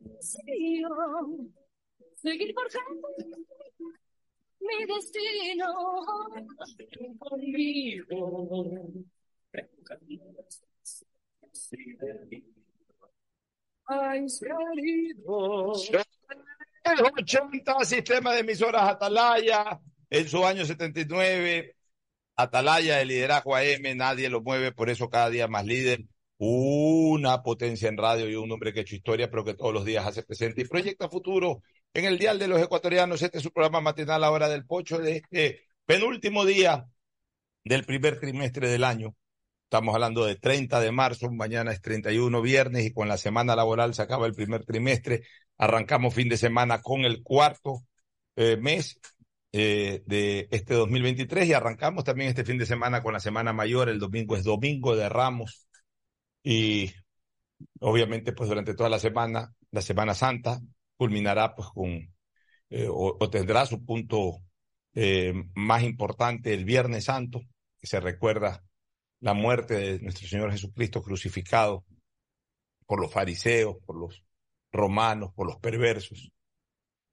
vacío. Seguir forjando mi destino conmigo. Ay, querido. 80, sistema de emisoras Atalaya, en su año 79, Atalaya de liderazgo AM, nadie lo mueve, por eso cada día más líder, una potencia en radio y un hombre que ha hecho historia, pero que todos los días hace presente y proyecta futuro en el Dial de los Ecuatorianos. Este es su programa matinal, la hora del pocho, de este penúltimo día del primer trimestre del año. Estamos hablando de 30 de marzo, mañana es 31 viernes y con la semana laboral se acaba el primer trimestre. Arrancamos fin de semana con el cuarto eh, mes eh, de este 2023 y arrancamos también este fin de semana con la semana mayor. El domingo es domingo de Ramos y obviamente pues durante toda la semana, la Semana Santa culminará pues con eh, o, tendrá su punto más importante el Viernes Santo, que se recuerda la muerte de nuestro Señor Jesucristo crucificado por los fariseos, por los romanos, por los perversos.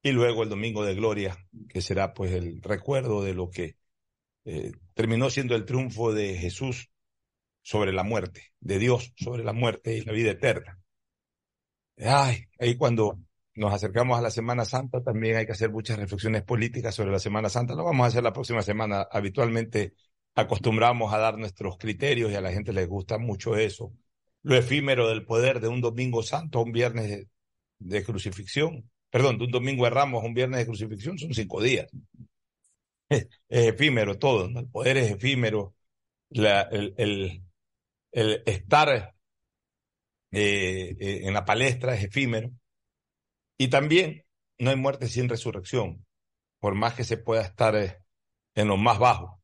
Y luego el Domingo de Gloria, que será pues el recuerdo de lo que eh, terminó siendo el triunfo de Jesús sobre la muerte, de Dios sobre la muerte y la vida eterna. Ay, ahí cuando nos acercamos a la Semana Santa también hay que hacer muchas reflexiones políticas sobre la Semana Santa. Lo vamos a hacer la próxima semana. Habitualmente acostumbramos a dar nuestros criterios y a la gente les gusta mucho eso. Lo efímero del poder de un domingo santo a un viernes de, crucifixión, perdón, de un domingo de ramos a un viernes de crucifixión son cinco días. Es, efímero todo, ¿no? el poder es efímero, el, el, estar eh, eh, en la palestra es efímero. Y también no hay muerte sin resurrección, por más que se pueda estar eh, en lo más bajo.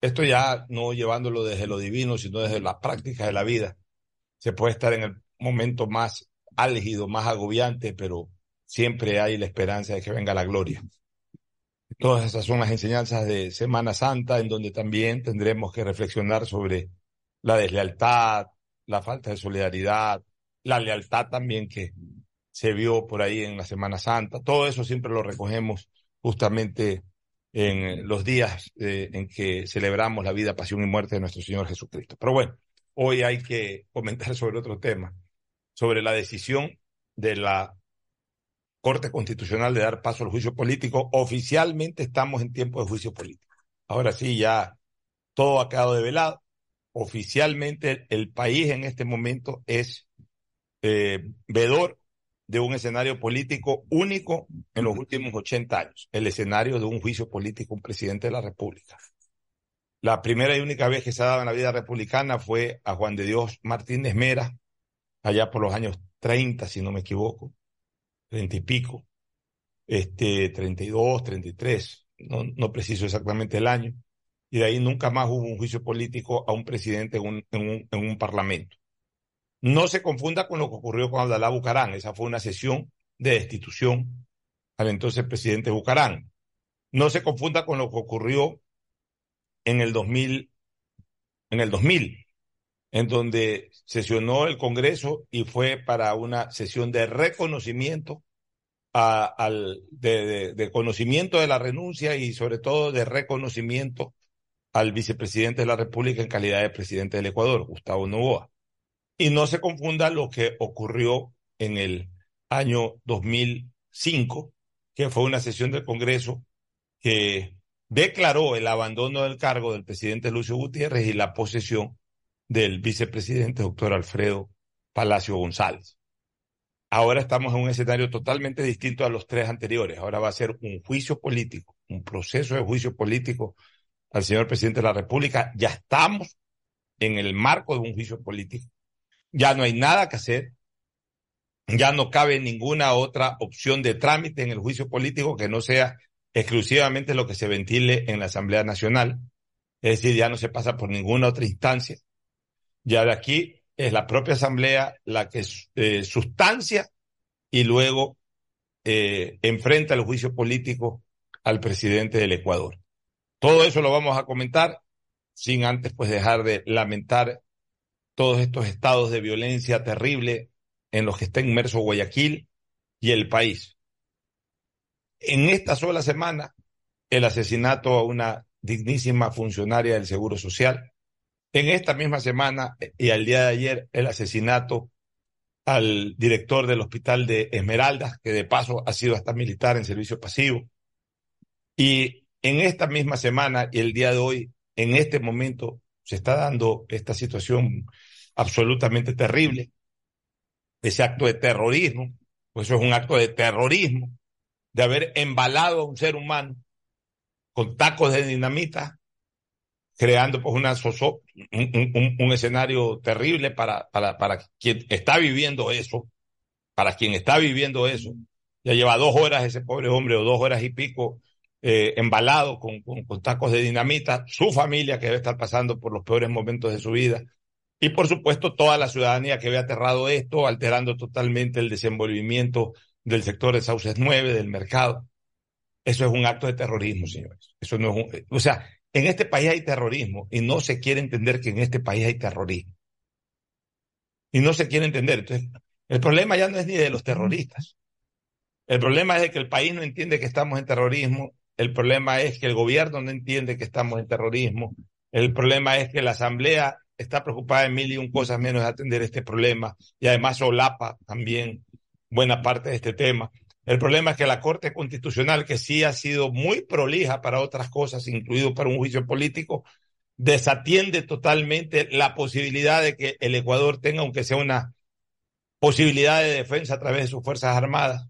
Esto ya no llevándolo desde lo divino, sino desde las prácticas de la vida. Se puede estar en el momento más álgido, más agobiante, pero siempre hay la esperanza de que venga la gloria. Todas esas son las enseñanzas de Semana Santa, en donde también tendremos que reflexionar sobre la deslealtad, la falta de solidaridad, la lealtad también que se vio por ahí en la Semana Santa. Todo eso siempre lo recogemos justamente en los días eh, en que celebramos la vida, pasión y muerte de nuestro Señor Jesucristo. Pero bueno, hoy hay que comentar sobre otro tema, sobre la decisión de la Corte Constitucional de dar paso al juicio político. Oficialmente estamos en tiempo de juicio político. Ahora sí, ya todo ha quedado develado. Oficialmente el país en este momento es eh, vedor de un escenario político único en los últimos 80 años, el escenario de un juicio político, un presidente de la República. La primera y única vez que se ha dado en la vida republicana fue a Juan de Dios Martínez Mera, allá por los años 30, si no me equivoco, 30 y pico, este, 32, 33, no, no preciso exactamente el año, y de ahí nunca más hubo un juicio político a un presidente en un, en un, en un parlamento. No se confunda con lo que ocurrió con Abdalá Bucarán. Esa fue una sesión de destitución al entonces presidente Bucarán. No se confunda con lo que ocurrió en el 2000, en el 2000, en donde sesionó el Congreso y fue para una sesión de reconocimiento al, de, de conocimiento de la renuncia y sobre todo de reconocimiento al vicepresidente de la República en calidad de presidente del Ecuador, Gustavo Novoa. Y no se confunda lo que ocurrió en el año 2005, que fue una sesión del Congreso que declaró el abandono del cargo del presidente Lucio Gutiérrez y la posesión del vicepresidente doctor Alfredo Palacio González. Ahora estamos en un escenario totalmente distinto a los tres anteriores. Ahora va a ser un juicio político, un proceso de juicio político al señor presidente de la República. Ya estamos en el marco de un juicio político ya no hay nada que hacer, ya no cabe ninguna otra opción de trámite en el juicio político que no sea exclusivamente lo que se ventile en la Asamblea Nacional, es decir, ya no se pasa por ninguna otra instancia. Ya de aquí es la propia Asamblea la que eh, sustancia y luego eh, enfrenta el juicio político al presidente del Ecuador. Todo eso lo vamos a comentar sin antes pues dejar de lamentar todos estos estados de violencia terrible en los que está inmerso Guayaquil y el país. En esta sola semana, el asesinato a una dignísima funcionaria del Seguro Social. En esta misma semana y al día de ayer, el asesinato al director del hospital de Esmeraldas, que de paso ha sido hasta militar en servicio pasivo. Y en esta misma semana y el día de hoy, en este momento, se está dando esta situación absolutamente terrible, ese acto de terrorismo, pues eso es un acto de terrorismo, de haber embalado a un ser humano con tacos de dinamita, creando pues una un, un, escenario terrible para, para, para quien está viviendo eso, para quien está viviendo eso. Ya lleva dos horas ese pobre hombre o dos horas y pico eh, embalado con, con, tacos de dinamita, su familia que debe estar pasando por los peores momentos de su vida y por supuesto toda la ciudadanía que ve aterrado esto, alterando totalmente el desenvolvimiento del sector de Sauces 9, del mercado. Eso es un acto de terrorismo, señores. Eso no es un, o sea, en este país hay terrorismo y no se quiere entender que en este país hay terrorismo. Y no se quiere entender. Entonces, el problema ya no es ni de los terroristas. El problema es de que el país no entiende que estamos en terrorismo. El problema es que el gobierno no entiende que estamos en terrorismo. El problema es que la Asamblea está preocupada en mil y un cosas menos de atender este problema y además solapa también buena parte de este tema. El problema es que la Corte Constitucional, que sí ha sido muy prolija para otras cosas, incluido para un juicio político, desatiende totalmente la posibilidad de que el Ecuador tenga, aunque sea una posibilidad de defensa a través de sus Fuerzas Armadas.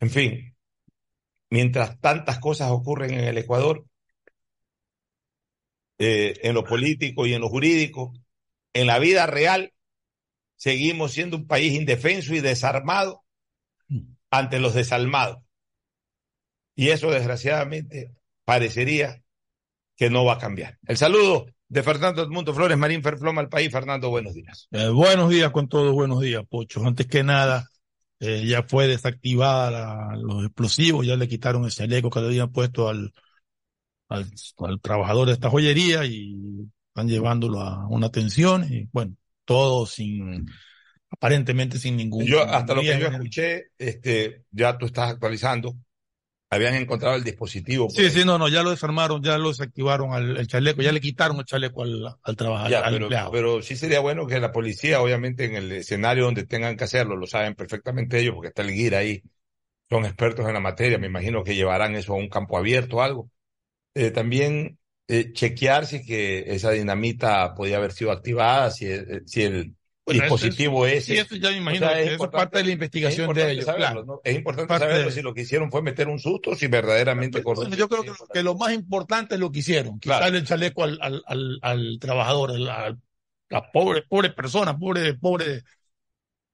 En fin, mientras tantas cosas ocurren en el Ecuador, eh, en lo político y en lo jurídico, en la vida real, seguimos siendo un país indefenso y desarmado ante los desalmados. Y eso desgraciadamente parecería que no va a cambiar. El saludo de Fernando Edmundo Flores Marín Ferfloma al país. Fernando, buenos días. Eh, buenos días con todos, buenos días, Pocho. Antes que nada, eh, ya fue desactivada la, los explosivos, ya le quitaron ese chaleco que le habían puesto al, al, al, trabajador de esta joyería y están llevándolo a una atención y bueno, todo sin aparentemente sin ningún. Yo, hasta lo que yo escuché, este, ya tú estás actualizando, habían encontrado el dispositivo. Sí, ahí. sí, no, no, ya lo desarmaron, ya lo desactivaron al el chaleco, ya le quitaron el chaleco al, al trabajador. Ya, al pero, empleado. pero sí sería bueno que la policía, obviamente, en el escenario donde tengan que hacerlo, lo saben perfectamente ellos, porque está el guía ahí, son expertos en la materia, me imagino que llevarán eso a un campo abierto o algo. Eh, también eh, chequear si que esa dinamita podía haber sido activada, si, eh, si el bueno, dispositivo eso, ese. Sí, eso ya me imagino o sea, que eso es parte de la investigación de ellos. Saberlo, claro. ¿no? Es importante parte saberlo de... si lo que hicieron fue meter un susto, si verdaderamente bueno, Yo creo que, que, lo más importante es lo que hicieron, quitarle claro. el chaleco al, al, al, al trabajador, al, la pobre, pobre persona, pobre, pobre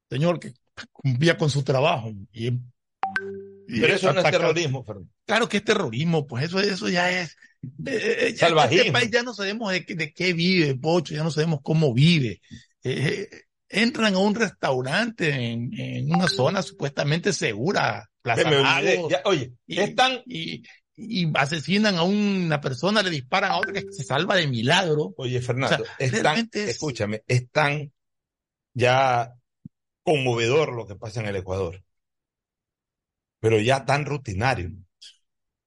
señor que cumplía con su trabajo. Y, y Pero eso no es terrorismo, Fernando. Claro que es terrorismo, pues eso, eso ya es. Eh, ya Salvajismo. Este país ya no sabemos de, de, qué vive, Pocho, ya no sabemos cómo vive. Eh, entran a un restaurante en, en, una zona supuestamente segura, Plaza ya, oye, y, están y, y, asesinan a una persona, le disparan a otra que se salva de milagro. Oye, Fernando, o sea, están, es... escúchame, es tan ya conmovedor lo que pasa en el Ecuador, pero ya tan rutinario.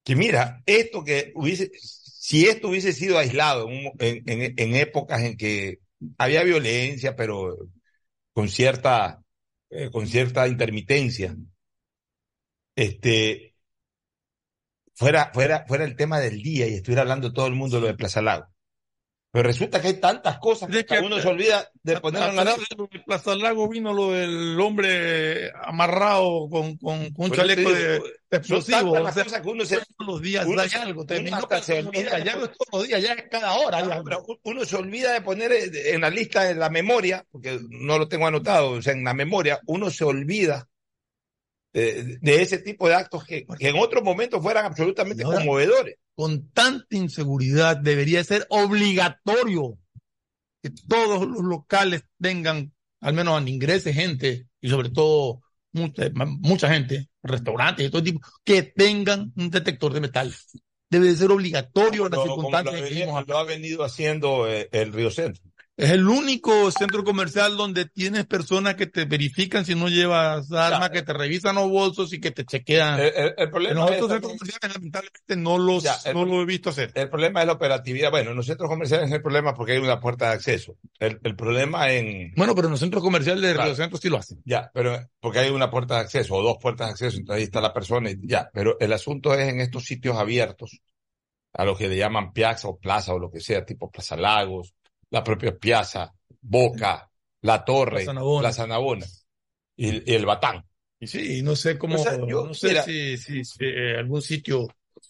Que mira, esto que hubiese, si esto hubiese sido aislado en, en, en épocas en que había violencia, pero con cierta, eh, con cierta intermitencia, este, fuera, fuera, fuera el tema del día y estuviera hablando todo el mundo lo de Plaza Lago. Pero resulta que hay tantas cosas que, que uno se olvida de poner en la de Plaza Lago vino lo del hombre amarrado con, con, con un chaleco de, de explosivo. O sea, cosas que uno se, todos los días uno, hay algo. Terminó uno se olvida, ya no es todos los días, ya es cada hora. No, pero uno se olvida de poner en la lista de la memoria, porque no lo tengo anotado, o sea, en la memoria, uno se olvida de, de ese tipo de actos que, que, en otros momentos fueran absolutamente ahora, conmovedores. Con tanta inseguridad debería ser obligatorio que todos los locales tengan, al menos ingrese gente y sobre todo mucha, mucha gente, restaurantes y todo tipo, que tengan un detector de metal. Debe de ser obligatorio en las circunstancias lo, que vivimos lo ha venido haciendo eh, el Río Centro. Es el único centro comercial donde tienes personas que te verifican si no llevas armas, que te revisan los bolsos y que te chequean. El, el- el En problema los es otros centros comerciales lamentablemente no los, Ya, el- no lo he visto hacer. el problema es la operatividad. Bueno, en los centros comerciales no hay problema porque hay una puerta de acceso. El, el problema en, Bueno, pero en los centros comerciales de Claro. Río Centro sí lo hacen. Ya, pero porque hay una puerta de acceso o dos puertas de acceso, entonces ahí está la persona y ya, pero el asunto es en estos sitios abiertos, a lo que le llaman piazza o plaza o lo que sea, tipo Plaza Lagos, la propia Piazza, Boca, La Torre. Plaza Navona y, y el Batán. Y sí, no sé cómo, O sea, yo- no sé mira. si, si, si, eh, algún sitio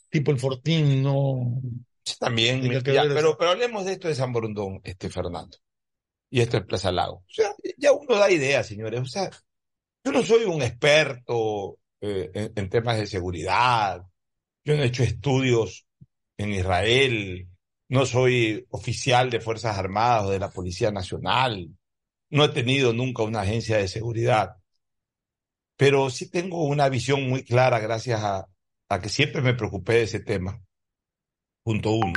tipo el Fortín no. También, ya, pero, pero hablemos de esto de San Borondón, este Fernando. Y esto es Plaza Lago. O sea, ya uno da ideas, señores. O sea, yo no soy un experto eh, en, en temas de seguridad. Yo no he hecho estudios en Israel. No soy oficial de Fuerzas Armadas o de la Policía Nacional. No he tenido nunca una agencia de seguridad. Pero sí tengo una visión muy clara gracias a, que siempre me preocupé de ese tema. Punto uno.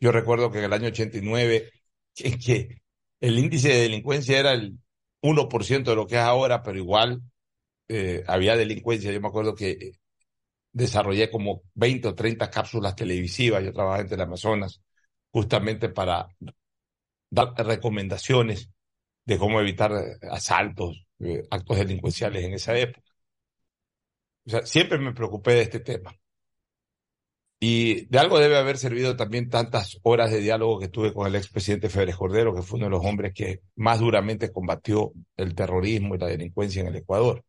Yo recuerdo que en el año 89, que, que el índice de delincuencia era el 1% de lo que es ahora, pero igual eh, había delincuencia. Yo me acuerdo que desarrollé como 20 o 30 cápsulas televisivas. Yo trabajaba en el Amazonas justamente para dar recomendaciones de cómo evitar eh, asaltos, eh, actos delincuenciales en esa época. O sea, siempre me preocupé de este tema. Y de algo debe haber servido también tantas horas de diálogo que tuve con el expresidente Férez Cordero, que fue uno de los hombres que más duramente combatió el terrorismo y la delincuencia en el Ecuador.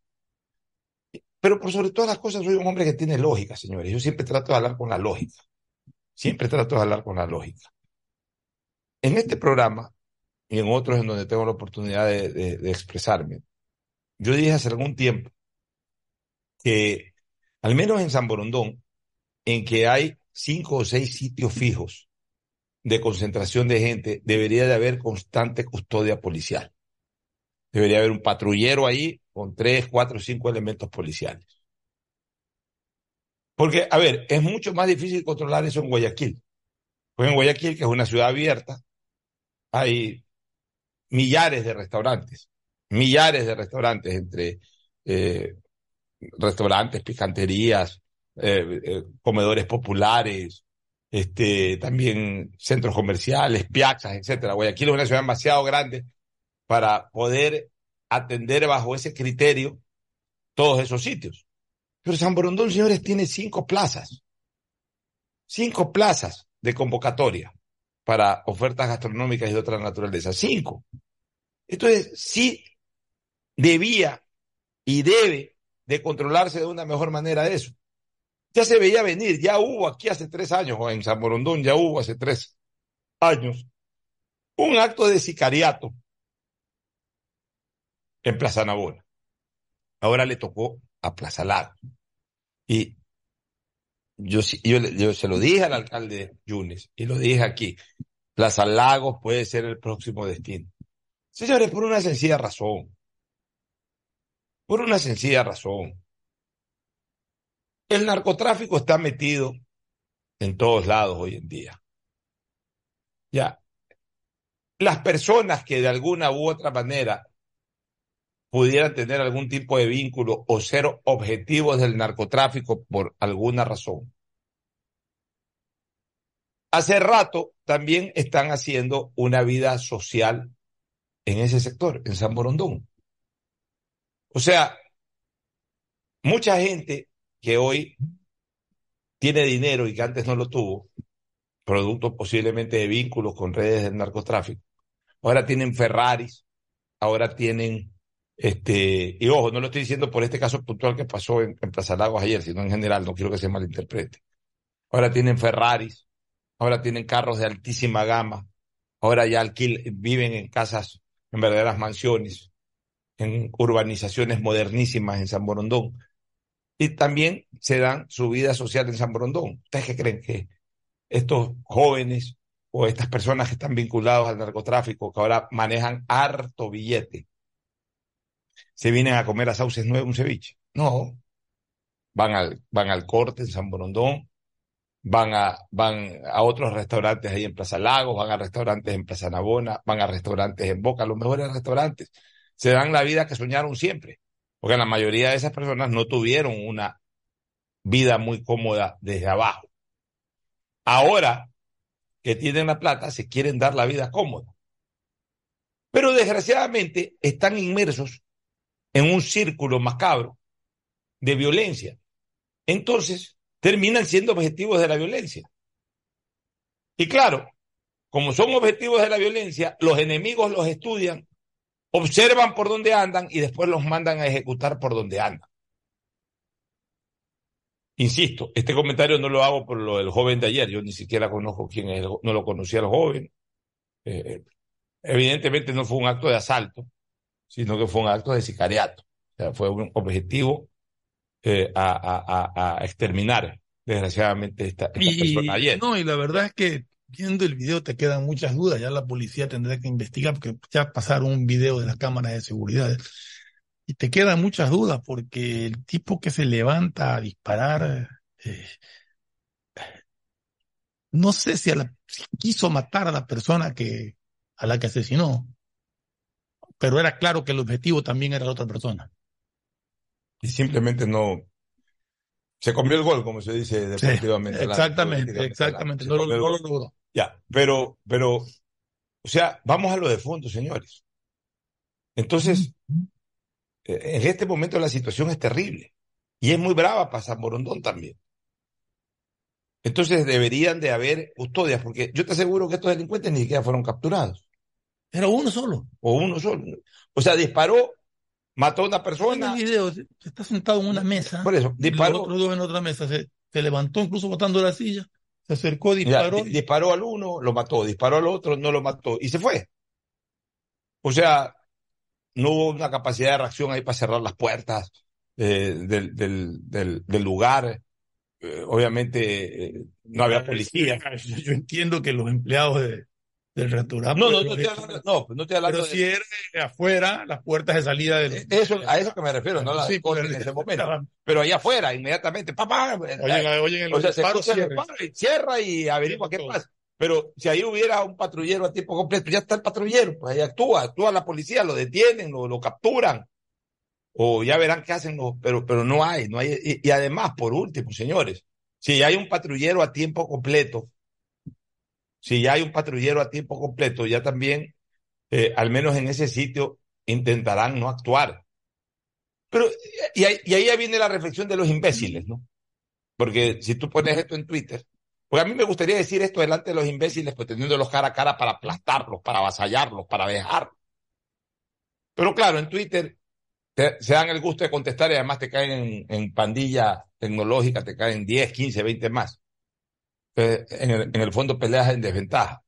Pero por sobre todas las cosas soy un hombre que tiene lógica, señores. Yo siempre trato de hablar con la lógica. Siempre trato de hablar con la lógica. En este programa y en otros en donde tengo la oportunidad de, de- expresarme, yo dije hace algún tiempo que, al menos en San Borondón, en que hay cinco o seis sitios fijos de concentración de gente, debería de haber constante custodia policial. Debería haber un patrullero ahí con tres, cuatro, cinco elementos policiales. Porque, a ver, es mucho más difícil controlar eso en Guayaquil. Pues en Guayaquil, que es una ciudad abierta, hay millares de restaurantes, millares de restaurantes entre eh, restaurantes, picanterías, eh, eh, comedores populares, este, también centros comerciales, piazzas, etcétera. Guayaquil es una ciudad demasiado grande para poder atender bajo ese criterio todos esos sitios. Pero San Borondón, señores, tiene cinco plazas. Cinco plazas de convocatoria para ofertas gastronómicas y de otra naturaleza. Cinco. Entonces, sí debía y debe de controlarse de una mejor manera eso. Ya se veía venir, ya hubo aquí hace tres años, o en San Borondón ya hubo hace tres años, un acto de sicariato en Plaza Navona. Ahora le tocó a Plaza Lago. Y yo, se lo dije al alcalde Yunes y lo dije aquí. Plaza Lagos puede ser el próximo destino. Señores, por una sencilla razón. Por una sencilla razón. El narcotráfico está metido en todos lados hoy en día. Ya. Las personas que de alguna u otra manera pudieran tener algún tipo de vínculo o ser objetivos del narcotráfico por alguna razón. Hace rato también están haciendo una vida social en ese sector, en San Borondón. O sea, mucha gente que hoy tiene dinero y que antes no lo tuvo, producto posiblemente de vínculos con redes del narcotráfico, ahora tienen Ferraris, ahora tienen, este, y ojo, no lo estoy diciendo por este caso puntual que pasó en, Plaza Lagos ayer, sino en general, no quiero que se malinterprete. Ahora tienen Ferraris, ahora tienen carros de altísima gama, ahora ya alquil, viven en casas, en verdaderas mansiones, en urbanizaciones modernísimas en San Borondón. Y también se dan su vida social en San Borondón. ¿Ustedes qué creen que estos jóvenes o estas personas que están vinculados al narcotráfico, que ahora manejan harto billete, se vienen a comer a Sauces Nueve un ceviche? No. Van al, van al corte en San Borondón, van a, van a otros restaurantes ahí en Plaza Lagos, van a restaurantes en Plaza Navona, van a restaurantes en Boca, los mejores restaurantes. Se dan la vida que soñaron siempre, porque la mayoría de esas personas no tuvieron una vida muy cómoda desde abajo. Ahora que tienen la plata, se quieren dar la vida cómoda. Pero desgraciadamente están inmersos en un círculo macabro de violencia. Entonces, terminan siendo objetivos de la violencia. Y claro, como son objetivos de la violencia, los enemigos los estudian, observan por dónde andan y después los mandan a ejecutar por donde andan. Insisto, este comentario no lo hago por lo del joven de ayer, yo ni siquiera conozco quién es, no lo conocía al joven. Eh, evidentemente no fue un acto de asalto, sino que fue un acto de sicariato. O sea, fue un objetivo eh, a, a, a, exterminar, desgraciadamente, esta, esta Y, persona ayer. no, y la verdad es que viendo el video te quedan muchas dudas. Ya la policía tendrá que investigar porque ya pasaron un video de la cámara de seguridad. Y te quedan muchas dudas porque el tipo que se levanta a disparar, eh, no sé si, a la, si quiso matar a la persona que, a la que asesinó, pero era claro que el objetivo también era la otra persona. Y simplemente no. Se comió el gol, como se dice deportivamente. Sí, exactamente, exactamente. No, lo, no lo logró. Ya, pero, pero, o sea, vamos a lo de fondo, señores. Entonces, en este momento la situación es terrible y es muy brava para San Borondón también. Entonces deberían de haber custodias, porque yo te aseguro que estos delincuentes ni siquiera fueron capturados. Era uno solo. O uno solo. O sea, disparó, mató a una persona. En el video, se está sentado en una mesa. Por eso, disparó. Los otros dos en otra mesa. Se, se levantó incluso botando la silla. Se acercó, disparó. Ya, disparó al uno, lo mató. Disparó al otro, no lo mató. Y se fue. O sea, no hubo una capacidad de reacción ahí para cerrar las puertas eh, del, del, del, del, lugar. Eh, obviamente eh, no había policía. Yo, yo, entiendo que los empleados de, del restaurante. No, no, no, te hablando, no, no estoy hablando Pero de... si era afuera, las puertas de salida del. Eso, a eso que me refiero, no las sí, cosas en ese momento. Pero allá afuera, inmediatamente, papá. Oye, oye, el o sea, se el disparo y cierra y averigua qué pasa. Pero si ahí hubiera un patrullero a tiempo completo, ya está el patrullero, pues ahí actúa, actúa la policía, lo detienen, lo, lo capturan, o ya verán qué hacen, los, pero, pero no hay, no hay. Y, y, además, por último, señores, si hay un patrullero a tiempo completo, si ya hay un patrullero a tiempo completo, ya también, eh, al menos en ese sitio, intentarán no actuar. Pero, y ahí, y ahí viene la reflexión de los imbéciles, ¿no? Porque si tú pones esto en Twitter, porque a mí me gustaría decir esto delante de los imbéciles, pues teniéndolos cara a cara para aplastarlos, para avasallarlos, para dejarlos. Pero claro, en Twitter te, se dan el gusto de contestar y además te caen en, en pandilla tecnológica, te caen 10, 15, 20 más. En, el, en el fondo peleas en desventaja.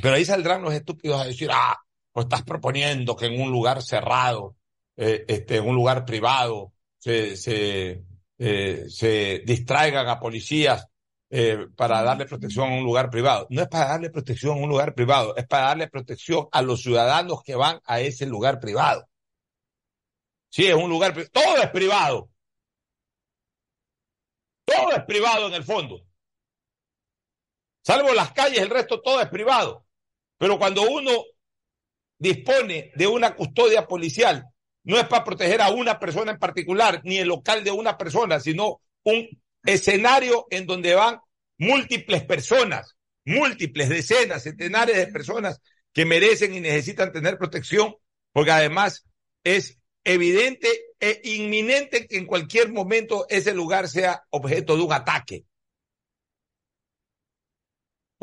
Pero ahí saldrán los estúpidos a decir, ah, pues estás proponiendo que en un lugar cerrado, eh, este, en un lugar privado, se, se, eh, se distraigan a policías eh, para darle protección a un lugar privado. No es para darle protección a un lugar privado, es para darle protección a los ciudadanos que van a ese lugar privado. Sí, es un lugar, todo es privado. Todo es privado en el fondo. Salvo las calles, el resto todo es privado. Pero cuando uno dispone de una custodia policial, no es para proteger a una persona en particular, ni el local de una persona, sino un escenario en donde van múltiples personas, múltiples decenas, centenares de personas que merecen y necesitan tener protección, porque además es evidente e inminente que en cualquier momento ese lugar sea objeto de un ataque.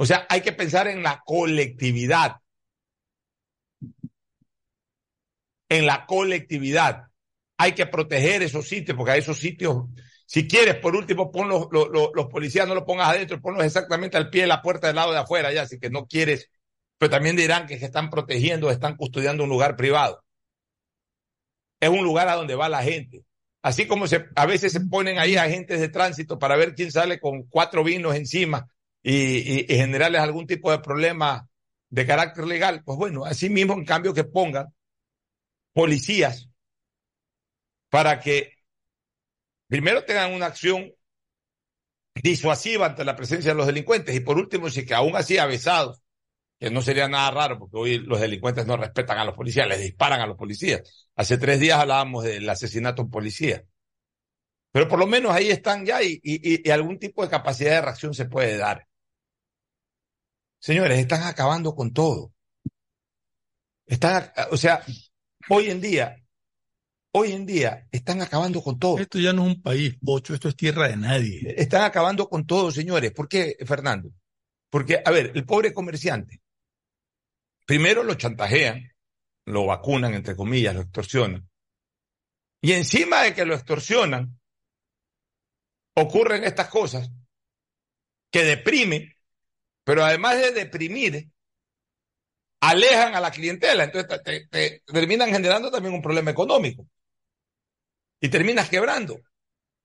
O sea, hay que pensar en la colectividad. En la colectividad. Hay que proteger esos sitios, porque a esos sitios, si quieres, por último, pon los, los, policías, no los pongas adentro, ponlos exactamente al pie de la puerta del lado de afuera, ya, así que no quieres. Pero también dirán que se están protegiendo, están custodiando un lugar privado. Es un lugar a donde va la gente. Así como se, a veces se ponen ahí agentes de tránsito para ver quién sale con cuatro vinos encima y, generarles algún tipo de problema de carácter legal, pues bueno, así mismo en cambio que pongan policías para que primero tengan una acción disuasiva ante la presencia de los delincuentes. Y por último, si que aún así avesados, que no sería nada raro porque hoy los delincuentes no respetan a los policías, les disparan a los policías. Hace tres días hablábamos del asesinato de un policía. Pero por lo menos ahí están ya y, y algún tipo de capacidad de reacción se puede dar. Señores, están acabando con todo. Están, o sea, hoy en día, hoy en día están acabando con todo. Esto ya no es un país, Pocho, esto es tierra de nadie. Están acabando con todo, señores. ¿Por qué, Fernando? Porque, a ver, el pobre comerciante, primero lo chantajean, lo vacunan, entre comillas, lo extorsionan. Y encima de que lo extorsionan, ocurren estas cosas que deprimen, pero además de deprimir, alejan a la clientela. Entonces te, te, terminan generando también un problema económico. Y terminas quebrando.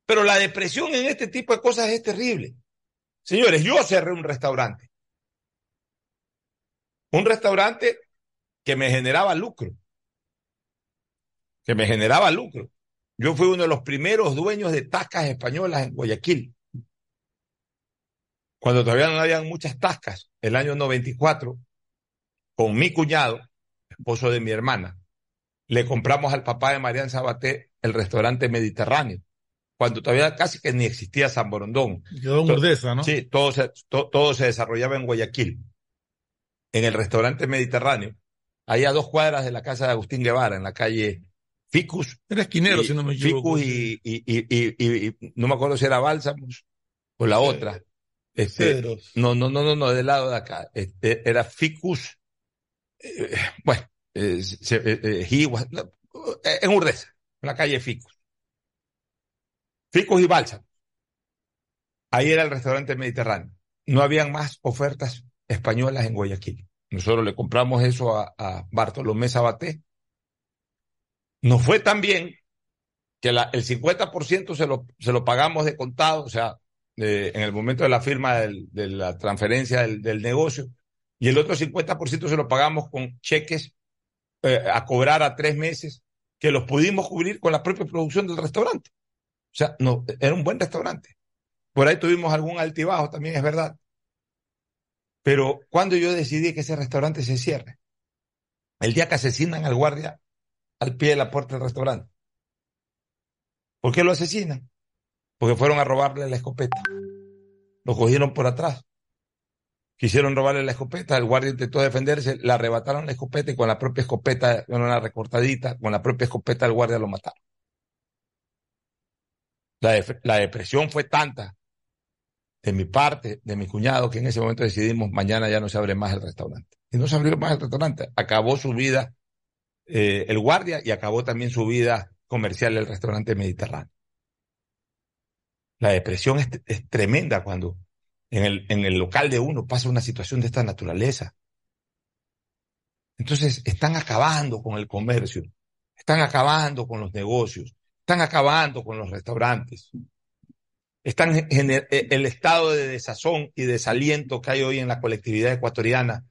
Pero la depresión en este tipo de cosas es terrible. Señores, yo cerré un restaurante. Un restaurante que me generaba lucro. Que me generaba lucro. Yo fui uno de los primeros dueños de tascas españolas en Guayaquil. Cuando todavía no habían muchas tascas, el año 94, con mi cuñado, esposo de mi hermana, le compramos al papá de Marian Sabaté el restaurante Mediterráneo, cuando todavía casi que ni existía San Borondón. Quedó en Urdesa, ¿no? Sí, todo se, to, todo se desarrollaba en Guayaquil, en el restaurante Mediterráneo, ahí a dos cuadras de la casa de Agustín Guevara, en la calle Ficus. Era esquinero, y, si no me equivoco. Ficus y, y, y, y, no me acuerdo si era Bálsamos o la otra. Este, no, no, no, no, no, del lado de acá. Este, era Ficus, eh, bueno, eh, se, eh, Higuas, en Urdesa, en la calle Ficus. Ficus y Bálsamo. Ahí era el restaurante mediterráneo. No habían más ofertas españolas en Guayaquil. Nosotros le compramos eso a, a Bartolomé Sabaté. Nos fue tan bien que la, el 50% se lo, se lo pagamos de contado, o sea, en el momento de la firma de la transferencia del, del, negocio, y el otro 50% se lo pagamos con cheques eh, a cobrar a tres meses, que los pudimos cubrir con la propia producción del restaurante. O sea, no, era un buen restaurante. Por ahí tuvimos algún altibajo, también es verdad. Pero cuando yo decidí que ese restaurante se cierre, el día que asesinan al guardia al pie de la puerta del restaurante. ¿Por qué lo asesinan? Porque fueron a robarle la escopeta. Lo cogieron por atrás. Quisieron robarle la escopeta, el guardia intentó defenderse, le arrebataron la escopeta y con la propia escopeta, con una recortadita, con la propia escopeta del guardia lo mataron. La depresión fue tanta de mi parte, de mi cuñado, que en ese momento decidimos mañana ya no se abre más el restaurante. Y no se abrió más el restaurante. Acabó su vida eh, el guardia y acabó también su vida comercial el restaurante mediterráneo. La depresión es, tremenda cuando en el, en el local de uno pasa una situación de esta naturaleza. Entonces están acabando con el comercio, están acabando con los negocios, están acabando con los restaurantes. Están en el, el estado de desazón y desaliento que hay hoy en la colectividad ecuatoriana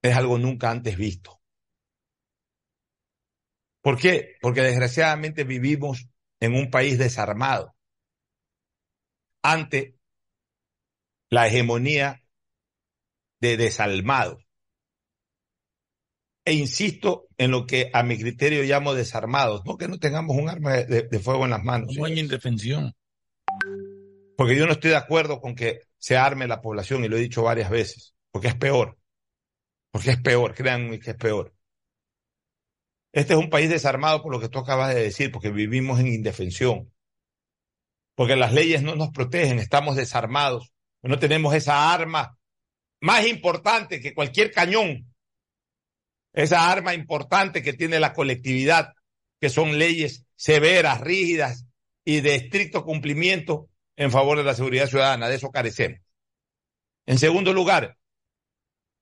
es algo nunca antes visto. ¿Por qué? Porque desgraciadamente vivimos en un país desarmado ante la hegemonía de desalmados. E insisto en lo que a mi criterio llamo desarmados, no que no tengamos un arma de, de fuego en las manos. No hay indefensión. Porque yo no estoy de acuerdo con que se arme la población, y lo he dicho varias veces, porque es peor. Porque es peor, créanme que es peor. Este es un país desarmado por lo que tú acabas de decir, porque vivimos en indefensión. Porque las leyes no nos protegen, estamos desarmados. No tenemos esa arma más importante que cualquier cañón. Esa arma importante que tiene la colectividad, que son leyes severas, rígidas y de estricto cumplimiento en favor de la seguridad ciudadana. De eso carecemos. En segundo lugar,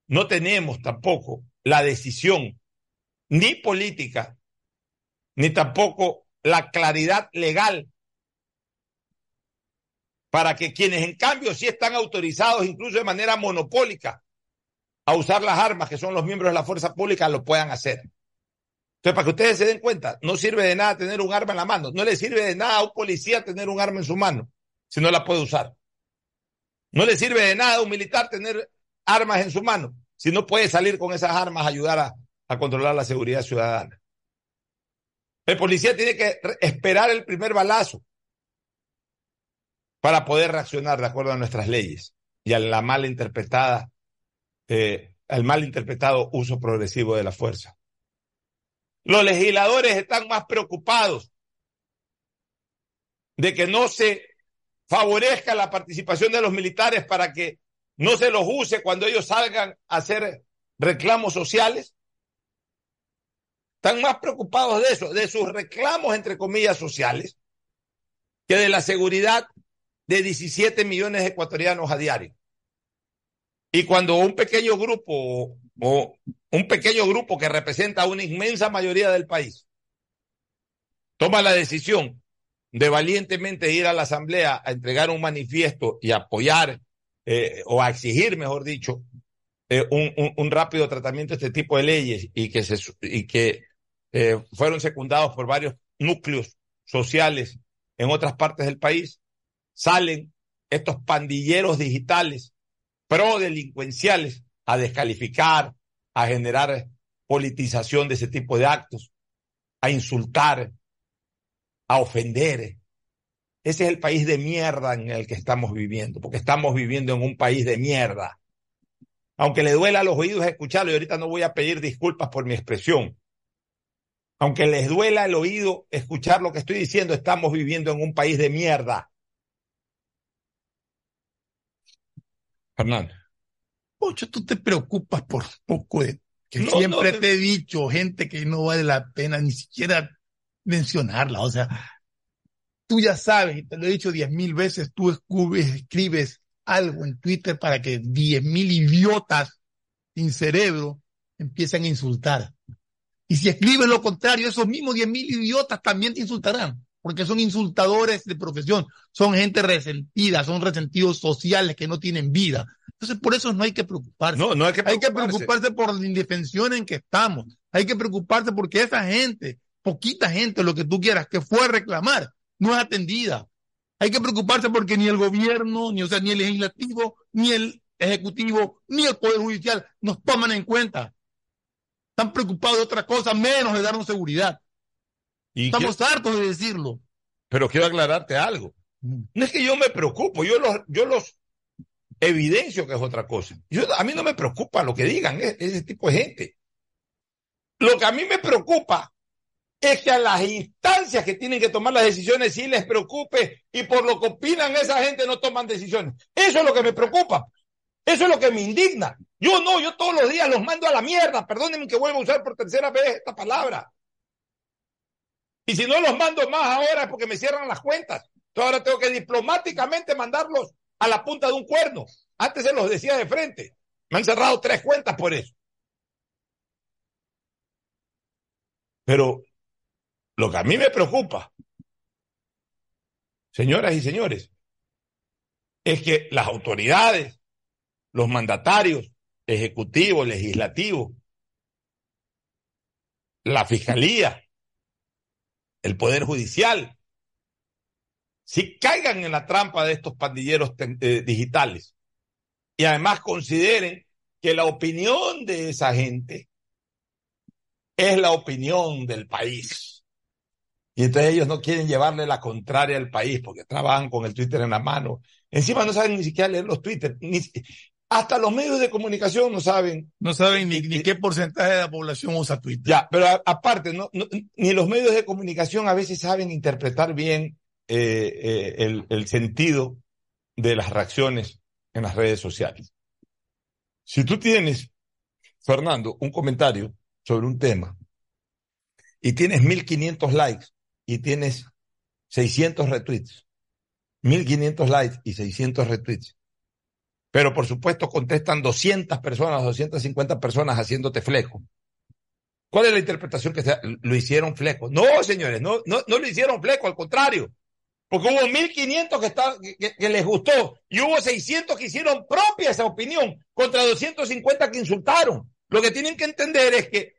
no tenemos tampoco la decisión ni política, ni tampoco la claridad legal para que quienes en cambio sí están autorizados incluso de manera monopólica a usar las armas que son los miembros de la fuerza pública lo puedan hacer. Entonces, para que ustedes se den cuenta, no sirve de nada tener un arma en la mano, no le sirve de nada a un policía tener un arma en su mano, si no la puede usar. No le sirve de nada a un militar tener armas en su mano si no puede salir con esas armas a ayudar a, a controlar la seguridad ciudadana. El policía tiene que esperar el primer balazo para poder reaccionar de acuerdo a nuestras leyes y a la mal interpretada, eh, al mal interpretado uso progresivo de la fuerza. Los legisladores están más preocupados de que no se favorezca la participación de los militares para que no se los use cuando ellos salgan a hacer reclamos sociales. Están más preocupados de eso, de sus reclamos, entre comillas, sociales, que de la seguridad de 17 millones de ecuatorianos a diario. Y cuando un pequeño grupo o un pequeño grupo que representa una inmensa mayoría del país toma la decisión de valientemente ir a la asamblea a entregar un manifiesto y apoyar eh, o a exigir, mejor dicho, eh, un, un, un, rápido tratamiento de este tipo de leyes y que, se, y que eh, fueron secundados por varios núcleos sociales en otras partes del país, salen estos pandilleros digitales pro delincuenciales a descalificar, a generar politización de ese tipo de actos, a insultar, a ofender. Ese es el país de mierda en el que estamos viviendo, porque estamos viviendo en un país de mierda. Aunque le duela a los oídos escucharlo, y ahorita no voy a pedir disculpas por mi expresión. Aunque les duela el oído escuchar lo que estoy diciendo, estamos viviendo en un país de mierda. Fernando. Pocho, tú te preocupas por poco de que no, siempre no, te he dicho, gente que no vale la pena ni siquiera mencionarla. O sea, tú ya sabes, y te lo he dicho diez mil veces, tú escribes algo en Twitter para que diez mil idiotas sin cerebro empiecen a insultar. Y si escribes lo contrario, esos mismos diez mil idiotas también te insultarán, porque son insultadores de profesión, son gente resentida, son resentidos sociales que no tienen vida. Entonces, por eso no hay que preocuparse. No, no hay que preocuparse. Hay que preocuparse por la indefensión en que estamos. Hay que preocuparse porque esa gente, poquita gente, lo que tú quieras, que fue a reclamar, no es atendida. Hay que preocuparse porque ni el gobierno, ni, o sea, ni el legislativo, ni el ejecutivo, ni el poder judicial nos toman en cuenta. Están preocupados de otra cosa menos de darnos seguridad. ¿Y Estamos hartos de decirlo. Pero quiero aclararte algo. Mm. No es que yo me preocupo, yo los, yo los evidencio que es otra cosa. Yo, a mí no me preocupa lo que digan ese, ese tipo de gente. Lo que a mí me preocupa es que a las instancias que tienen que tomar las decisiones sí les preocupe y por lo que opinan esa gente no toman decisiones. Eso es lo que me preocupa. Eso es lo que me indigna. Yo no, yo todos los días los mando a la mierda. Perdónenme que vuelva a usar por tercera vez esta palabra. Y si no los mando más ahora es porque me cierran las cuentas. Entonces ahora tengo que diplomáticamente mandarlos a la punta de un cuerno. Antes se los decía de frente. Me han cerrado tres cuentas por eso. Pero lo que a mí me preocupa, señoras y señores, es que las autoridades, los mandatarios, ejecutivos, legislativos, la fiscalía, el poder judicial, si caigan en la trampa de estos pandilleros eh, digitales y además consideren que la opinión de esa gente es la opinión del país. Y entonces ellos no quieren llevarle la contraria al país porque trabajan con el Twitter en la mano. Encima no saben ni siquiera leer los Twitter. Hasta los medios de comunicación no saben. No saben ni, ni qué porcentaje de la población usa Twitter. Ya, pero a, aparte, no, no, ni los medios de comunicación a veces saben interpretar bien eh, eh, el, el sentido de las reacciones en las redes sociales. Si tú tienes, Fernando, un comentario sobre un tema y tienes 1500 likes y tienes 600 retweets, 1500 likes y 600 retweets, pero por supuesto contestan 200 personas, 250 personas haciéndote fleco. ¿Cuál es la interpretación que se, lo hicieron fleco? No, señores, no, no, no lo hicieron fleco, al contrario. Porque hubo 1500 que, está, que, que, les gustó y hubo 600 que hicieron propia esa opinión contra 250 que insultaron. Lo que tienen que entender es que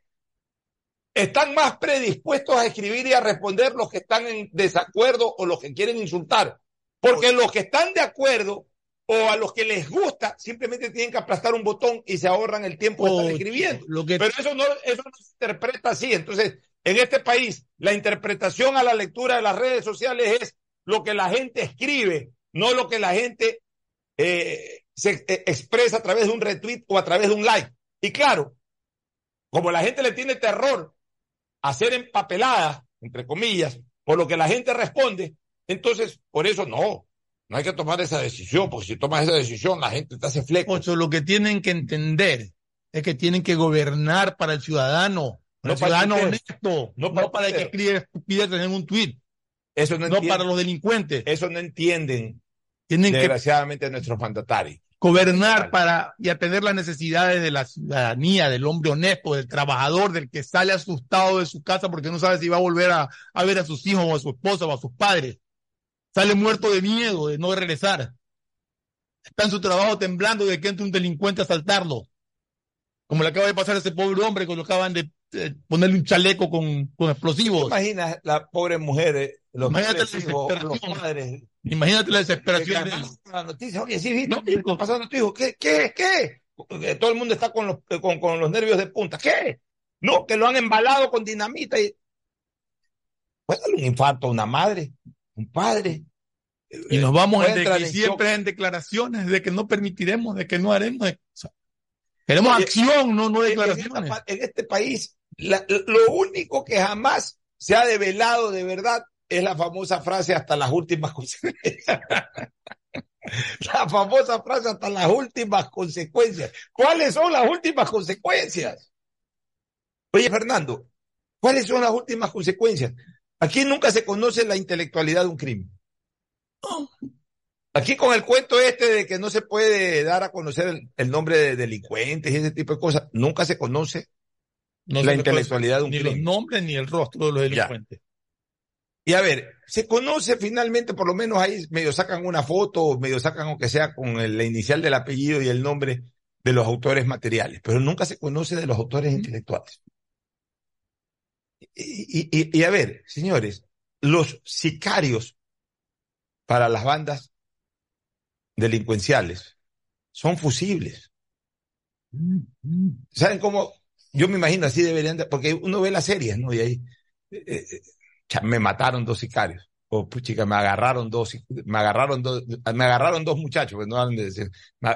están más predispuestos a escribir y a responder los que están en desacuerdo o los que quieren insultar Porque los que están de acuerdo o a los que les gusta simplemente tienen que aplastar un botón y se ahorran el tiempo de estar escribiendo. lo que Pero eso no, eso no se interpreta así. Entonces, en este país, la interpretación a la lectura de las redes sociales es lo que la gente escribe, no lo que la gente eh, se eh, expresa a través de un retweet o a través de un like. Y claro, como la gente le tiene terror a ser empapelada, entre comillas, por lo que la gente responde, entonces, por eso no, no hay que tomar esa decisión, porque si tomas esa decisión, la gente te hace fleco. Pocho, lo que tienen que entender es que tienen que gobernar para el ciudadano, para No el para ciudadano honesto, No para el para el que escribe estupideces en un tuit, Eso no, no para los delincuentes. eso no entienden, Tienen que desgraciadamente, nuestros mandatarios. gobernar para y atender las necesidades de la ciudadanía, del hombre honesto, del trabajador, del que sale asustado de su casa porque no sabe si va a volver a, a ver a sus hijos o a su esposa o a sus padres. Sale muerto de miedo de no regresar. Está en su trabajo temblando de que entre un delincuente a asaltarlo. Como le acaba de pasar a ese pobre hombre que lo acaban de eh, ponerle un chaleco con, con ¿Te explosivos. imaginas la pobre mujer, eh, los, Imagínate pobres la hijos, los desesperación. padres, Imagínate la desesperación la noticia, oye, sí, viste, No, ¿qué está pasando tu hijo? ¿Qué, qué, qué? Todo el mundo está con los, eh, con, con los nervios de punta. ¿Qué? No, que lo han embalado con dinamita y... Puede darle un infarto a una madre, un padre. Y nos vamos en de en siempre en declaraciones de que no permitiremos, de que no haremos. de- o sea, queremos acción, no, no en esta declaraciones. en este país, la- lo único que jamás se ha develado de verdad es la famosa frase hasta las últimas consecuencias. la famosa frase hasta las últimas consecuencias. ¿Cuáles son las últimas consecuencias? Oye, Fernando, ¿cuáles son las últimas consecuencias? Aquí nunca se conoce la intelectualidad de un crimen. Aquí con el cuento este de que no se puede dar a conocer el, el nombre de delincuentes y ese tipo de cosas, nunca se conoce No la intelectualidad de un ni los crimen. nombres ni el rostro de los Ya. delincuentes. Y a ver, se conoce finalmente, por lo menos ahí medio sacan una foto, medio sacan aunque sea con el, la inicial del apellido y el nombre de los autores materiales, pero nunca se conoce de los autores intelectuales. Y, a ver, señores, los sicarios para las bandas delincuenciales son fusibles. ¿Saben cómo? Yo me imagino así deberían de, porque uno ve las series, ¿no? Y ahí eh, eh, cha, me mataron dos sicarios. O puchica, me agarraron dos, me agarraron dos, me agarraron dos muchachos, pues no de decir,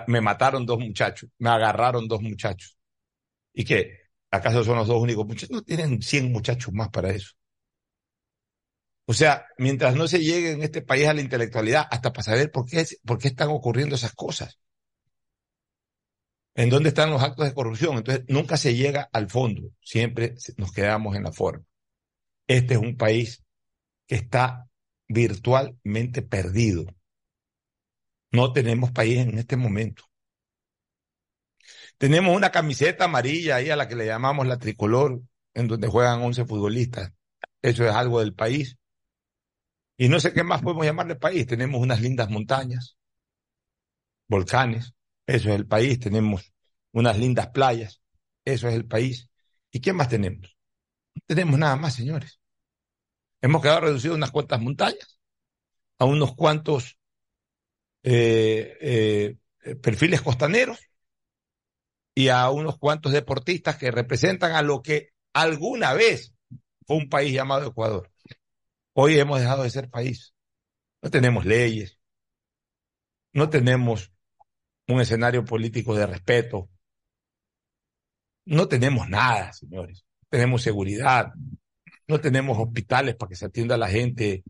me mataron dos muchachos, me agarraron dos muchachos. ¿Y qué? ¿Acaso son los dos únicos muchachos? No tienen 100 muchachos más para eso. O sea, mientras no se llegue en este país a la intelectualidad, hasta para saber por qué, por qué están ocurriendo esas cosas. ¿En dónde están los actos de corrupción? Entonces, nunca se llega al fondo, siempre nos quedamos en la forma. Este es un país que está virtualmente perdido. No tenemos país en este momento. Tenemos una camiseta amarilla ahí a la que le llamamos la tricolor, en donde juegan 11 futbolistas. Eso es algo del país. Y no sé qué más podemos llamarle país. Tenemos unas lindas montañas, volcanes, eso es el país. Tenemos unas lindas playas, eso es el país. ¿Y qué más tenemos? No tenemos nada más, señores. Hemos quedado reducidos a unas cuantas montañas, a unos cuantos eh, eh, perfiles costaneros y a unos cuantos deportistas que representan a lo que alguna vez fue un país llamado Ecuador. Hoy hemos dejado de ser país. No tenemos leyes, no tenemos un escenario político de respeto, no tenemos nada, señores. Tenemos seguridad, no tenemos hospitales para que se atienda a la gente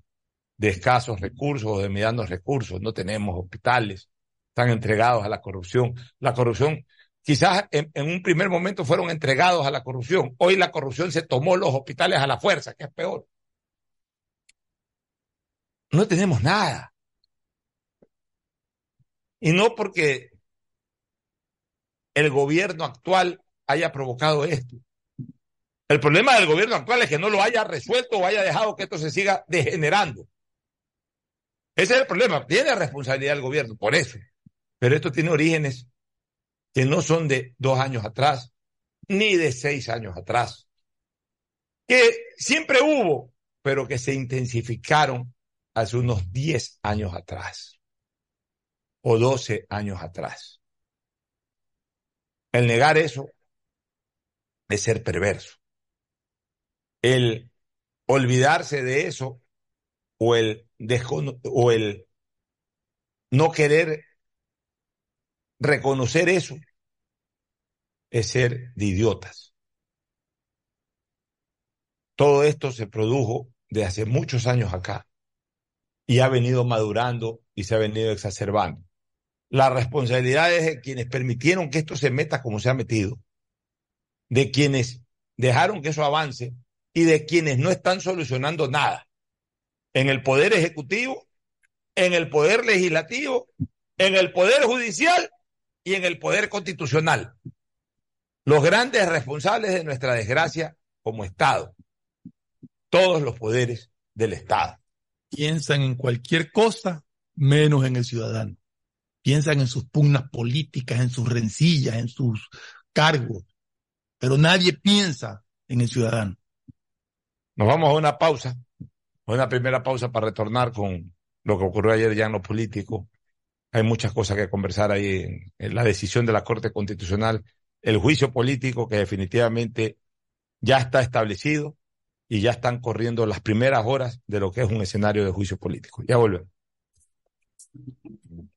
de escasos recursos o de medianos recursos, no tenemos hospitales, están entregados a la corrupción. La corrupción, quizás en, un primer momento fueron entregados a la corrupción, hoy la corrupción se tomó los hospitales a la fuerza, que es peor. No tenemos nada. Y no porque el gobierno actual haya provocado esto. El problema del gobierno actual es que no lo haya resuelto o haya dejado que esto se siga degenerando. Ese es el problema. Tiene responsabilidad el gobierno por eso. Pero esto tiene orígenes que no son de dos años atrás, ni de seis años atrás. Que siempre hubo, pero que se intensificaron hace unos 10 años atrás o 12 años atrás. El negar eso es ser perverso. El olvidarse de eso o el, o el no querer reconocer eso es ser de idiotas. Todo esto se produjo de hace muchos años acá y ha venido madurando y se ha venido exacerbando. La responsabilidad es de quienes permitieron que esto se meta como se ha metido, de quienes dejaron que eso avance y de quienes no están solucionando nada en el poder ejecutivo, en el poder legislativo, en el poder judicial y en el poder constitucional. Los grandes responsables de nuestra desgracia como Estado, todos los poderes del Estado. Piensan en cualquier cosa menos en el ciudadano. Piensan en sus pugnas políticas, en sus rencillas, en sus cargos, pero nadie piensa en el ciudadano. Nos vamos a una pausa, una primera pausa para retornar con lo que ocurrió ayer ya en lo político. Hay muchas cosas que conversar ahí en, la decisión de la Corte Constitucional, el juicio político que definitivamente ya está establecido y ya están corriendo las primeras horas de lo que es un escenario de juicio político. Ya volvemos.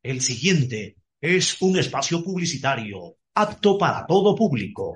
El siguiente es un espacio publicitario apto para todo público.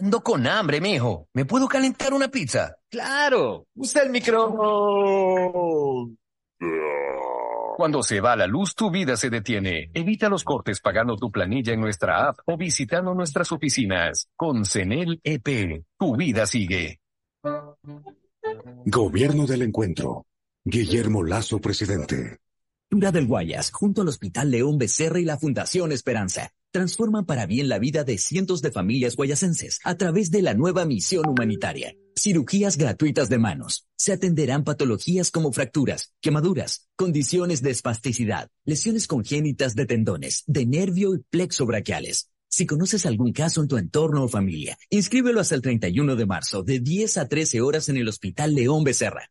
Ando con hambre, mijo. ¿Me puedo calentar una pizza? Claro. Usa el micro. Cuando se va la luz, tu vida se detiene. Evita los cortes pagando tu planilla en nuestra app o visitando nuestras oficinas. Con CENEL EP, tu vida sigue. Gobierno del Encuentro. Guillermo Lazo, presidente. Cultura del Guayas, junto al Hospital León Becerra y la Fundación Esperanza, transforman para bien la vida de cientos de familias guayasenses a través de la nueva misión humanitaria. Cirugías gratuitas de manos. Se atenderán patologías como fracturas, quemaduras, condiciones de espasticidad, lesiones congénitas de tendones, de nervio y plexo braquiales. Si conoces algún caso en tu entorno o familia, inscríbelo hasta el 31 de marzo, de 10 a 13 horas en el Hospital León Becerra.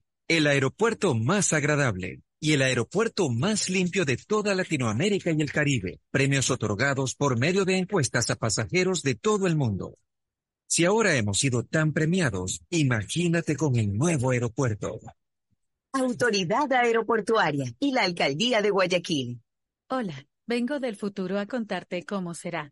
el aeropuerto más agradable y el aeropuerto más limpio de toda Latinoamérica y el Caribe. Premios otorgados por medio de encuestas a pasajeros de todo el mundo. Si ahora hemos sido tan premiados, imagínate con el nuevo aeropuerto. Autoridad Aeroportuaria y la Alcaldía de Guayaquil. Hola, vengo del futuro a contarte cómo será.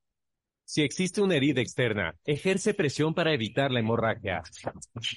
Si existe una herida externa, ejerce presión para evitar la hemorragia.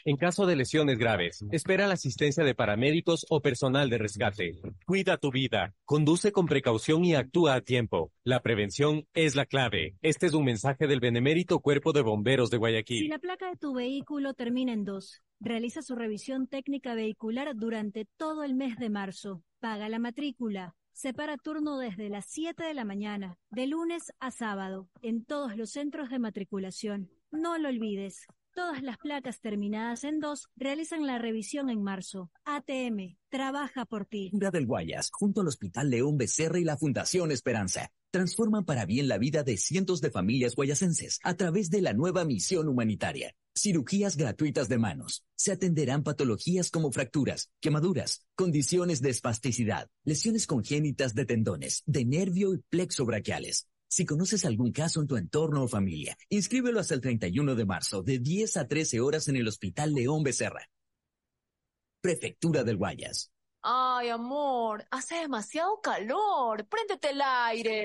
En caso de lesiones graves, espera la asistencia de paramédicos o personal de rescate. Cuida tu vida, conduce con precaución y actúa a tiempo. La prevención es la clave. Este es un mensaje del benemérito Cuerpo de Bomberos de Guayaquil. Si la placa de tu vehículo termina en dos, realiza su revisión técnica vehicular durante todo el mes de marzo. Paga la matrícula. Separa turno desde las 7 de la mañana, de lunes a sábado, en todos los centros de matriculación. No lo olvides. Todas las placas terminadas en dos realizan la revisión en marzo. ATM, trabaja por ti. del Guayas, junto al Hospital León Becerra y la Fundación Esperanza, transforman para bien la vida de cientos de familias guayasenses a través de la nueva misión humanitaria. Cirugías gratuitas de manos. Se atenderán patologías como fracturas, quemaduras, condiciones de espasticidad, lesiones congénitas de tendones, de nervio y plexo braquiales. Si conoces algún caso en tu entorno o familia, inscríbelo hasta el 31 de marzo, de 10 a 13 horas en el Hospital León Becerra. Prefectura del Guayas. Ay, amor, hace demasiado calor. Préndete el aire.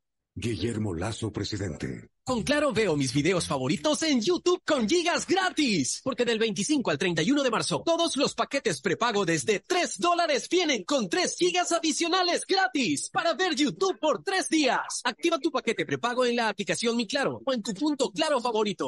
Guillermo Lazo, presidente. Con Claro veo mis videos favoritos en YouTube con gigas gratis. Porque del 25 al 31 de marzo, todos los paquetes prepago desde 3 dólares vienen con 3 gigas adicionales gratis para ver YouTube por 3 días. Activa tu paquete prepago en la aplicación Mi Claro o en tu punto Claro favorito.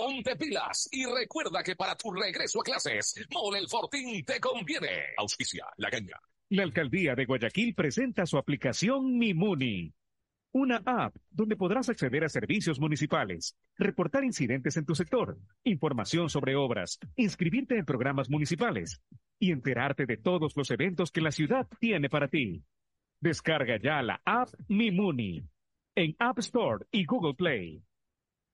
Ponte pilas y recuerda que para tu regreso a clases, Mole el Fortín te conviene. Auspicia la ganga. La alcaldía de Guayaquil presenta su aplicación Mimuni. Una app donde podrás acceder a servicios municipales, reportar incidentes en tu sector, información sobre obras, inscribirte en programas municipales y enterarte de todos los eventos que la ciudad tiene para ti. Descarga ya la app Mimuni en App Store y Google Play.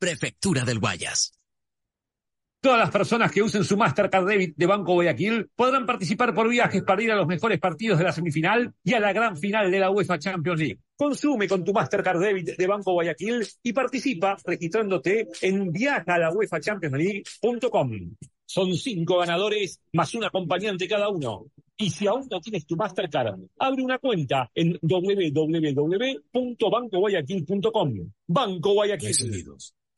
Prefectura del Guayas. Todas las personas que usen su Mastercard Debit de Banco Guayaquil podrán participar por viajes para ir a los mejores partidos de la semifinal y a la gran final de la UEFA Champions League. Consume con tu Mastercard Debit de Banco Guayaquil y participa registrándote en viajalauefachampionsleague.com. Son cinco ganadores más un acompañante cada uno. Y si aún no tienes tu Mastercard, abre una cuenta en www.bancoguayaquil.com. Banco Guayaquil.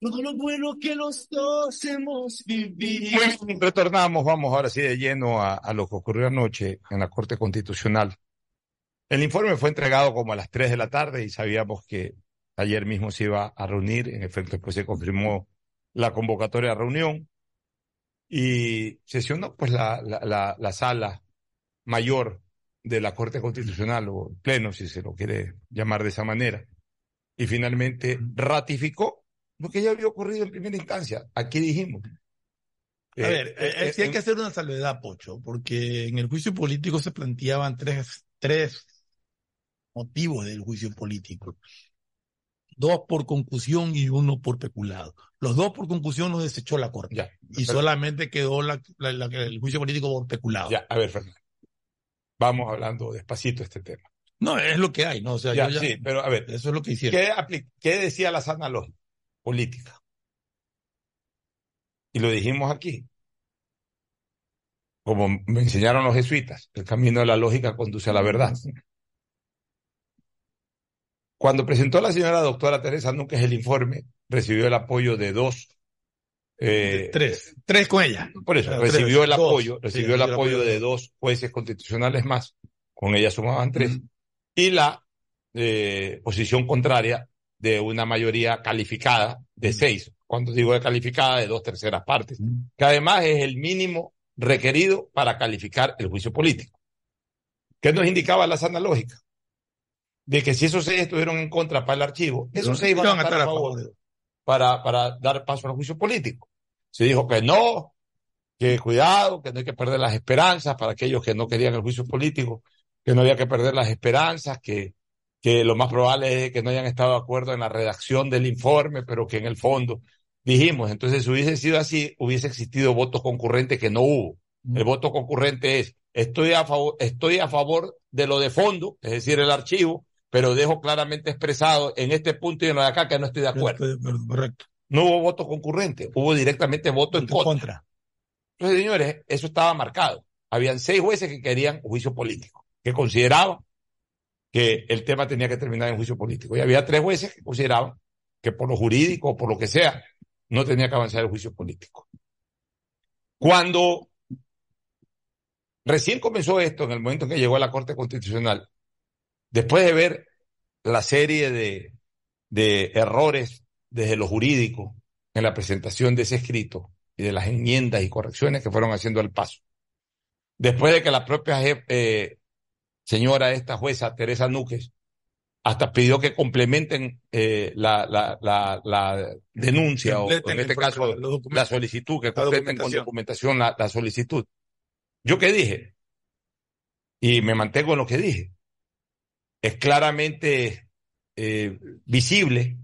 todo lo bueno que los dos hemos vivido. Bueno, retornamos, vamos ahora sí de lleno a, a, lo que ocurrió anoche en la Corte Constitucional. El informe fue entregado como a las 3 de la tarde y sabíamos que ayer mismo se iba a reunir. En efecto, después se confirmó la convocatoria a reunión y sesionó pues la, la, la, la sala mayor de la Corte Constitucional o pleno, si se lo quiere llamar de esa manera. Y finalmente ratificó lo que ya había ocurrido en primera instancia. Aquí dijimos. A ver, eh, eh, sí hay que hacer una salvedad, Pocho, porque en el juicio político se planteaban tres, tres motivos del juicio político. Dos por concusión y uno por peculado. Los dos por concusión los desechó la Corte. Ya, y pero, solamente quedó la, la, la, el juicio político por peculado. Ya, a ver, Fernando. Vamos hablando despacito de este tema. No, es lo que hay, ¿no? O sea, ya, ya, sí, pero a ver. Eso es lo que hicieron. ¿Qué, ¿Qué decía la sana lógica? Política. Y lo dijimos aquí. Como me enseñaron los jesuitas, el camino de la lógica conduce a la verdad. Cuando presentó la señora doctora Teresa Núñez el informe, recibió el apoyo de dos. Eh, tres, tres con ella. Por eso, Pero recibió tres, el dos. apoyo, recibió Sí, el recibió apoyo el apoyo de dos jueces constitucionales más, con ella sumaban tres, y la eh, posición contraria de una mayoría calificada de seis. Cuando digo de calificada, de dos terceras partes, que además es el mínimo requerido para calificar el juicio político. ¿Qué nos indicaba la sana lógica? De que si esos seis estuvieron en contra para el archivo, esos seis iban a estar a favor para, para dar paso al juicio político. Se dijo que no, que cuidado, que no hay que perder las esperanzas para aquellos que no querían el juicio político, que no había que perder las esperanzas, que que lo más probable es que no hayan estado de acuerdo en la redacción del informe, pero que en el fondo dijimos, entonces si hubiese sido así, hubiese existido votos concurrentes que no hubo. El voto concurrente es, estoy a favor, estoy a favor de lo de fondo, es decir, el archivo, pero dejo claramente expresado en este punto y en lo de acá que no estoy de acuerdo. Correcto. No hubo voto concurrente, hubo directamente voto en contra. contra. Entonces, señores, eso estaba marcado. Habían seis jueces que querían juicio político, que consideraban que el tema tenía que terminar en juicio político. Y había tres jueces que consideraban que por lo jurídico o por lo que sea, no tenía que avanzar el juicio político. Cuando recién comenzó esto, en el momento en que llegó a la Corte Constitucional, después de ver la serie de, de errores desde lo jurídico en la presentación de ese escrito y de las enmiendas y correcciones que fueron haciendo al paso, después de que la propia eh, señora esta jueza, Teresa Núquez, hasta pidió que complementen eh, la, la, la, la, denuncia completen o en este caso la solicitud, que completen con documentación la, la, solicitud. ¿Yo qué dije? Y me mantengo en lo que dije. Es claramente eh, visible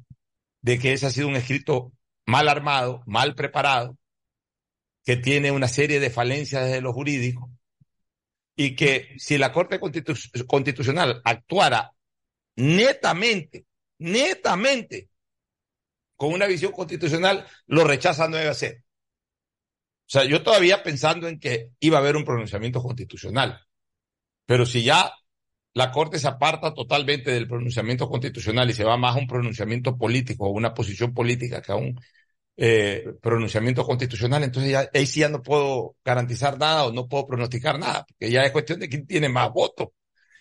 de que ese ha sido un escrito mal armado, mal preparado, que tiene una serie de falencias desde lo jurídico y que si la Corte Constitu Constitucional actuara netamente, netamente, con una visión constitucional, lo rechaza 9 a 0. O sea, yo todavía pensando en que iba a haber un pronunciamiento constitucional, pero si ya la Corte se aparta totalmente del pronunciamiento constitucional y se va más a un pronunciamiento político o una posición política que a un eh, pronunciamiento constitucional, entonces ya ahí sí ya no puedo garantizar nada o no puedo pronosticar nada, porque ya es cuestión de quién tiene más votos.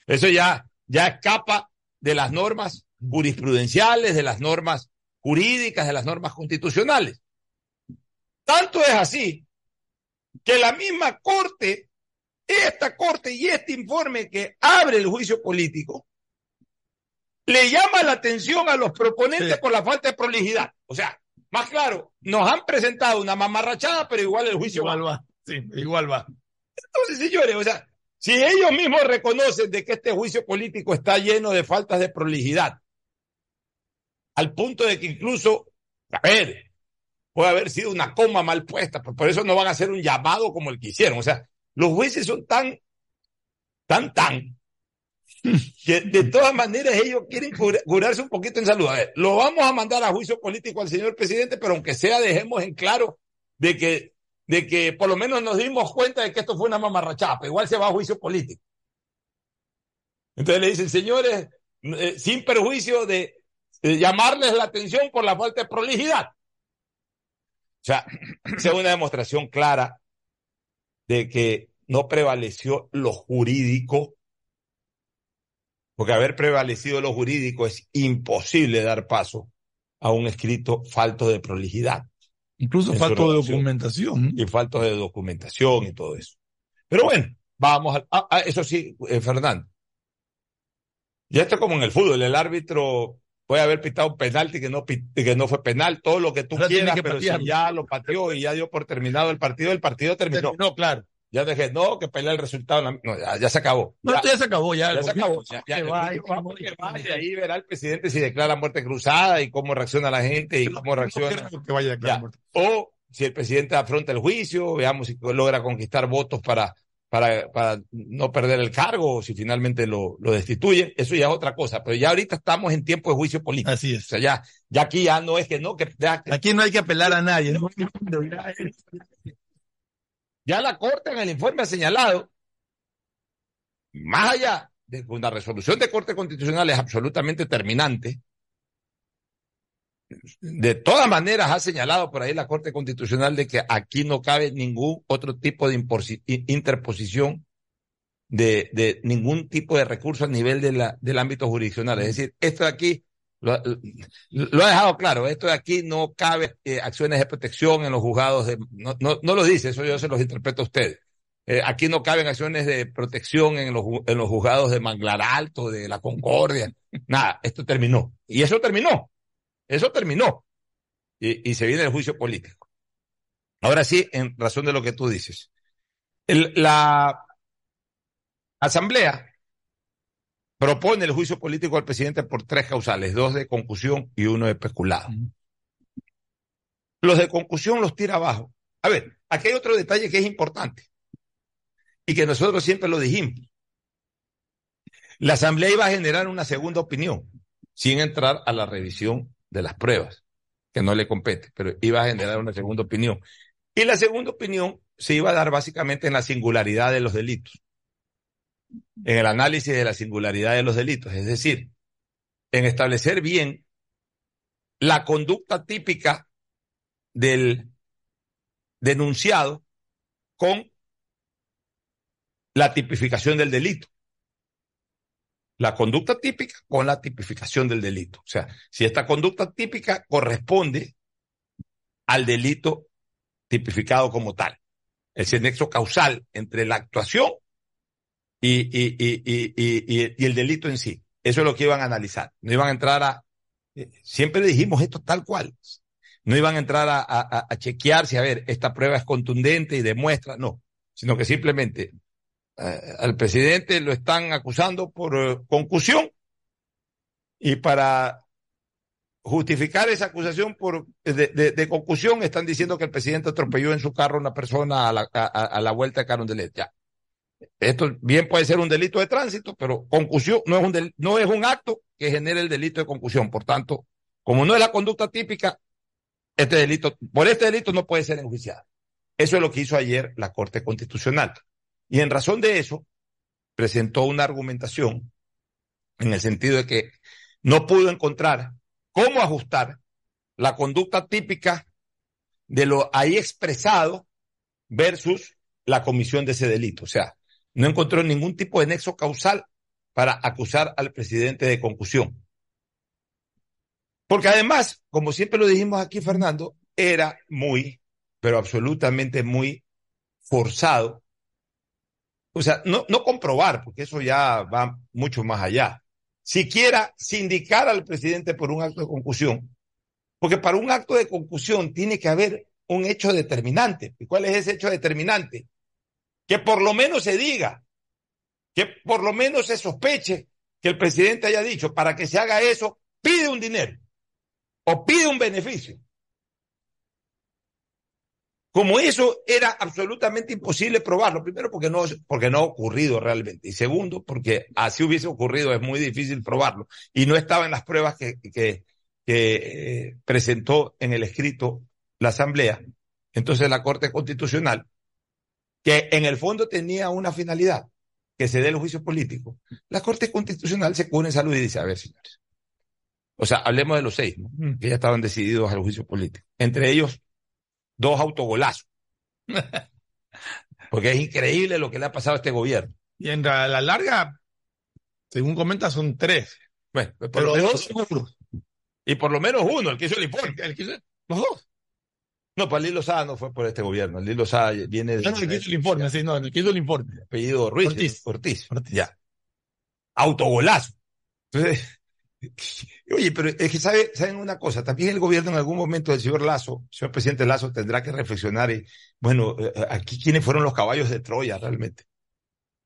Eso ya, ya escapa de las normas jurisprudenciales, de las normas jurídicas, de las normas constitucionales. Tanto es así que la misma Corte esta corte y este informe que abre el juicio político le llama la atención a los proponentes por la falta de prolijidad. O sea, más claro, nos han presentado una mamarrachada, pero igual el juicio igual va. Sí, igual va. Entonces, señores, o sea, si ellos mismos reconocen de que este juicio político está lleno de faltas de prolijidad, al punto de que incluso, a ver, puede haber sido una coma mal puesta, por eso no van a hacer un llamado como el que hicieron. O sea, los jueces son tan, tan, tan, que de todas maneras ellos quieren curarse un poquito en salud. A ver, lo vamos a mandar a juicio político al señor presidente, pero aunque sea dejemos en claro de que, de que por lo menos nos dimos cuenta de que esto fue una mamarrachada, pero igual se va a juicio político. Entonces le dicen, señores, eh, sin perjuicio de, de llamarles la atención por la falta de prolijidad. O sea, es una demostración clara de que no prevaleció lo jurídico, porque haber prevalecido lo jurídico es imposible dar paso a un escrito falto de prolijidad. Incluso falto de documentación. Y falto de documentación y todo eso. Pero bueno, vamos a, ah, ah, eso sí, eh, Fernando. Ya esto es como en el fútbol, el árbitro puede haber pitado un penalti que no, que no fue penal, todo lo que tú Ahora quieras, que pero si ya lo pateó y ya dio por terminado el partido, el partido terminó. No, claro. Ya dejé, no, que pelea el resultado. No, ya, ya se acabó. No, esto ya se acabó, ya. Ya se acabó. Ya, ya, último vamos que vaya, y ahí verá el presidente si declara muerte cruzada y cómo reacciona la gente y cómo reacciona. creo que vaya a declarar Ya. muerte. O si el presidente afronta el juicio, veamos si logra conquistar votos para, para, para no perder el cargo o si finalmente lo, lo destituyen. Eso ya es otra cosa. Pero ya ahorita estamos en tiempo de juicio político. Así es. O sea, ya, ya aquí ya no es que no, que ya, Aquí no hay que apelar a nadie. ¿no? Ya la Corte en el informe ha señalado, más allá de que una resolución de Corte Constitucional es absolutamente terminante, de todas maneras ha señalado por ahí la Corte Constitucional de que aquí no cabe ningún otro tipo de interposición de, ningún tipo de recurso a nivel del ámbito jurisdiccional. Es decir, esto de aquí lo, ha dejado claro, esto de aquí no cabe eh, acciones de protección en los juzgados de, no, no, no lo dice, eso yo se los interpreto a ustedes. Eh, aquí no caben acciones de protección en los, en los juzgados de Manglar Alto, de la Concordia, nada, esto terminó. Y eso terminó, eso terminó. Y, y se viene el juicio político. Ahora sí, en razón de lo que tú dices. La Asamblea propone el juicio político al presidente por tres causales, dos de concusión y uno de peculado. Los de concusión los tira abajo. A ver, aquí hay otro detalle que es importante y que nosotros siempre lo dijimos. La Asamblea iba a generar una segunda opinión sin entrar a la revisión de las pruebas, que no le compete, pero iba a generar una segunda opinión. Y la segunda opinión se iba a dar básicamente en la singularidad de los delitos en el análisis de la singularidad de los delitos, es decir, en establecer bien la conducta típica del denunciado con la tipificación del delito. La conducta típica con la tipificación del delito. O sea, si esta conducta típica corresponde al delito tipificado como tal. Ese nexo causal entre la actuación y, y, y, y, el delito en sí. Eso es lo que iban a analizar. No iban a entrar a... eh, Siempre dijimos esto tal cual. No iban a entrar a, a, a chequear si, a ver, esta prueba es contundente y demuestra, no, sino que simplemente eh, al presidente lo están acusando por eh, concusión y para justificar esa acusación por de, concusión están diciendo que el presidente atropelló en su carro a una persona a la, a- a la vuelta de Carondelet. Ya. Esto bien puede ser un delito de tránsito, pero concusión no es un del- no es un acto que genere el delito de concusión. Por tanto, como no es la conducta típica, este delito, por este delito no puede ser enjuiciado. Eso es lo que hizo ayer la Corte Constitucional. Y en razón de eso, presentó una argumentación en el sentido de que no pudo encontrar cómo ajustar la conducta típica de lo ahí expresado versus la comisión de ese delito. O sea, no encontró ningún tipo de nexo causal para acusar al presidente de concusión. Porque además, como siempre lo dijimos aquí, Fernando, era muy, pero absolutamente muy forzado o sea, no, no comprobar, porque eso ya va mucho más allá. Siquiera sindicar al presidente por un acto de concusión, porque para un acto de concusión tiene que haber un hecho determinante. ¿Y cuál es ese hecho determinante? Que por lo menos se diga, que por lo menos se sospeche que el presidente haya dicho, para que se haga eso, pide un dinero o pide un beneficio. Como eso era absolutamente imposible probarlo, primero porque no, porque no ha ocurrido realmente, y segundo porque así hubiese ocurrido es muy difícil probarlo, y no estaba en las pruebas que, que, que eh, presentó en el escrito la Asamblea, entonces la Corte Constitucional, que en el fondo tenía una finalidad, que se dé el juicio político, la Corte Constitucional se pone en salud y dice, a ver, señores, o sea, hablemos de los seis, ¿no? que ya estaban decididos al juicio político, entre ellos dos autogolazos. Porque es increíble lo que le ha pasado a este gobierno. Y en la, la larga, según comenta, son tres. Bueno, por Pero lo menos, dos seguros. y por lo menos uno, el que hizo el informe. El que hizo- los dos. No, pues Lilo Sada no fue por este gobierno. Lilo Sada viene de No, no, el que hizo el informe, sí, no, el que hizo el informe. apellido Ruiz. Ortiz. Ortiz. Ya. Autogolazo. Entonces, oye, pero es que sabe, saben una cosa, también el gobierno en algún momento del señor Lazo, señor presidente Lazo, tendrá que reflexionar y, bueno, eh, aquí quiénes fueron los caballos de Troya realmente.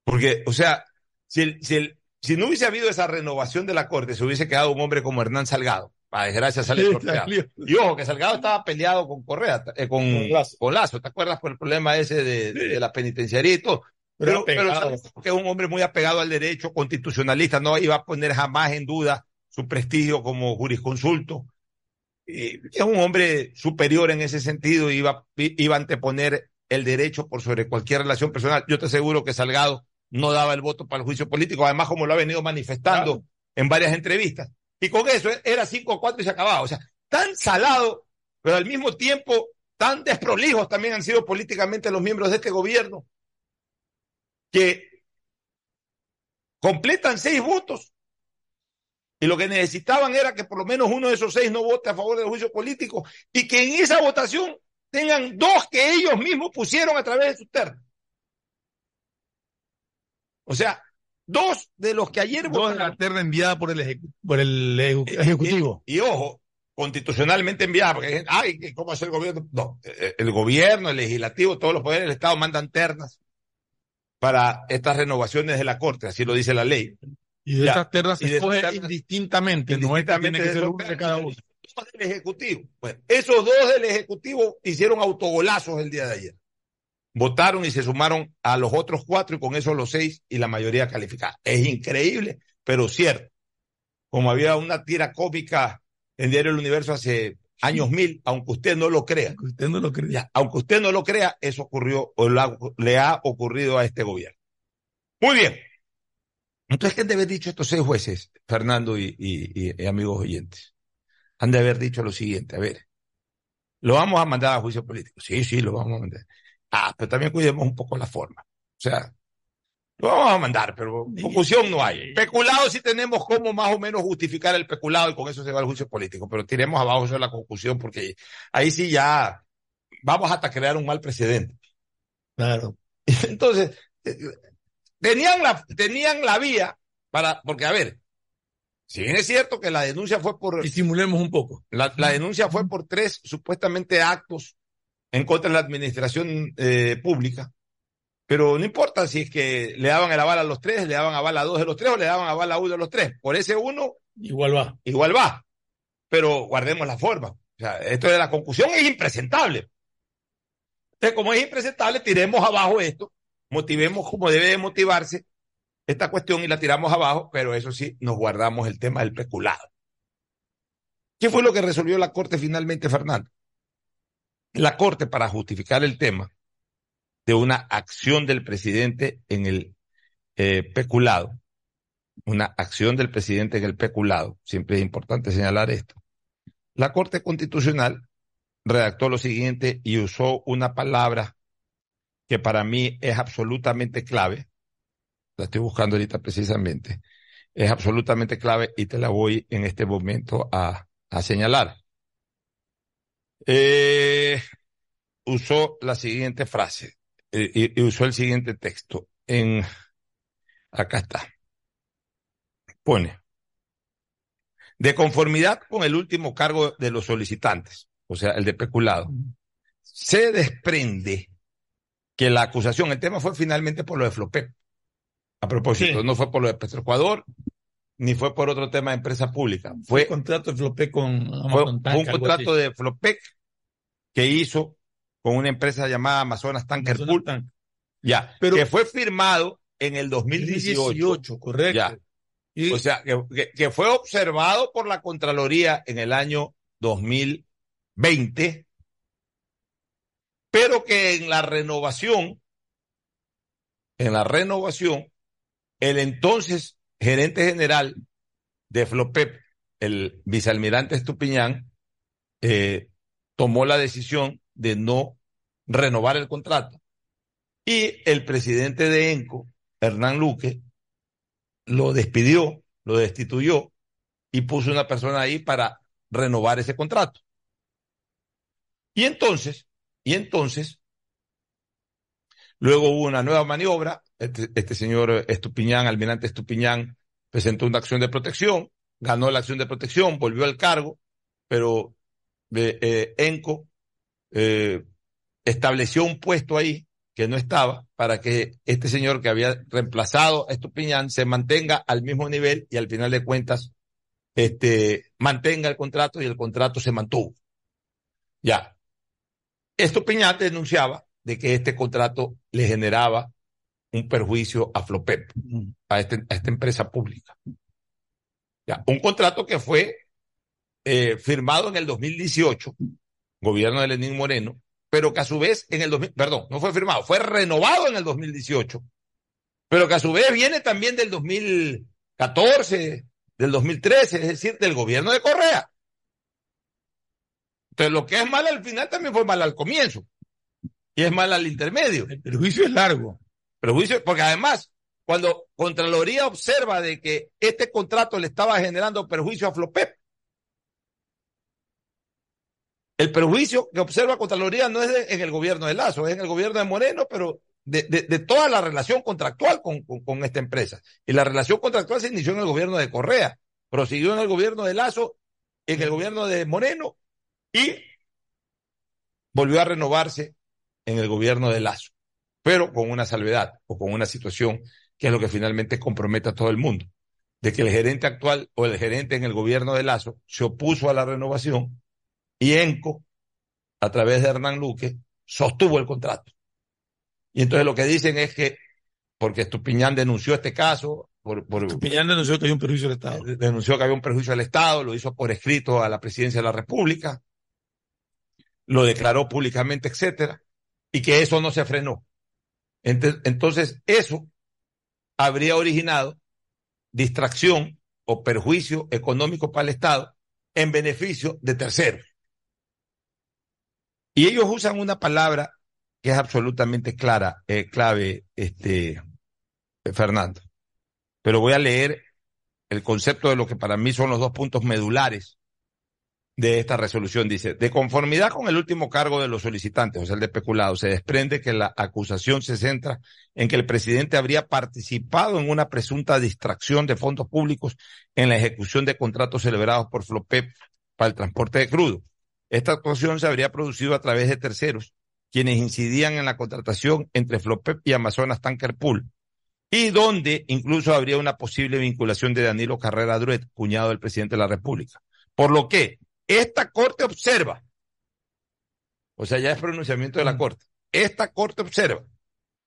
Porque, o sea, si el, si el, si no hubiese habido esa renovación de la corte, se hubiese quedado un hombre como Hernán Salgado. Para desgracia sale Sí, salió. Y ojo, que Salgado estaba peleado con Correa, eh, con, con Lazo. ¿Te acuerdas por el problema ese de, de la penitenciaría y todo? Pero sabes que es un hombre muy apegado al derecho constitucionalista, no iba a poner jamás en duda su prestigio como jurisconsulto. Es un hombre superior en ese sentido, iba, iba a anteponer el derecho por sobre cualquier relación personal. Yo te aseguro que Salgado no daba el voto para el juicio político, además como lo ha venido manifestando en varias entrevistas. Y con eso era 5 a 4 y se acababa. O sea, tan salado, pero al mismo tiempo tan desprolijos también han sido políticamente los miembros de este gobierno, que completan seis votos y lo que necesitaban era que por lo menos uno de esos seis no vote a favor del juicio político y que en esa votación tengan dos que ellos mismos pusieron a través de su terna. O sea, dos de los que ayer Dos de votaron. la terna enviada por el, ejecu- por el ejecu- ejecutivo. Y, y ojo, constitucionalmente enviada, porque ay, que ¿cómo hace el gobierno? No, eh, el gobierno, el legislativo, todos los poderes del Estado mandan ternas para estas renovaciones de la Corte, así lo dice la ley. Y de Ya. estas ternas se escoge ternas- indistintamente, no es que Indistintamente tiene que ser uno de cada uno. Dos del Ejecutivo. Bueno, esos dos del Ejecutivo hicieron autogolazos el día de ayer. Votaron y se sumaron a los otros cuatro y con eso los seis y la mayoría calificada. Es increíble, pero cierto. Como había una tira cómica en Diario El Universo hace años mil, aunque usted no lo crea. Usted no lo cree. Ya, aunque usted no lo crea, eso ocurrió o la- le ha ocurrido a este gobierno. Muy bien. Entonces, ¿qué han de haber dicho estos seis jueces, Fernando y- y amigos oyentes? Han de haber dicho lo siguiente, a ver, lo vamos a mandar a juicio político. Sí, sí, lo vamos a mandar. Ah, pero también cuidemos un poco la forma. O sea, lo vamos a mandar, pero confusión no hay. Peculado sí tenemos cómo más o menos justificar el peculado y con eso se va al juicio político, pero tiremos abajo eso de la confusión porque ahí sí ya vamos hasta crear un mal precedente. Claro. Entonces, eh, tenían la, tenían la vía para, porque a ver, si bien es cierto que la denuncia fue por, Disimulemos un poco. la, la denuncia fue por tres supuestamente actos en contra de la administración eh, pública, pero no importa si es que le daban el aval a los tres, le daban aval a dos de los tres o le daban aval a uno de los tres. Por ese uno, Igual va. igual va, pero guardemos la forma. O sea, esto de la concusión es impresentable. Entonces, como es impresentable, tiremos abajo esto, motivemos como debe de motivarse esta cuestión y la tiramos abajo, pero eso sí, nos guardamos el tema del peculado. ¿Qué fue lo que resolvió la Corte finalmente, Fernando? La Corte, para justificar el tema de una acción del presidente en el eh, peculado, una acción del presidente en el peculado, siempre es importante señalar esto, la Corte Constitucional redactó lo siguiente y usó una palabra que para mí es absolutamente clave, la estoy buscando ahorita precisamente, es absolutamente clave y te la voy en este momento a, a señalar. Eh, usó la siguiente frase eh, y, y usó el siguiente texto. en, acá está, pone, de conformidad con el último cargo de los solicitantes, o sea, el de peculado, se desprende que la acusación, el tema fue finalmente por lo de Flopep. A propósito, no fue por lo de Petroecuador, ni fue por otro tema de empresa pública. Fue un contrato de Flopec con fue, un contrato de Flopec que hizo con una empresa llamada Amazonas Tanker Pool. Ya, Pero- que fue firmado en el 2018. 2018, correcto. Ya. O sea, que, que- que fue observado por la Contraloría en el año 2020, pero que en la renovación, en la renovación, el entonces gerente general de Flopep, el vicealmirante Estupiñán, eh, tomó la decisión de no renovar el contrato. Y el presidente de ENCO, Hernán Luque, lo despidió, lo destituyó y puso una persona ahí para renovar ese contrato. Y entonces, y entonces, luego hubo una nueva maniobra, este, este señor Estupiñán, almirante Estupiñán, presentó una acción de protección, ganó la acción de protección, volvió al cargo, pero eh, eh, ENCO eh, estableció un puesto ahí que no estaba para que este señor que había reemplazado a Estupiñán se mantenga al mismo nivel y al final de cuentas este, mantenga el contrato y el contrato se mantuvo. Ya. Estupiñán denunciaba de que este contrato le generaba un perjuicio a Flopep, a, este- a esta empresa pública. Ya. Un contrato que fue eh, firmado en el 2018, gobierno de Lenín Moreno, pero que a su vez en el 2000, perdón, no fue firmado, fue renovado en el 2018, pero que a su vez viene también del 2014, del 2013, es decir, del gobierno de Correa. Entonces, lo que es mal al final también fue mal al comienzo. Y es mal al intermedio. El perjuicio es largo. Perjuicio, porque además, cuando Contraloría observa de que este contrato le estaba generando perjuicio a Flopep, el perjuicio que observa Contraloría no es en el gobierno de Lazo, es en el gobierno de Moreno, pero de, toda la relación contractual con, con- con esta empresa. Y la relación contractual se inició en el gobierno de Correa, prosiguió en el gobierno de Lazo, en el gobierno de Moreno y volvió a renovarse en el gobierno de Lazo, pero con una salvedad o con una situación que es lo que finalmente compromete a todo el mundo, de que el gerente actual o el gerente en el gobierno de Lazo se opuso a la renovación y ENCO, a través de Hernán Luque, sostuvo el contrato. Y entonces lo que dicen es que, porque Estupiñán denunció este caso, por, por, Estupiñán denunció que hay un perjuicio del Estado. denunció que había un perjuicio al Estado, lo hizo por escrito a la presidencia de la República, lo declaró públicamente, etcétera, y que eso no se frenó. Entonces, eso habría originado distracción o perjuicio económico para el Estado en beneficio de terceros. Y ellos usan una palabra que es absolutamente clara, eh, clave, este, eh, Fernando. Pero voy a leer el concepto de lo que para mí son los dos puntos medulares de esta resolución. Dice, de conformidad con el último cargo de los solicitantes, o sea, el de peculado, se desprende que la acusación se centra en que el presidente habría participado en una presunta distracción de fondos públicos en la ejecución de contratos celebrados por Flopep para el transporte de crudo. Esta actuación se habría producido a través de terceros, quienes incidían en la contratación entre Flopep y Amazonas Tanker Pool, y donde incluso habría una posible vinculación de Danilo Carrera Druet, cuñado del presidente de la República. Por lo que esta corte observa, o sea, ya es pronunciamiento de la corte, esta corte observa,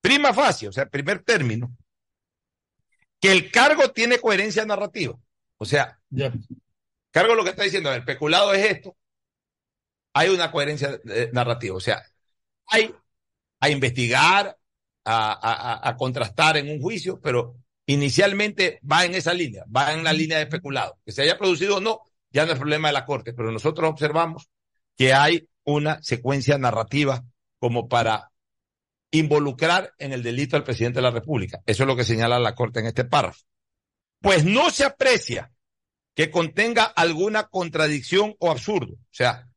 prima facie, o sea, primer término, que el cargo tiene coherencia narrativa. O sea, cargo lo que está diciendo, el peculado es esto, hay una coherencia eh, narrativa, o sea, hay a investigar, a- a contrastar en un juicio, pero inicialmente va en esa línea, va en la línea de especulado. Que se haya producido o no, ya no es problema de la Corte, pero nosotros observamos que hay una secuencia narrativa como para involucrar en el delito al presidente de la República. Eso es lo que señala la Corte en este párrafo. Pues no se aprecia que contenga alguna contradicción o absurdo. O sea,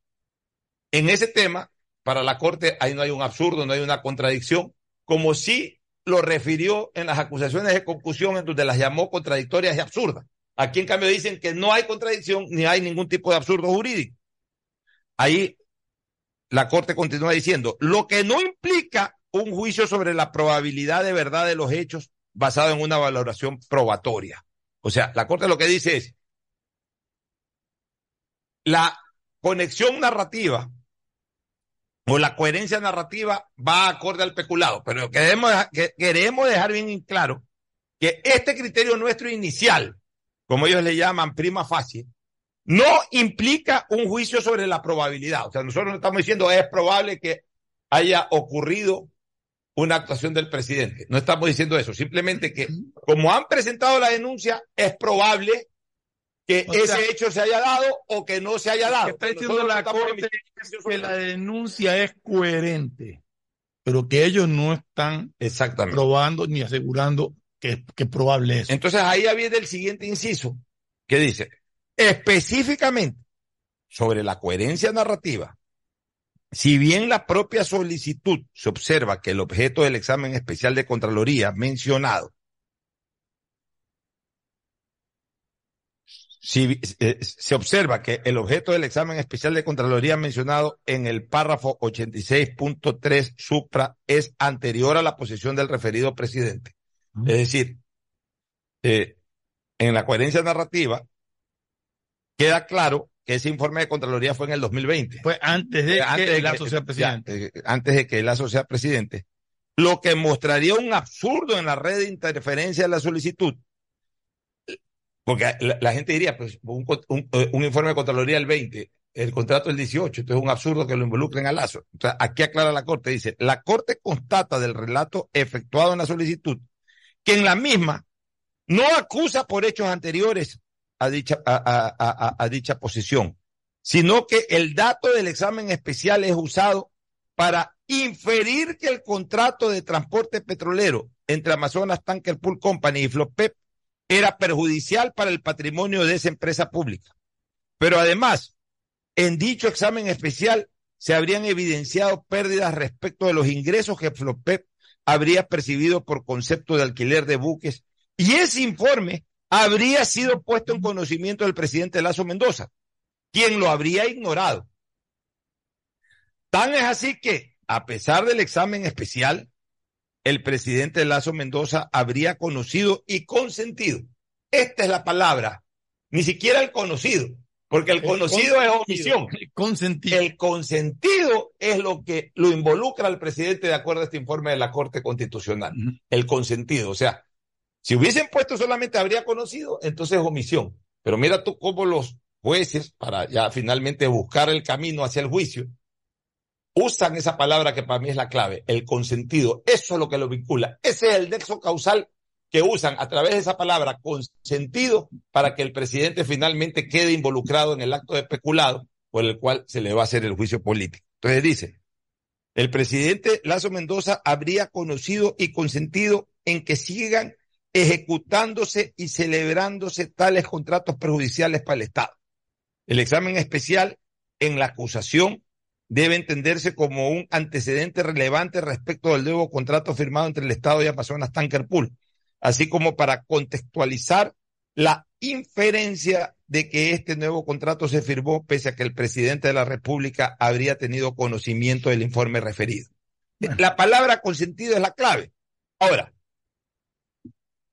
en ese tema, para la Corte ahí no hay un absurdo, no hay una contradicción, como si lo refirió en las acusaciones de concusión en donde las llamó contradictorias y absurdas. Aquí en cambio dicen que no hay contradicción ni hay ningún tipo de absurdo jurídico. Ahí la Corte continúa diciendo, lo que no implica un juicio sobre la probabilidad de verdad de los hechos basado en una valoración probatoria. O sea, la Corte lo que dice es, la conexión narrativa o la coherencia narrativa va acorde al peculado, pero queremos, queremos dejar bien claro que este criterio nuestro inicial, como ellos le llaman prima facie, no implica un juicio sobre la probabilidad. O sea, nosotros no estamos diciendo es probable que haya ocurrido una actuación del presidente. No estamos diciendo eso. Simplemente que como han presentado la denuncia, es probable que ese hecho se haya dado o que no se haya dado. Está diciendo la Corte que la denuncia es coherente, pero que ellos no están probando ni asegurando que, probable es. Entonces ahí viene el siguiente inciso, que dice, específicamente sobre la coherencia narrativa, si bien la propia solicitud se observa que el objeto del examen especial de Contraloría mencionado si eh, se observa que el objeto del examen especial de Contraloría mencionado en el párrafo 86.3 supra es anterior a la posición del referido presidente. Es decir, eh, en la coherencia narrativa queda claro que ese informe de Contraloría fue en el 2020. Fue antes de que el Lazo sea presidente. antes de que Lazo sea presidente. Lo que mostraría un absurdo en la red de interferencia de la solicitud porque la, gente diría, pues, un, eh, un, informe de Contraloría el 20, el contrato el 18, entonces es un absurdo que lo involucren a Lazo. Entonces, aquí aclara la Corte, dice, la Corte constata del relato efectuado en la solicitud que en la misma no acusa por hechos anteriores a dicha, a, a, a, dicha posición, sino que el dato del examen especial es usado para inferir que el contrato de transporte petrolero entre Amazonas Tanker Pool Company y Flopep era perjudicial para el patrimonio de esa empresa pública. Pero además, en dicho examen especial se habrían evidenciado pérdidas respecto de los ingresos que Flopep habría percibido por concepto de alquiler de buques y ese informe habría sido puesto en conocimiento del presidente Lazo Mendoza, quien lo habría ignorado. Tan es así que, a pesar del examen especial, el presidente Lazo Mendoza habría conocido y consentido. Esta es la palabra, ni siquiera el conocido, porque el, conocido es omisión. El consentido. El consentido es lo que lo involucra al presidente de acuerdo a este informe de la Corte Constitucional. El consentido. O sea, si hubiesen puesto solamente habría conocido, entonces es omisión. Pero mira tú cómo los jueces, para ya finalmente buscar el camino hacia el juicio, usan esa palabra que para mí es la clave, el consentido. Eso es lo que lo vincula. Ese es el nexo causal que usan a través de esa palabra consentido para que el presidente finalmente quede involucrado en el acto de especulado por el cual se le va a hacer el juicio político. Entonces dice, el presidente Lazo Mendoza habría conocido y consentido en que sigan ejecutándose y celebrándose tales contratos perjudiciales para el Estado. El examen especial en la acusación debe entenderse como un antecedente relevante respecto del nuevo contrato firmado entre el Estado y Amazonas Tanker Pool, así como para contextualizar la inferencia de que este nuevo contrato se firmó pese a que el presidente de la República habría tenido conocimiento del informe referido. La palabra consentido es la clave. Ahora,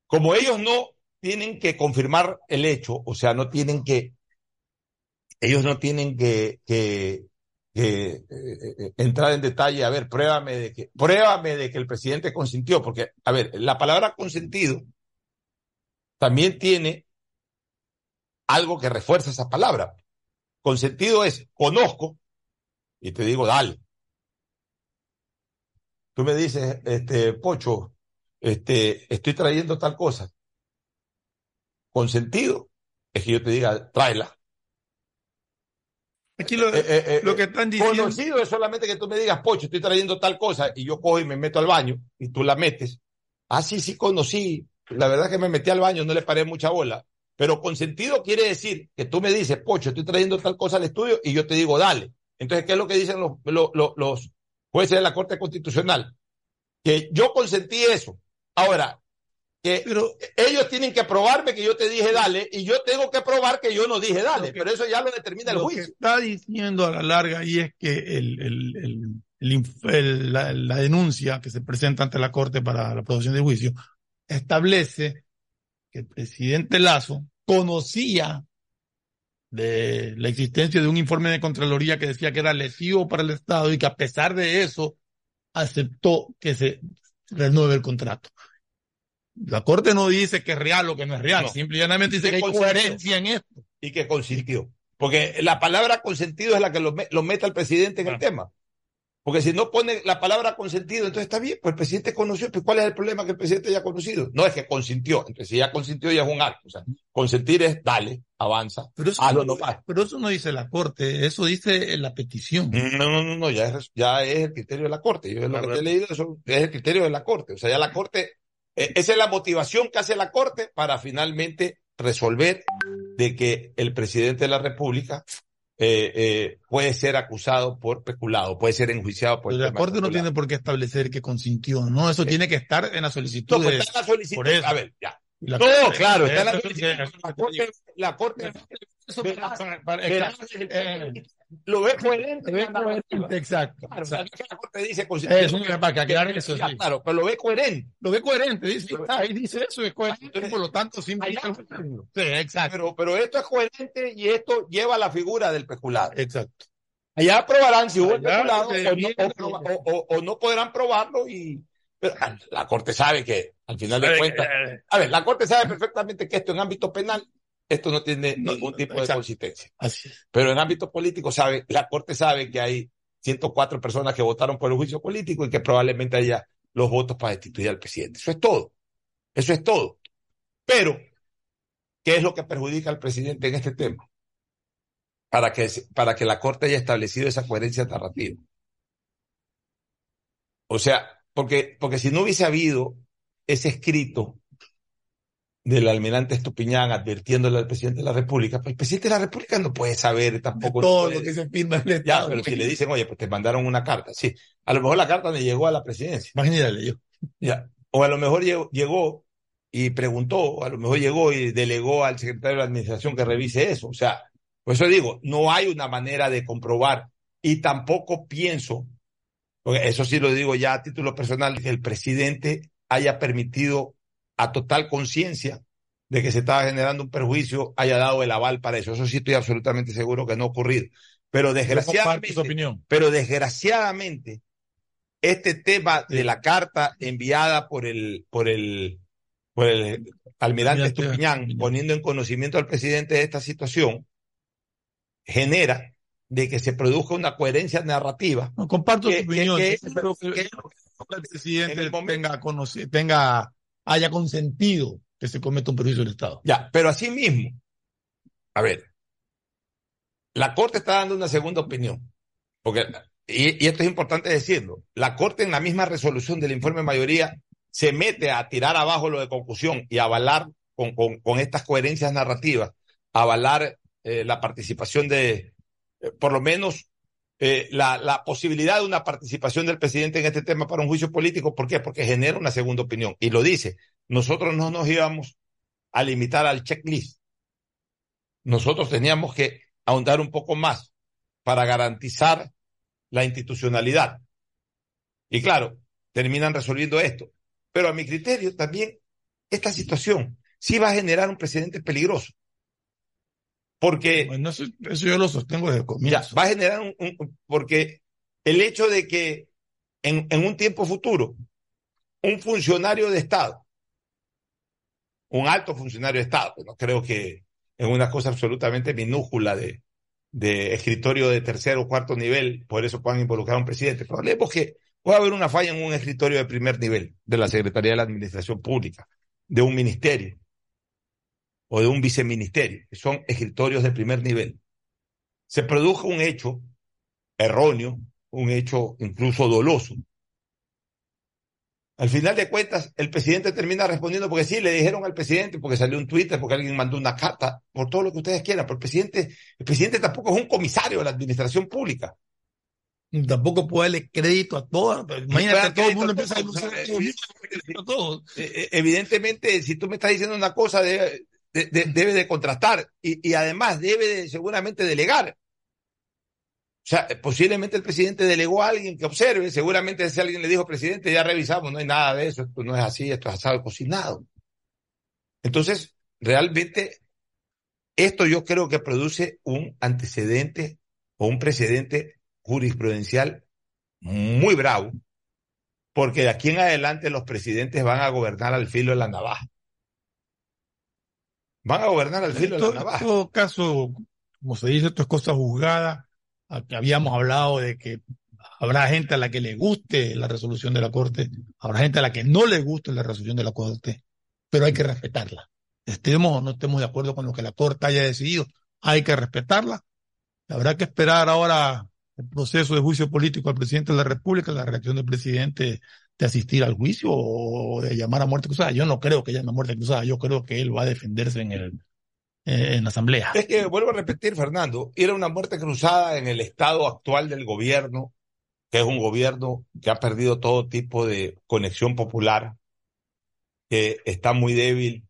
como ellos no tienen que confirmar el hecho, o sea, no tienen que, ellos no tienen que, que eh, eh, entrar en detalle, a ver, pruébame de que, pruébame de que el presidente consintió, porque, a ver, la palabra consentido también tiene algo que refuerza esa palabra. Consentido es conozco y te digo, dale. Tú me dices, este, Pocho, este, estoy trayendo tal cosa. Consentido es que yo te diga, tráela. Aquí lo, eh, eh, eh, que están diciendo. Conocido es solamente que tú me digas, Pocho, estoy trayendo tal cosa y yo cojo y me meto al baño y tú la metes. Ah, sí, sí, conocí. La verdad que me metí al baño, no le paré mucha bola. Pero consentido quiere decir que tú me dices, Pocho, estoy trayendo tal cosa al estudio y yo te digo, dale. Entonces, ¿qué es lo que dicen los, los, los jueces de la Corte Constitucional? Que yo consentí eso. Ahora, que ellos tienen que probarme que yo te dije dale y yo tengo que probar que yo no dije dale, pero eso ya lo determina el Lo juicio. que está diciendo a la larga y es que el, el- la, la denuncia que se presenta ante la Corte para la producción del juicio establece que el presidente Lazo conocía de la existencia de un informe de Contraloría que decía que era lesivo para el Estado y que a pesar de eso aceptó que se renueve el contrato. La Corte no dice que es real o que no es real, No. simple y llanamente dice que hay coherencia en esto. Y que consintió. Porque la palabra consentido es la que lo, lo mete al presidente en el tema. Porque si no pone la palabra consentido, entonces está bien, pues el presidente conoció, pues ¿cuál es el problema que el presidente haya conocido? No es que consintió, entonces si ya consintió ya es un acto. O sea, consentir es dale, avanza, Pero eso, hazlo no, nomás. pero eso no dice la Corte, eso dice la petición. No, no, no, no, ya es, ya es el criterio de la Corte. Yo es lo que te he leído, eso es el criterio de la Corte. O sea, ya la Corte, esa es la motivación que hace la Corte para finalmente resolver de que el presidente de la República eh, eh, puede ser acusado por peculado, puede ser enjuiciado por Pero la Corte no tiene por qué establecer que consintió, no, eso tiene que estar en la solicitud. No, pues está en la solicitud. por. A ver, ya. La no, Corte- claro, está en la solicitud. La Corte, la Corte verá- verá- lo ve coherente. Exacto. Claro, la Corte dice consintió. Eso, para que eso, Ya, sí. Claro, pero lo ve coherente. Lo ve coherente, dice, ahí dice eso, es coherente, por lo tanto, simple. Sí, exacto. Pero, pero esto es coherente y esto lleva a la figura del peculado. Exacto. Allá aprobarán si hubo peculado o no, o- o- o- o no podrán probarlo y pero, ah, la Corte sabe que al final de cuentas, a ver, la Corte sabe perfectamente que esto en ámbito penal, esto no tiene ningún tipo de consistencia. Así es. Pero en ámbito político sabe, la Corte sabe que hay 104 personas que votaron por el juicio político y que probablemente haya los votos para destituir al presidente. Eso es todo. Eso es todo. Pero, ¿qué es lo que perjudica al presidente en este tema? Para que, para que la Corte haya establecido esa coherencia narrativa. O sea, porque, porque si no hubiese habido ese escrito del almirante Estupiñán advirtiéndole al presidente de la República, pues el presidente de la República no puede saber tampoco. Todo puede- lo que se firma en el ya, pero si le dicen, oye, pues te mandaron una carta, sí, a lo mejor la carta le llegó a la presidencia. Imagínate yo. Ya. O a lo mejor llegó, y preguntó, o a lo mejor llegó y delegó al secretario de la administración que revise eso. O sea, por eso digo, no hay una manera de comprobar y tampoco pienso, porque eso sí lo digo ya a título personal, que el presidente haya permitido a total conciencia de que se estaba generando un perjuicio, haya dado el aval para eso. Eso sí estoy absolutamente seguro que no ha ocurrido. Pero desgraciadamente, opinión. pero desgraciadamente, este tema de la carta enviada por el, por el, por el almirante Estupiñán, poniendo en conocimiento al presidente de esta situación, genera de que se produzca una coherencia narrativa. No, comparto que- su opinión. que- pero el presidente tenga, conoci- tenga, haya consentido que se cometa un perjuicio del Estado. Ya, pero así mismo, a ver, la Corte está dando una segunda opinión, porque, y, esto es importante decirlo, la Corte en la misma resolución del informe de mayoría se mete a tirar abajo lo de confusión y avalar con, con, con estas coherencias narrativas, avalar eh, la participación de, eh, por lo menos, eh, la, la posibilidad de una participación del presidente en este tema para un juicio político. ¿Por qué? Porque genera una segunda opinión. Y lo dice, nosotros no nos íbamos a limitar al checklist. Nosotros teníamos que ahondar un poco más para garantizar la institucionalidad. Y claro, terminan resolviendo esto. Pero a mi criterio también esta situación sí va a generar un precedente peligroso. Porque Bueno, eso, eso yo lo sostengo desde el ya, comienzo. va a generar un, un- porque el hecho de que en, en un tiempo futuro un funcionario de Estado, un alto funcionario de Estado, no creo que en una cosa absolutamente minúscula de, de escritorio de tercer o cuarto nivel, por eso puedan involucrar a un presidente, pero hablemos que puede haber una falla en un escritorio de primer nivel de la Secretaría de la Administración Pública, de un ministerio o de un viceministerio, que son escritorios de primer nivel. Se produjo un hecho erróneo, un hecho incluso doloso. Al final de cuentas, el presidente termina respondiendo porque sí, le dijeron al presidente, porque salió un Twitter, porque alguien mandó una carta, por todo lo que ustedes quieran, pero el presidente, el presidente tampoco es un comisario de la administración pública. Tampoco puedo darle crédito a todas. Imagínate, todo el mundo empieza a denunciar a todos. Eh, eh, Evidentemente, si tú me estás diciendo una cosa, debe de, de- debe de contrastar y, y además debe de seguramente delegar. O sea, posiblemente el presidente delegó a alguien que observe, seguramente si alguien le dijo, presidente, ya revisamos, no hay nada de eso, esto no es así, esto es asado cocinado. Entonces, realmente, esto yo creo que produce un antecedente o un precedente jurisprudencial muy bravo, porque de aquí en adelante los presidentes van a gobernar al filo de la navaja. Van a gobernar al filo de la navaja. en todo caso, como se dice, esto es cosa juzgada. Habíamos hablado de que habrá gente a la que le guste la resolución de la Corte, habrá gente a la que no le guste la resolución de la Corte, pero hay que respetarla. Estemos o no estemos de acuerdo con lo que la Corte haya decidido, hay que respetarla. Habrá que esperar ahora el proceso de juicio político al presidente de la República, la reacción del presidente asistir al juicio o de llamar a muerte cruzada. Yo no creo que llame a muerte cruzada, yo creo que él va a defenderse en el, eh, en la asamblea. Es que vuelvo a repetir, Fernando, era una muerte cruzada en el estado actual del gobierno, que es un gobierno que ha perdido todo tipo de conexión popular, que está muy débil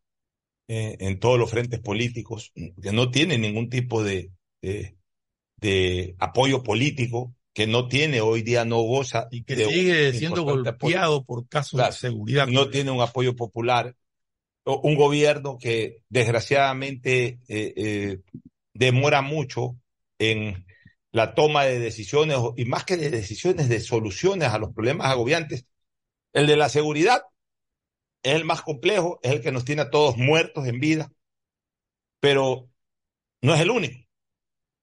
eh, en todos los frentes políticos, que no tiene ningún tipo de, de apoyo político, que no tiene hoy día, no goza y que de sigue siendo apoyo. golpeado por casos Claro, de seguridad. no tiene un apoyo popular, o- un gobierno que desgraciadamente eh, eh, demora mucho en la toma de decisiones, y más que de decisiones, de soluciones a los problemas agobiantes. El de la seguridad es el más complejo, es el que nos tiene a todos muertos en vida, pero no es el único.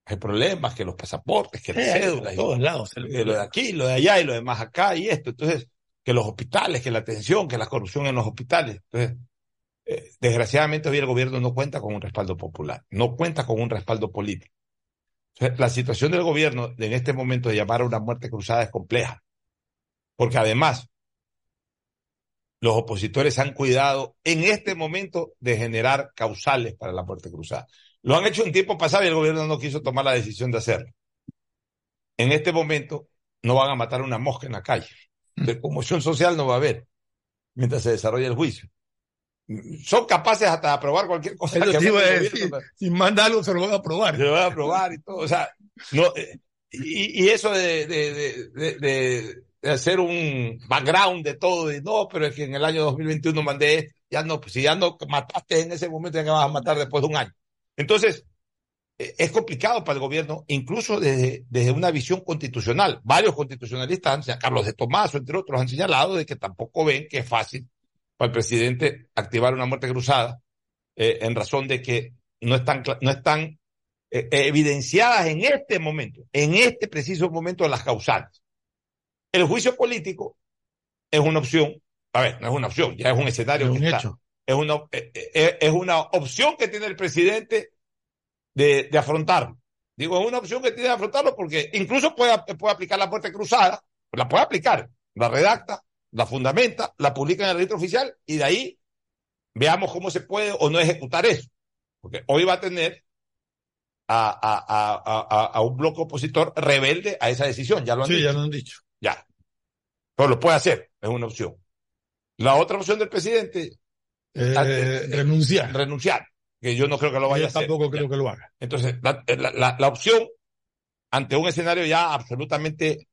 Hay problemas, que los pasaportes, que las Sí, cédulas, todos y- lados. que lo de aquí, lo de allá y lo demás acá y esto. Entonces, que los hospitales, que la atención, que la corrupción en los hospitales. Entonces, eh, desgraciadamente hoy el gobierno no cuenta con un respaldo popular, no cuenta con un respaldo político. Entonces, la situación del gobierno en este momento de llamar a una muerte cruzada es compleja, porque además los opositores han cuidado en este momento de generar causales para la muerte cruzada. Lo han hecho en tiempo pasado y el gobierno no quiso tomar la decisión de hacerlo. En este momento no van a matar una mosca en la calle. De conmoción social no va a haber mientras se desarrolla el juicio. Son capaces hasta de aprobar cualquier cosa Eso que iba a decir, si manda algo se lo van a aprobar. Se lo van a aprobar y todo. O sea, no, eh, y, y eso de, de, de, de, de- de hacer un background de todo, de no, pero es que en el año 2021 mandé ya no, pues si ya no mataste en ese momento, ya que vas a matar después de un año. Entonces, eh, es complicado para el gobierno, incluso desde, desde una visión constitucional. Varios constitucionalistas, Carlos de Tomaso, entre otros, han señalado de que tampoco ven que es fácil para el presidente activar una muerte cruzada, eh, en razón de que no están, no están eh, evidenciadas en este momento, en este preciso momento las causales. El juicio político es una opción, a ver, no es una opción, ya es un escenario Es que un está. Es una, eh, eh, es una opción que tiene el presidente de, de afrontarlo. Digo, es una opción que tiene de afrontarlo porque incluso puede, puede aplicar la muerte cruzada, la puede aplicar, la redacta, la fundamenta, la publica en el registro oficial y de ahí veamos cómo se puede o no ejecutar eso. Porque hoy va a tener a, a, a, a, a un bloque opositor rebelde a esa decisión, ya lo han Sí, dicho. ya lo han dicho. Ya. Pero lo puede hacer, es una opción. La otra opción del presidente Eh, eh, renunciar. renunciar, que yo no creo que lo vaya Yo a hacer. tampoco creo que lo haga. Entonces, la, la- la- la opción ante un escenario ya absolutamente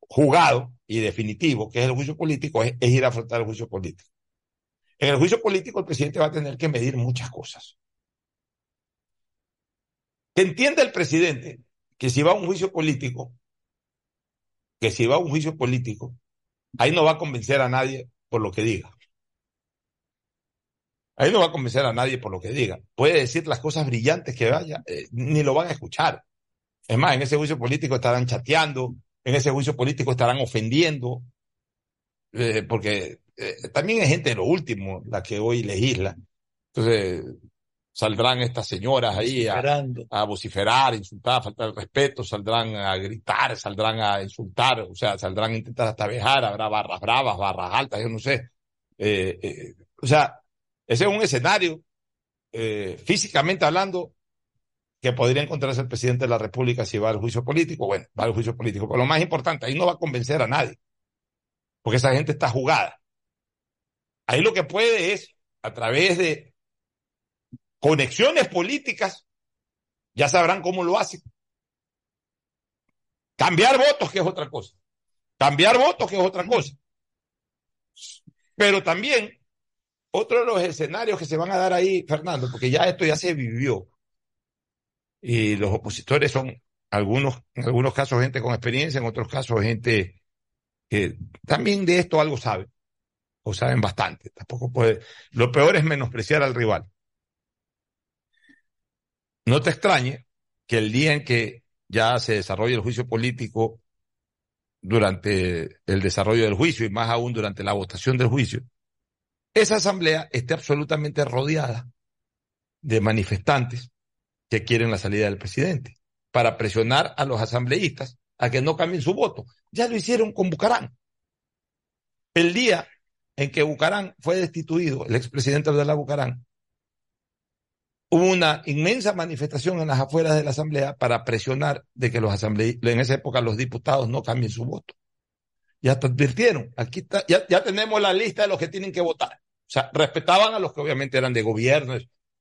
jugado y definitivo, que es el juicio político, es, es ir a afrontar el juicio político. En el juicio político, el presidente va a tener que medir muchas cosas. Que entienda el presidente que si va a un juicio político, que si va a un juicio político, ahí no va a convencer a nadie por lo que diga. Ahí no va a convencer a nadie por lo que diga. Puede decir las cosas brillantes que vaya, eh, ni lo van a escuchar. Es más, en ese juicio político estarán chateando, en ese juicio político estarán ofendiendo, eh, porque eh, también hay gente de lo último la que hoy legisla. Entonces, saldrán estas señoras ahí a, a vociferar, insultar, a faltar el respeto, saldrán a gritar, saldrán a insultar, o sea, saldrán a intentar hasta vejar, habrá barras bravas, barras altas, yo no sé. Eh, eh, o sea, ese es un escenario, eh, físicamente hablando, que podría encontrarse el presidente de la República si va al juicio político. Bueno, va al juicio político. Pero lo más importante, ahí no va a convencer a nadie, porque esa gente está jugada. Ahí lo que puede es, a través de conexiones políticas, ya sabrán cómo lo hacen. Cambiar votos, que es otra cosa. Cambiar votos, que es otra cosa. Pero también, otro de los escenarios que se van a dar ahí, Fernando, porque ya esto ya se vivió, y los opositores son algunos, en algunos casos gente con experiencia, en otros casos gente que también de esto algo sabe, o saben bastante. Tampoco puede. Lo peor es menospreciar al rival. No te extrañe que el día en que ya se desarrolle el juicio político, durante el desarrollo del juicio y más aún durante la votación del juicio, esa asamblea esté absolutamente rodeada de manifestantes que quieren la salida del presidente, para presionar a los asambleístas a que no cambien su voto. Ya lo hicieron con Bucarán. El día en que Bucarán fue destituido, el expresidente Abdalá Bucarán, hubo una inmensa manifestación en las afueras de la Asamblea para presionar de que los asambleístas, en esa época los diputados no cambien su voto. Ya te advirtieron, aquí está, ya tenemos la lista de los que tienen que votar. O sea, respetaban a los que obviamente eran de gobierno,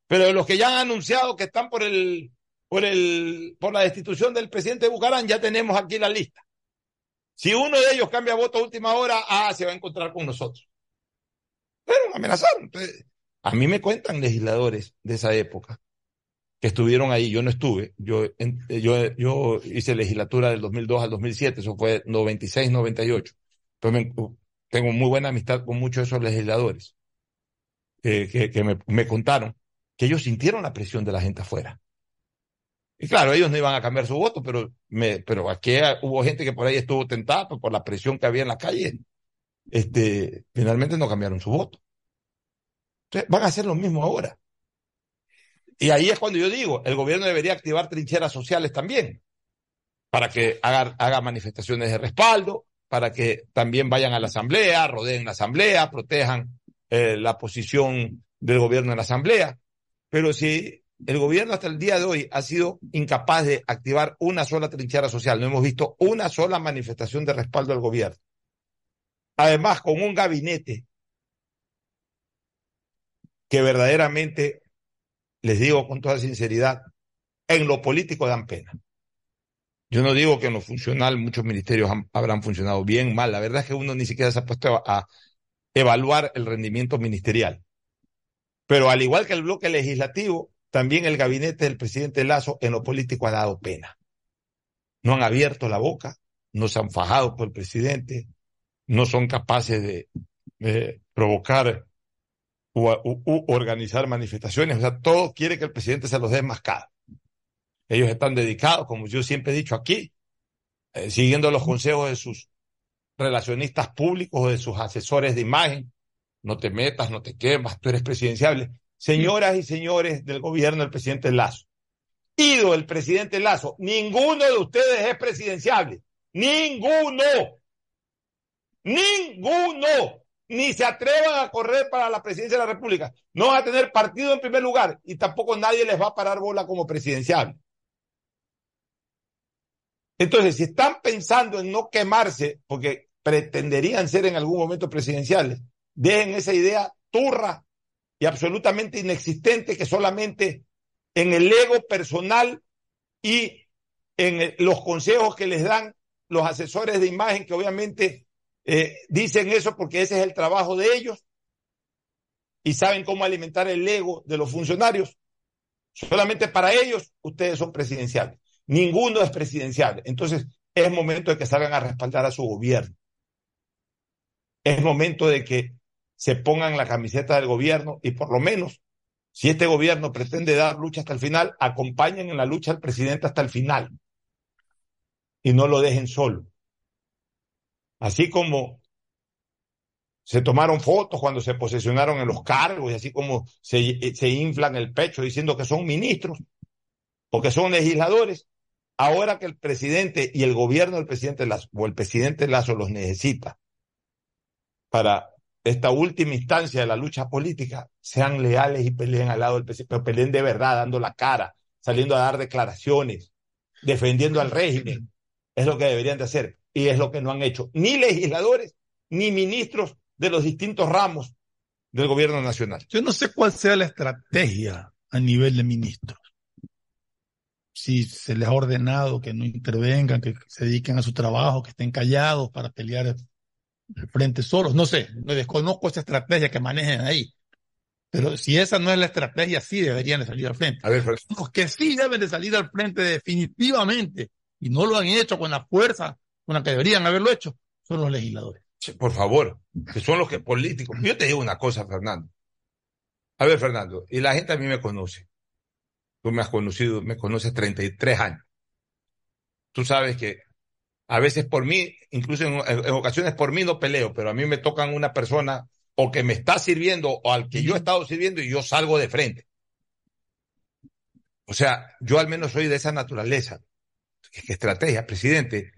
pero de los que ya han anunciado que están por el, por el, por la destitución del presidente Bucarán, ya tenemos aquí la lista. Si uno de ellos cambia voto a última hora, ah, se va a encontrar con nosotros. Pero amenazaron. a mí me cuentan legisladores de esa época que estuvieron ahí. Yo no estuve. Yo, yo, yo hice legislatura del 2002 al 2007. Eso fue 96, 98. Entonces tengo muy buena amistad con muchos de esos legisladores que, que me, me contaron que ellos sintieron la presión de la gente afuera. Y claro, ellos no iban a cambiar su voto, pero, me, pero aquí hubo gente que por ahí estuvo tentada por la presión que había en la calle. Este, finalmente no cambiaron su voto. Entonces, van a hacer lo mismo ahora. Y ahí es cuando yo digo, el gobierno debería activar trincheras sociales también, para que haga, haga manifestaciones de respaldo, para que también vayan a la asamblea, rodeen la asamblea, protejan eh, la posición del gobierno en la asamblea. Pero si el gobierno hasta el día de hoy ha sido incapaz de activar una sola trinchera social, no hemos visto una sola manifestación de respaldo al gobierno. Además, con un gabinete que verdaderamente, les digo con toda sinceridad, en lo político dan pena. Yo no digo que en lo funcional muchos ministerios habrán funcionado bien, mal. La verdad es que uno ni siquiera se ha puesto a evaluar el rendimiento ministerial. Pero al igual que el bloque legislativo, también el gabinete del presidente Lazo en lo político ha dado pena. No han abierto la boca, no se han fajado por el presidente, no son capaces de, provocar u, organizar manifestaciones. O sea, todo quiere que el presidente se los dé caro. Ellos están dedicados, como yo siempre he dicho aquí, eh, siguiendo los consejos de sus relacionistas públicos o de sus asesores de imagen, no te metas, no te quemas, tú eres presidenciable. Señoras y señores del gobierno del presidente Lazo, ido el presidente Lazo, ninguno de ustedes es presidenciable. Ninguno. Ninguno. Ni se atrevan a correr para la presidencia de la República. No van a tener partido en primer lugar y tampoco nadie les va a parar bola como presidenciable. Entonces, si están pensando en no quemarse, porque pretenderían ser en algún momento presidenciales, Dejen esa idea turra y absolutamente inexistente que solamente en el ego personal y en los consejos que les dan los asesores de imagen que obviamente eh, dicen eso porque ese es el trabajo de ellos y saben cómo alimentar el ego de los funcionarios. Solamente para ellos ustedes son presidenciales. Ninguno es presidencial. Entonces es momento de que salgan a respaldar a su gobierno. Es momento de que se pongan la camiseta del gobierno y por lo menos, si este gobierno pretende dar lucha hasta el final, acompañen en la lucha al presidente hasta el final y no lo dejen solo. Así como se tomaron fotos cuando se posesionaron en los cargos y así como se, se inflan el pecho diciendo que son ministros o que son legisladores, ahora que el presidente y el gobierno del presidente Lazo o el presidente Lazo los necesita para esta última instancia de la lucha política, sean leales y peleen al lado del presidente, pero peleen de verdad, dando la cara, saliendo a dar declaraciones, defendiendo al régimen. Es lo que deberían de hacer y es lo que no han hecho ni legisladores ni ministros de los distintos ramos del gobierno nacional. Yo no sé cuál sea la estrategia a nivel de ministros. Si se les ha ordenado que no intervengan, que se dediquen a su trabajo, que estén callados para pelear el frente solos. No sé, no desconozco esa estrategia que manejen ahí. Pero si esa no es la estrategia, sí deberían de salir al frente. A ver, Los que sí deben de salir al frente definitivamente, y no lo han hecho con la fuerza con la que deberían haberlo hecho, son los legisladores. Por favor, que son los que políticos. Yo te digo una cosa, Fernando. A ver, Fernando, y la gente a mí me conoce. Tú me has conocido, me conoces 33 años. Tú sabes que a veces por mí, incluso en, ocasiones por mí no peleo, pero a mí me tocan una persona o que me está sirviendo o al que yo he estado sirviendo y yo salgo de frente. O sea, yo al menos soy de esa naturaleza. ¿Qué estrategia, presidente?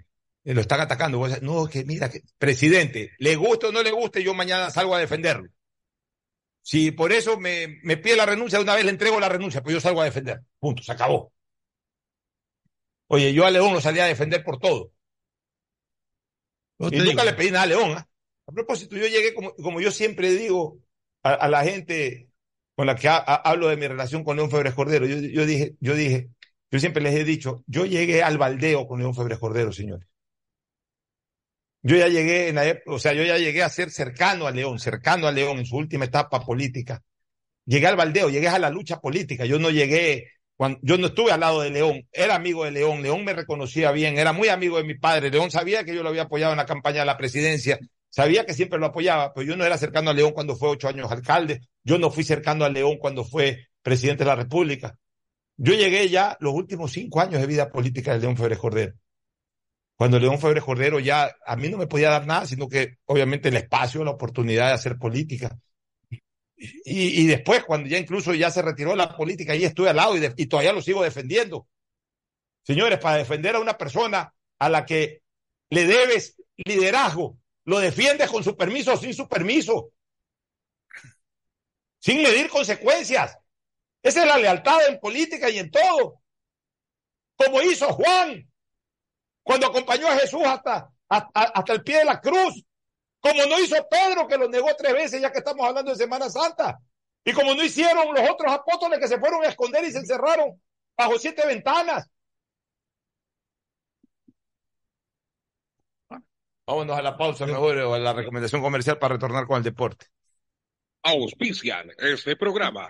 Eh, lo están atacando. No, que mira, que, presidente, le guste o no le guste, yo mañana salgo a defenderlo. Si por eso me, me pide la renuncia, de una vez le entrego la renuncia, pues yo salgo a defender. Punto, se acabó. Oye, yo a León lo salí a defender por todo. No y te nunca digo. le pedí nada a León. ¿ah? A propósito, yo llegué, como, como yo siempre digo a, a la gente con la que ha- ha- hablo de mi relación con León Febres Cordero, yo, yo dije, yo dije, yo siempre les he dicho, yo llegué al baldeo con León Febres Cordero, señores. Yo ya llegué en la o sea, yo ya llegué a ser cercano a León, cercano a León en su última etapa política. Llegué al baldeo, llegué a la lucha política. Yo no llegué, cuando, yo no estuve al lado de León, era amigo de León, León me reconocía bien, era muy amigo de mi padre. León sabía que yo lo había apoyado en la campaña de la presidencia, sabía que siempre lo apoyaba, pero yo no era cercano a León cuando fue ocho años alcalde, yo no fui cercano a León cuando fue presidente de la República. Yo llegué ya los últimos cinco años de vida política de León Febres Cordero cuando León Febres Cordero ya a mí no me podía dar nada, sino que obviamente el espacio, la oportunidad de hacer política. Y, después, cuando ya incluso ya se retiró la política, ahí estuve al lado y, de- y todavía lo sigo defendiendo. Señores, para defender a una persona a la que le debes liderazgo, lo defiendes con su permiso o sin su permiso, sin medir consecuencias. Esa es la lealtad en política y en todo. Como hizo Juan, cuando acompañó a Jesús hasta, hasta, hasta el pie de la cruz, como no hizo Pedro que lo negó tres veces ya que estamos hablando de Semana Santa, y como no hicieron los otros apóstoles que se fueron a esconder y se encerraron bajo siete ventanas. Vámonos a la pausa mejor o a la recomendación comercial para retornar con el deporte. Auspician este programa.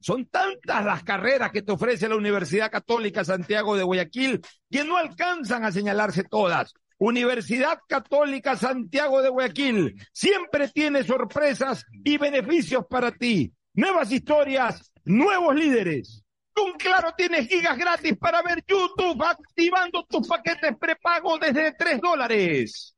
Son tantas las carreras que te ofrece la Universidad Católica Santiago de Guayaquil que no alcanzan a señalarse todas. Universidad Católica Santiago de Guayaquil siempre tiene sorpresas y beneficios para ti. Nuevas historias, nuevos líderes. Con Claro tienes gigas gratis para ver YouTube activando tus paquetes prepago desde 3 dólares.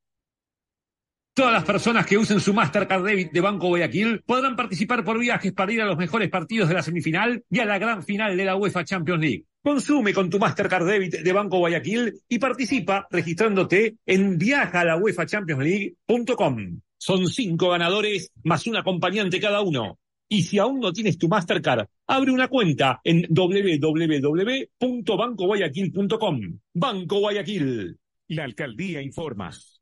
Todas las personas que usen su Mastercard Debit de Banco Guayaquil podrán participar por viajes para ir a los mejores partidos de la semifinal y a la gran final de la UEFA Champions League. Consume con tu Mastercard Debit de Banco Guayaquil y participa registrándote en viajalauefachampionsleague.com. Son cinco ganadores más un acompañante cada uno. Y si aún no tienes tu Mastercard, abre una cuenta en www.bancoguayaquil.com. Banco Guayaquil. La alcaldía informa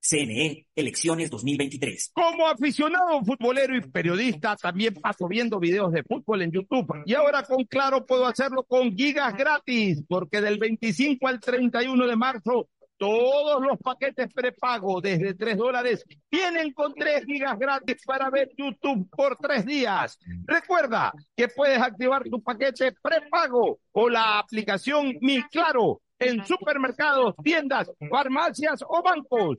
CNE, elecciones 2023. Como aficionado futbolero y periodista, también paso viendo videos de fútbol en YouTube. Y ahora con Claro puedo hacerlo con gigas gratis, porque del 25 al 31 de marzo todos los paquetes prepago desde 3 dólares vienen con 3 gigas gratis para ver YouTube por 3 días. Recuerda que puedes activar tu paquete prepago o la aplicación Mi Claro en supermercados, tiendas, farmacias o bancos.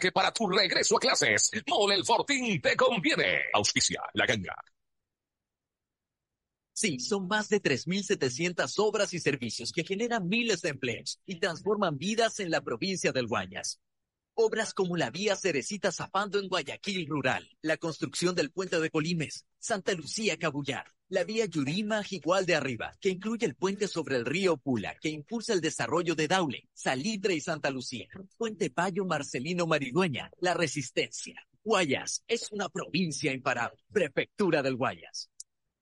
que para tu regreso a clases, Mole el Fortín te conviene. Auspicia la ganga. Sí, son más de 3.700 obras y servicios que generan miles de empleos y transforman vidas en la provincia del Guayas. Obras como la vía Cerecita Zapando en Guayaquil Rural, la construcción del puente de Colimes, Santa Lucía Cabullar, la vía Yurima Jigual de Arriba, que incluye el puente sobre el río Pula, que impulsa el desarrollo de Daule, Salitre y Santa Lucía, Puente Payo Marcelino Maridueña, La Resistencia. Guayas es una provincia imparable, prefectura del Guayas.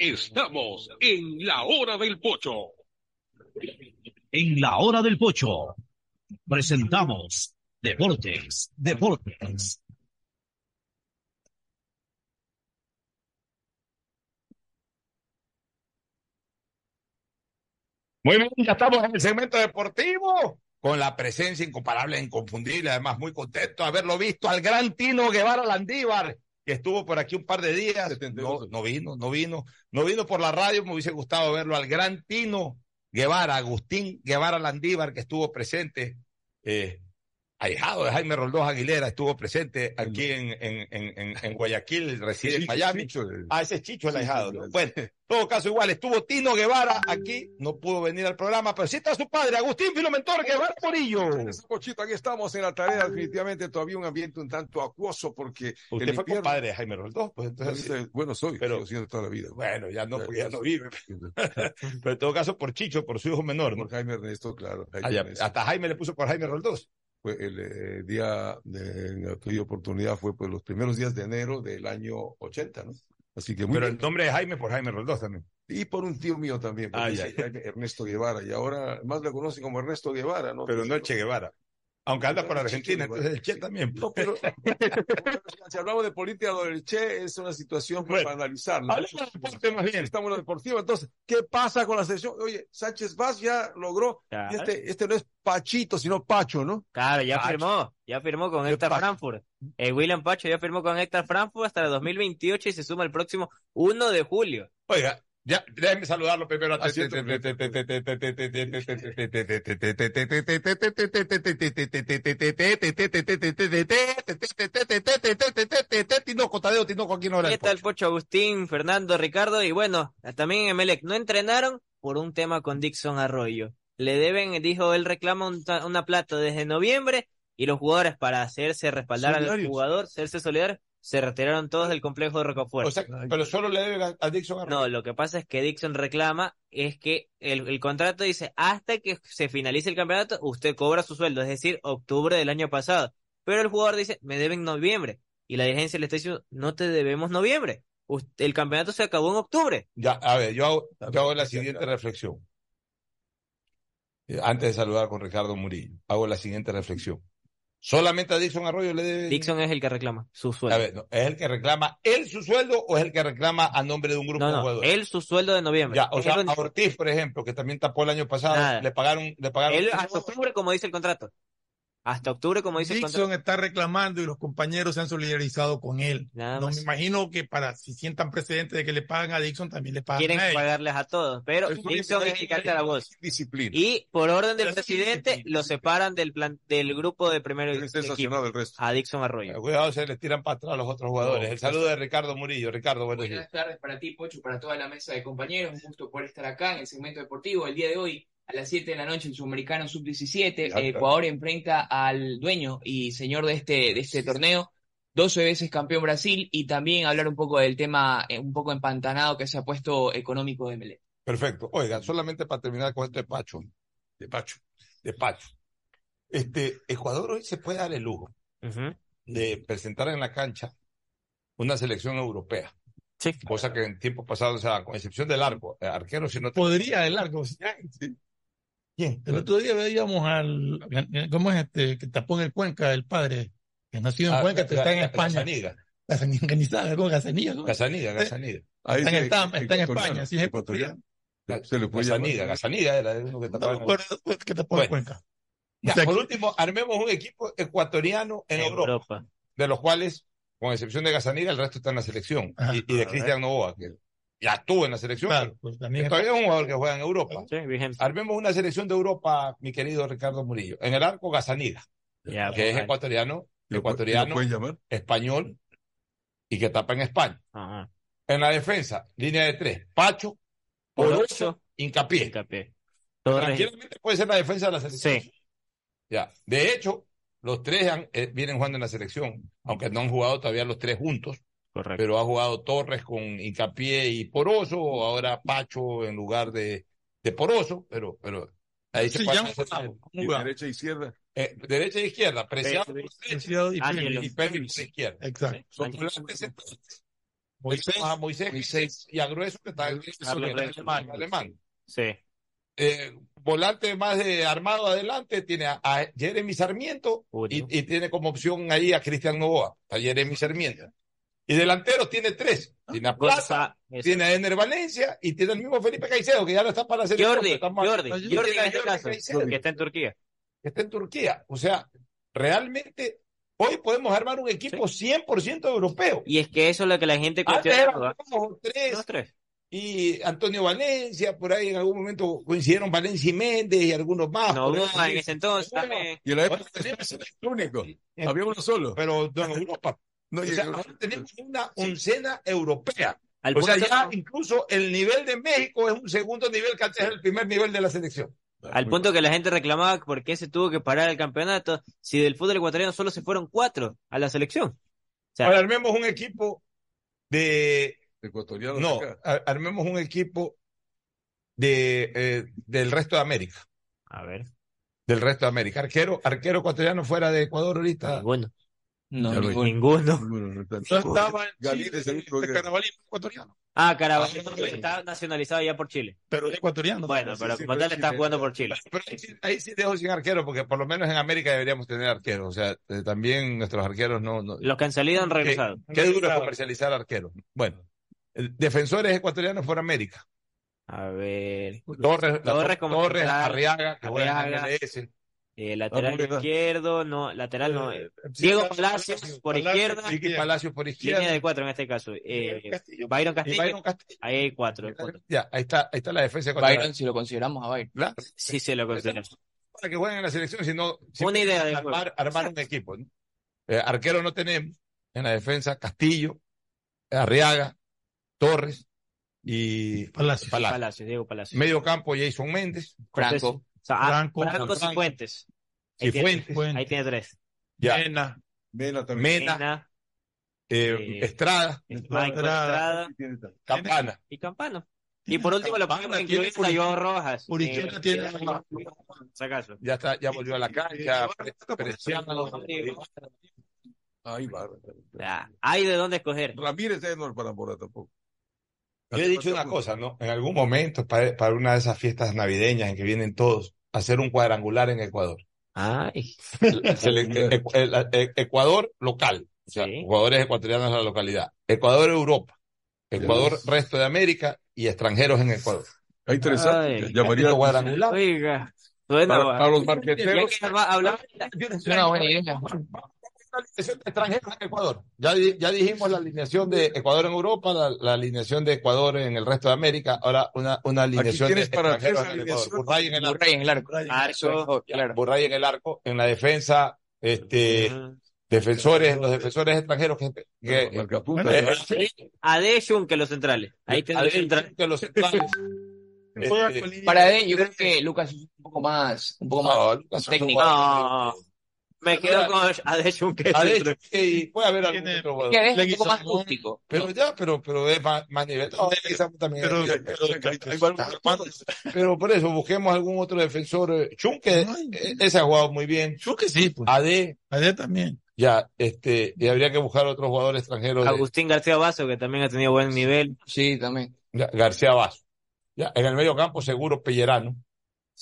Estamos en la hora del pocho. En la hora del pocho presentamos Deportes, Deportes. Muy bien, ya estamos en el segmento deportivo con la presencia incomparable e inconfundible, además muy contento de haberlo visto al gran Tino Guevara Landívar, que estuvo por aquí un par de días. No, no vino, no vino, no vino por la radio, me hubiese gustado verlo al gran Tino Guevara, Agustín Guevara Landívar, que estuvo presente, eh, ahijado de Jaime Roldós Aguilera, estuvo presente aquí en, en, en, en Guayaquil, reside en Miami. Ah, ese es Chicho el ahijado. Bueno, en todo caso igual, estuvo Tino Guevara aquí, no pudo venir al programa, pero sí está su padre, Agustín Filomentor Guevara Morillo. Pochito, aquí estamos en la tarea, definitivamente todavía un ambiente un tanto acuoso porque... Usted el fue invierno- compadre de Jaime Roldós, pues entonces... Bueno, soy, Pero- siendo toda la vida. Bueno, ya no, porque ya no vive. pero en todo caso por Chicho, por su hijo menor, ¿no? Por Jaime Ernesto, claro. Jaime Ah, Ernesto. hasta Jaime le puso por Jaime Roldós. Fue el eh, día de en aquella oportunidad fue pues los primeros días de enero del año 80, ¿no? Así que muy Pero bien. el nombre de Jaime por Jaime Roldós también. Y por un tío mío también, Ah, ya. Ernesto Guevara, y ahora más le conocen como Ernesto Guevara, ¿no? Pero no Che Guevara. Aunque anda por Argentina, Che entonces el Che también. No, pero si hablamos de política, lo del Che es una situación pues, para analizarla. hablemos de deporte más bien. Estamos en lo deportivo. Entonces, ¿qué pasa con la selección? Oye, Sánchez Vaz ya logró. Claro. Este, este no es Pachito, sino Pacho, ¿no? Claro, ya Pacho. firmó, ya firmó con Héctor Frankfurt. El William Pacho ya firmó con Héctor Frankfurt hasta el 2028 y se suma el próximo 1 de julio. Oiga, ya, déjeme saludarlo primero. Ah, cierto. Tinoco, Tadeo, Tinoco, aquí no ¿Qué tal, Pocho Agustín, Fernando, Ricardo? Y bueno, también en Emelec no entrenaron por un tema con Dixon Arroyo. Le deben, dijo, él reclama una plata desde noviembre y los jugadores para hacerse respaldar al jugador, hacerse solidarios, se retiraron todos del complejo de Rocafuerte. O sea, pero solo le deben a, a Dixon Arroyo. No, lo que pasa es que Dixon reclama es que el, el contrato dice hasta que se finalice el campeonato, usted cobra su sueldo, es decir, octubre del año pasado. Pero el jugador dice, me deben noviembre. Y la dirigencia le está diciendo, no te debemos noviembre. Usted- el campeonato se acabó en octubre. Ya, a ver, yo hago, yo hago la siguiente reflexión. Eh, Antes de saludar con Ricardo Murillo, hago la siguiente reflexión. ¿Solamente a Dixon Arroyo le debe? Dixon es el que reclama su sueldo. A ver, no, ¿es el que reclama él su sueldo o es el que reclama a nombre de un grupo No, de jugadores? él su sueldo de noviembre. Ya, o sea, a Ortiz, por ejemplo, que también tapó el año pasado, Nada. le pagaron, le pagaron. él hasta octubre, como dice el contrato. Hasta octubre, como dice el contrato. Dixon está reclamando y los compañeros se han solidarizado con él. Nada no más. me imagino que para si sientan precedentes de que le pagan a Dixon, también le pagan Quieren a pagarles a todos, pero Dixon dice- es el que la voz. Disciplina. Y por orden del presidente lo separan del plan del grupo de primero Está equipo sancionado el resto. a Dixon Arroyo. Cuidado, se les tiran para atrás los otros jugadores. No, el saludo de Ricardo Murillo. Ricardo, buenos días. Buenas tardes para ti, Pocho, para toda la mesa de compañeros. Un gusto por estar acá en el segmento deportivo. El día de hoy, a las 7 de la noche, el Sudamericano Sub-17. Ya está. eh, Ecuador enfrenta al dueño y señor de este, de este torneo, 12 veces campeón Brasil, y también hablar un poco del tema eh, un poco empantanado que se ha puesto económico de Melec. Perfecto. Oiga, solamente para terminar con esto de Pacho, de Pacho, de Pacho. Este, Ecuador hoy se puede dar el lujo de presentar en la cancha una selección europea. Sí. Cosa que en tiempos pasados, o sea, con excepción del arco, eh, arquero si no Podría el largo. ¿Quién? El otro día veíamos al, ¿cómo es este? Que tapó en el Cuenca, el padre, que nació en Ah, Cuenca, que está en España. Gazaniga. Gazaniga, ¿cómo? Gazaniga, ¿cómo? Gazaniga, Gazaniga. Ahí Está en, está, está en España, sí, es ecuatoriano. Se le puede era uno que No tapaba. me acuerdo que tapó en Bueno. Cuenca. Ya, O sea, por que- último, armemos un equipo ecuatoriano en, Europa, de los cuales, con excepción de Gazaniga, el resto está en la selección. Ajá. y, y de Cristian Novoa, que ya estuvo en la selección, Claro, pero pues también todavía es un jugador que juega en Europa. Sí, vigente. Armemos una selección de Europa, mi querido Ricardo Murillo. En el arco, Gazaniga, Ya, que es pues, ecuatoriano, ¿Lo pu- ecuatoriano, español y que tapa en España. ajá. En la defensa, línea de tres, Pacho, Poroso, Hincapié. Hincapié. Tranquilamente puede ser la defensa de la selección. Sí. Ya. De hecho, los tres han- eh, vienen jugando en la selección, aunque no han jugado todavía los tres juntos. Correcto. Pero ha jugado Torres con Hincapié y Poroso, ahora Pacho en lugar de, de Poroso, pero, pero ahí se Sí, ya. Y derecha e izquierda. Eh, derecha e izquierda, Preciado por Preciado y y Pérez por izquierda. Exacto. Son volantes centrales. Moisés, a Moisés, y a Grueso que está en alemán, alemán. Sí. Eh, volante más de armado adelante tiene a, a Jeremy Sarmiento y, y tiene como opción ahí a Cristian Novoa, a Jeremy Sarmiento. Y delanteros tiene tres. Tiene a Plaza, tiene a Ener Valencia y tiene al mismo Felipe Caicedo, que ya no está para selección. Jordi, estamos- Jordi, Jordi en este Jordi caso, Caicedo, que está en Turquía. que está en Turquía. O sea, realmente hoy podemos armar un equipo 100% europeo. Y es que eso es lo que la gente Antes cuestiona. y Antonio Valencia, por ahí en algún momento coincidieron Valencia y Méndez y algunos más. No. Boa en ese entonces también. Y en la época tenemos el único. Había uno solo. Pero no, en Europa. No, O sea, ahora tenemos una oncena europea. Al o sea, ya incluso el nivel de México es un segundo nivel que antes era el primer nivel de la selección. Al punto que la gente reclamaba por qué se tuvo que parar el campeonato si del fútbol ecuatoriano solo se fueron cuatro a la selección. O sea, Ahora armemos un equipo de Ecuatoriano. no, acá. armemos un equipo de eh, del resto de América, a ver. del resto de América. Arquero, arquero ecuatoriano fuera de Ecuador ahorita. Ninguno. No, ninguno. Ninguno. Ninguno, no estaba en Chile, es el único de que- Carabalí ecuatoriano. Ah, Caraballo está nacionalizado ya por Chile. Pero es ecuatoriano. Bueno, pero sí, como tal está jugando por Chile. Pero ahí sí, ahí sí dejo sin arquero, porque por lo menos en América deberíamos tener arqueros. O sea, eh, también nuestros arqueros no. no Los que han salido han qué, regresado. qué duro es comercializar arqueros. Bueno, defensores ecuatorianos por América. A ver. Torres, la- Torres Torres Arriaga, que juega en Arriaga. MLS. Eh, lateral izquierdo, no, lateral no. eh, Sí, Diego Palacios, Palacios por Palacios, izquierda. Vicky Palacios por izquierda. Línea de cuatro en este caso. Eh, Castillo. Byron Castillo. Byron Castillo. Ahí hay cuatro. Ya, ahí está, ahí está la defensa ecuatoriana. Byron, si lo consideramos a Byron. Sí, se lo considero. Para que jueguen en la selección, sino Una idea de armar, armar un equipo. ¿no? Eh, arquero no tenemos. En la defensa, Castillo, Arriaga, Torres y Palacios. Palacios. Palacios, Diego Palacios. Medio campo, Jason Méndez. Franco. O sea, ah, Franco. Franco. Cifuentes. Ahí Cifuentes. tiene- Fuentes. Ahí tiene tres. Ya. Mena. Mena también. Mena, Mena, eh, Eh, Estrada, Estrada. Estrada Campana. y Campano. Y por último lo Campana podemos incluir a Joao Rojas. por eh, izquierda tiene- si acaso. Ya está, ya volvió a la cancha. Pre- Preciado. Ahí va. Hay de dónde escoger. Ramírez es no para Mora tampoco. Yo he dicho una cosa, ¿no? En algún momento, para, para una de esas fiestas navideñas en que vienen todos, hacer un cuadrangular en Ecuador. Ay. Se le- e- e- e- Ecuador local, o sea, Sí. jugadores ecuatorianos de la localidad. Ecuador Europa, Ecuador Yes. resto de América y extranjeros en Ecuador. Hay interesante. Ay. Llamaría cuadrangular. Oiga. Suena, para, para los Ya marqueteros. que va a hablar, Es una buena idea. La alineación de extranjeros en Ecuador. Ya, ya dijimos la alineación de Ecuador en Europa, la, la alineación de Ecuador en el resto de América. Ahora una, una alineación de para extranjeros en Ecuador. Burray en el arco. Burray en el arco. Arco. Claro. Burray en el arco. En la defensa, este, defensores, los defensores extranjeros que, que Marcapunta. eh, que los centrales. Ahí centrales. que los centrales. Este, Para él, yo creo que Lucas es un poco más, un poco más no, Lucas, técnico. Me quedo con Ade que y puede haber algún otro jugador. Que es un poco más rústico. Pero ya, pero, pero es más, más nivel. También. Pero, por eso busquemos algún otro defensor. eh, Chunque, eh, ese ha jugado muy bien. Yo que sí, pues. AD, Ayer también. ya, este, y habría que buscar otro jugador extranjero. de- Agustín García Vaso, que también ha tenido buen nivel. Sí, también. ya, García Vaso. Ya, en el medio campo seguro Pellerano.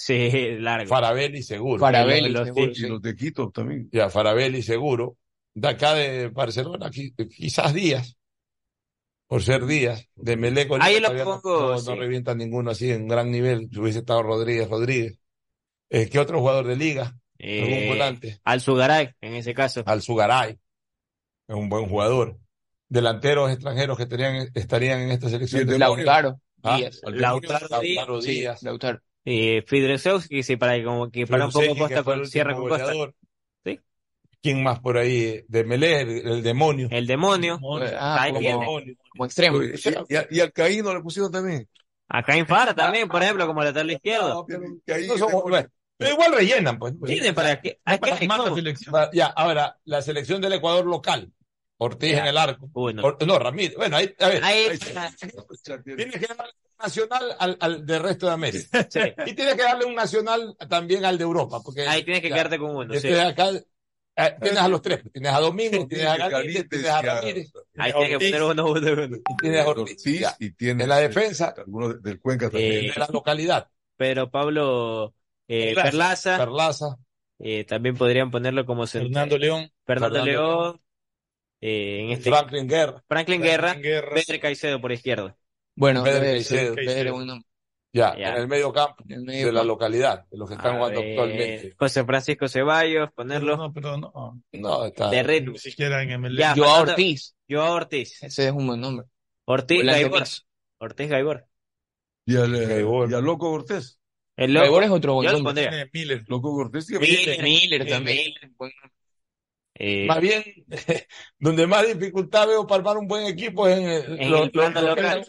Sí, largo. Farabelli seguro. Farabelli, Los- seguro, sí. Y los de Quito también. Ya, Farabelli seguro. De acá de Barcelona, qui- quizás Díaz. Por ser Díaz. De Meleco. Ahí lo todavía no- pongo, No, revienta ninguno así en gran nivel. Si hubiese estado Rodríguez, Rodríguez. Eh, ¿Qué otro jugador de liga? ¿Algún Eh, volante? Al Sugaray, en ese caso. Al Sugaray. Es un buen jugador. Delanteros extranjeros que tenían, estarían en esta selección. el de. Lautaro. Ah, Díaz. Lautaro Demonio, Díaz. Lautaro Sí, Díaz. Lautaro. Y Fidresowski, sí, para como que para un poco que Costa con cierre último con Costa. Sí. ¿Quién más por ahí? De Melé, el, el demonio. El demonio. Ah, Ahí como, viene. como extremo. Y, y, y al Caíno le pusieron también. Acá en Fara también, por ejemplo, como lateral izquierdo. No somos- bueno, pero igual rellenan, pues. Tiene para que. hay que- Va, Ya, ahora, la selección del Ecuador local. Ortiz Ya. en el arco. Uno. Or- no, Ramírez. Bueno, ahí, a ver. Ahí- ahí- Tienes que darle un nacional al, al del resto de América. Y tienes que darle un nacional también al de Europa. Porque Ahí tienes que ya, quedarte con uno. sí. este acá, eh, tienes a los tres. Tienes a Domingo, tienes a Galíndez, tienes a Ramírez. Ahí tienes que Ortiz, poner uno, uno, uno. y tienes a Ortiz. Ya. y tiene En la defensa, algunos del Cuenca también. Eh, de la localidad. Pero Pablo eh, Perlaza. Perlaza, eh, también podrían ponerlo como Fernando León. Fernando Fernando León, eh, en este Franklin Guerra. Franklin Guerra, Franklin Guerra. Pedro Caicedo por izquierda. Bueno, Pedro Caicedo. nombre. Ya, Ya. en el medio campo En el medio de la campo. localidad, de los que están A jugando ver, actualmente. José Francisco Ceballos, ponerlo. No, pero no. No, está. de Red Ni siquiera en. Ya, Joao Ortiz. Joao Ortiz. Ese es un buen nombre. Ortiz Gaibor. Ortiz Gaibor. Y al, eh, Gaibor. y al Loco Cortés. El Gaibor loco. es otro buen Yo lo nombre. Miller. Loco Cortés. que- Miller, Miller Miller, también. Miller. Eh, Más bien, donde más dificultad veo para armar un buen equipo es en el, En el local. la localidad.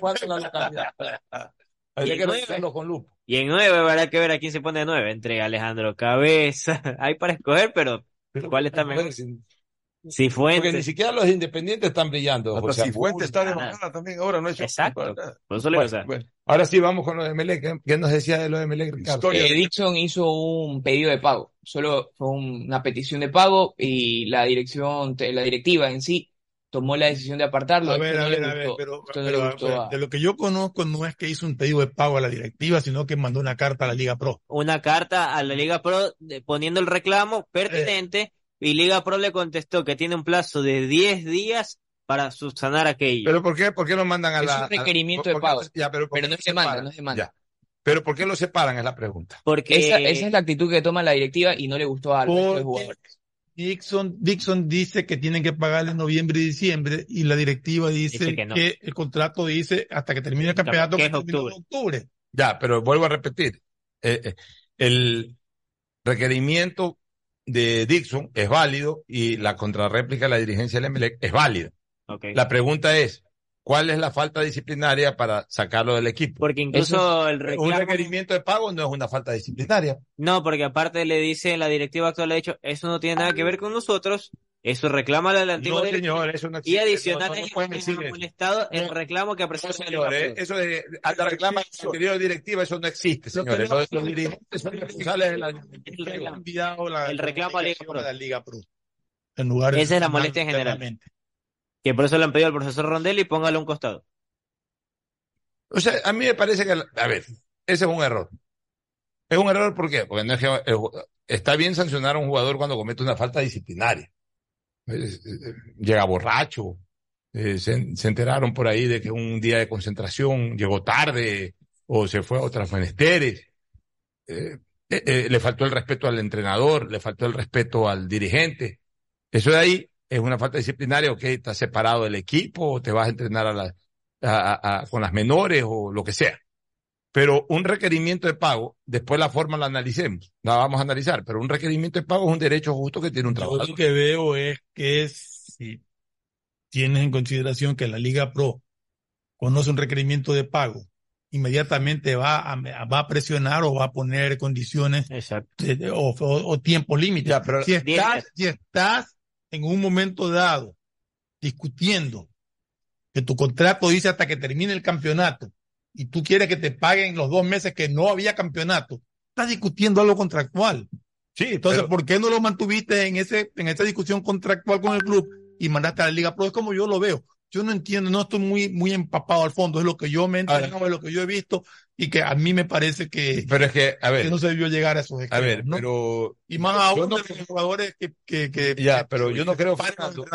Hay que nueve. con lupa. y en nueve habrá que ver a quién se pone de nueve. Entre Alejandro Cabeza. Hay para escoger, pero ¿cuál está mejor? Sin- Si Porque ni siquiera los independientes están brillando. Hasta José Cifuentes está de bajada también. Ahora no hecho Exacto. Por eso le Bueno, pasa. bueno. Ahora sí, vamos con lo de Melec. ¿Qué, qué nos decía de lo de Melec, Ricardo? Eh, Dixon hizo un pedido de pago. Solo fue un- una petición de pago y la dirección, la directiva en sí tomó la decisión de apartarlo. A ver, a ver, a ver, pero, a ver, a- de lo que yo conozco no es que hizo un pedido de pago a la directiva, sino que mandó una carta a la Liga Pro. Una carta a la Liga Pro de- poniendo el reclamo pertinente y Liga Pro le contestó que tiene un plazo de 10 días para subsanar aquello. ¿Pero por qué, por qué lo mandan a Es la... un a- requerimiento de pago. ya, pero, ¿por Pero qué no es demanda, separan? no es demanda. Ya. Pero ¿por qué lo separan? Es la pregunta. Porque Esa, esa es la actitud que toma la directiva y no le gustó Porque jugadores. Dixon, Dixon dice que tienen que pagarle en noviembre y diciembre y la directiva dice, Dice que el contrato dice hasta que termine el campeonato que es octubre. octubre. Ya, pero vuelvo a repetir. Eh, eh, el requerimiento de Dixon es válido y la contrarréplica de la dirigencia del Emelec es válida. Ok. La pregunta es, ¿cuál es la falta disciplinaria para sacarlo del equipo? Porque incluso el Un reclamo... requerimiento de pago no es una falta disciplinaria. No, porque aparte le dice, la directiva actual ha dicho, eso no tiene nada que ver con nosotros, eso reclama la antigua No, señor, eso no Y existe. adicional No, no, molestado el reclamo que presenta la señor, eh, eso de hasta reclama la anterior directiva, eso no existe, señores. no- Los, los dirigentes son responsables de la El reclamo. la, El reclamo a Liga comunicación Pro. a la Liga Pro. En lugar de Esa es la molestia en general. Que por eso le han pedido al profesor Rondelli, póngalo a un costado. O sea, a mí me parece que, a ver, ese es un error. Es un error, ¿por qué? Porque no es que ju- está bien sancionar a un jugador cuando comete una falta disciplinaria. Es- eh, Llega borracho, eh, se, enteraron por ahí de que un día de concentración llegó tarde o se fue a otras menesteres. Eh, eh, eh, le faltó el respeto al entrenador, le faltó el respeto al dirigente. Eso de ahí es una falta disciplinaria, ok, estás separado del equipo, o te vas a entrenar a- a- con las menores o lo que sea. Pero un requerimiento de pago, después la forma la analicemos, la vamos a analizar, pero un requerimiento de pago es un derecho justo que tiene un Yo trabajador. lo que veo es que si tienes en consideración que la Liga Pro conoce un requerimiento de pago, inmediatamente va a, va a presionar o va a poner condiciones de- de- o, o- o tiempos límites. Ya, pero- si, estás, si estás en un momento dado discutiendo que tu contrato dice hasta que termine el campeonato y tú quieres que te paguen los dos meses que no había campeonato, estás discutiendo algo contractual. Sí, Entonces, pero- ¿por qué no lo mantuviste en ese, en esa discusión contractual con el club y mandaste a la Liga Pro? Es como yo lo veo. Yo no entiendo, no estoy muy, muy empapado al fondo, es lo que yo me he enterado, es lo que yo he visto y que a mí me parece que, Pero es que, a ver, que no se debió llegar a esos a extremos, ver, ¿no? pero Y más aún no de los jugadores que, que, que Ya, que- pero yo no creo, Fernando,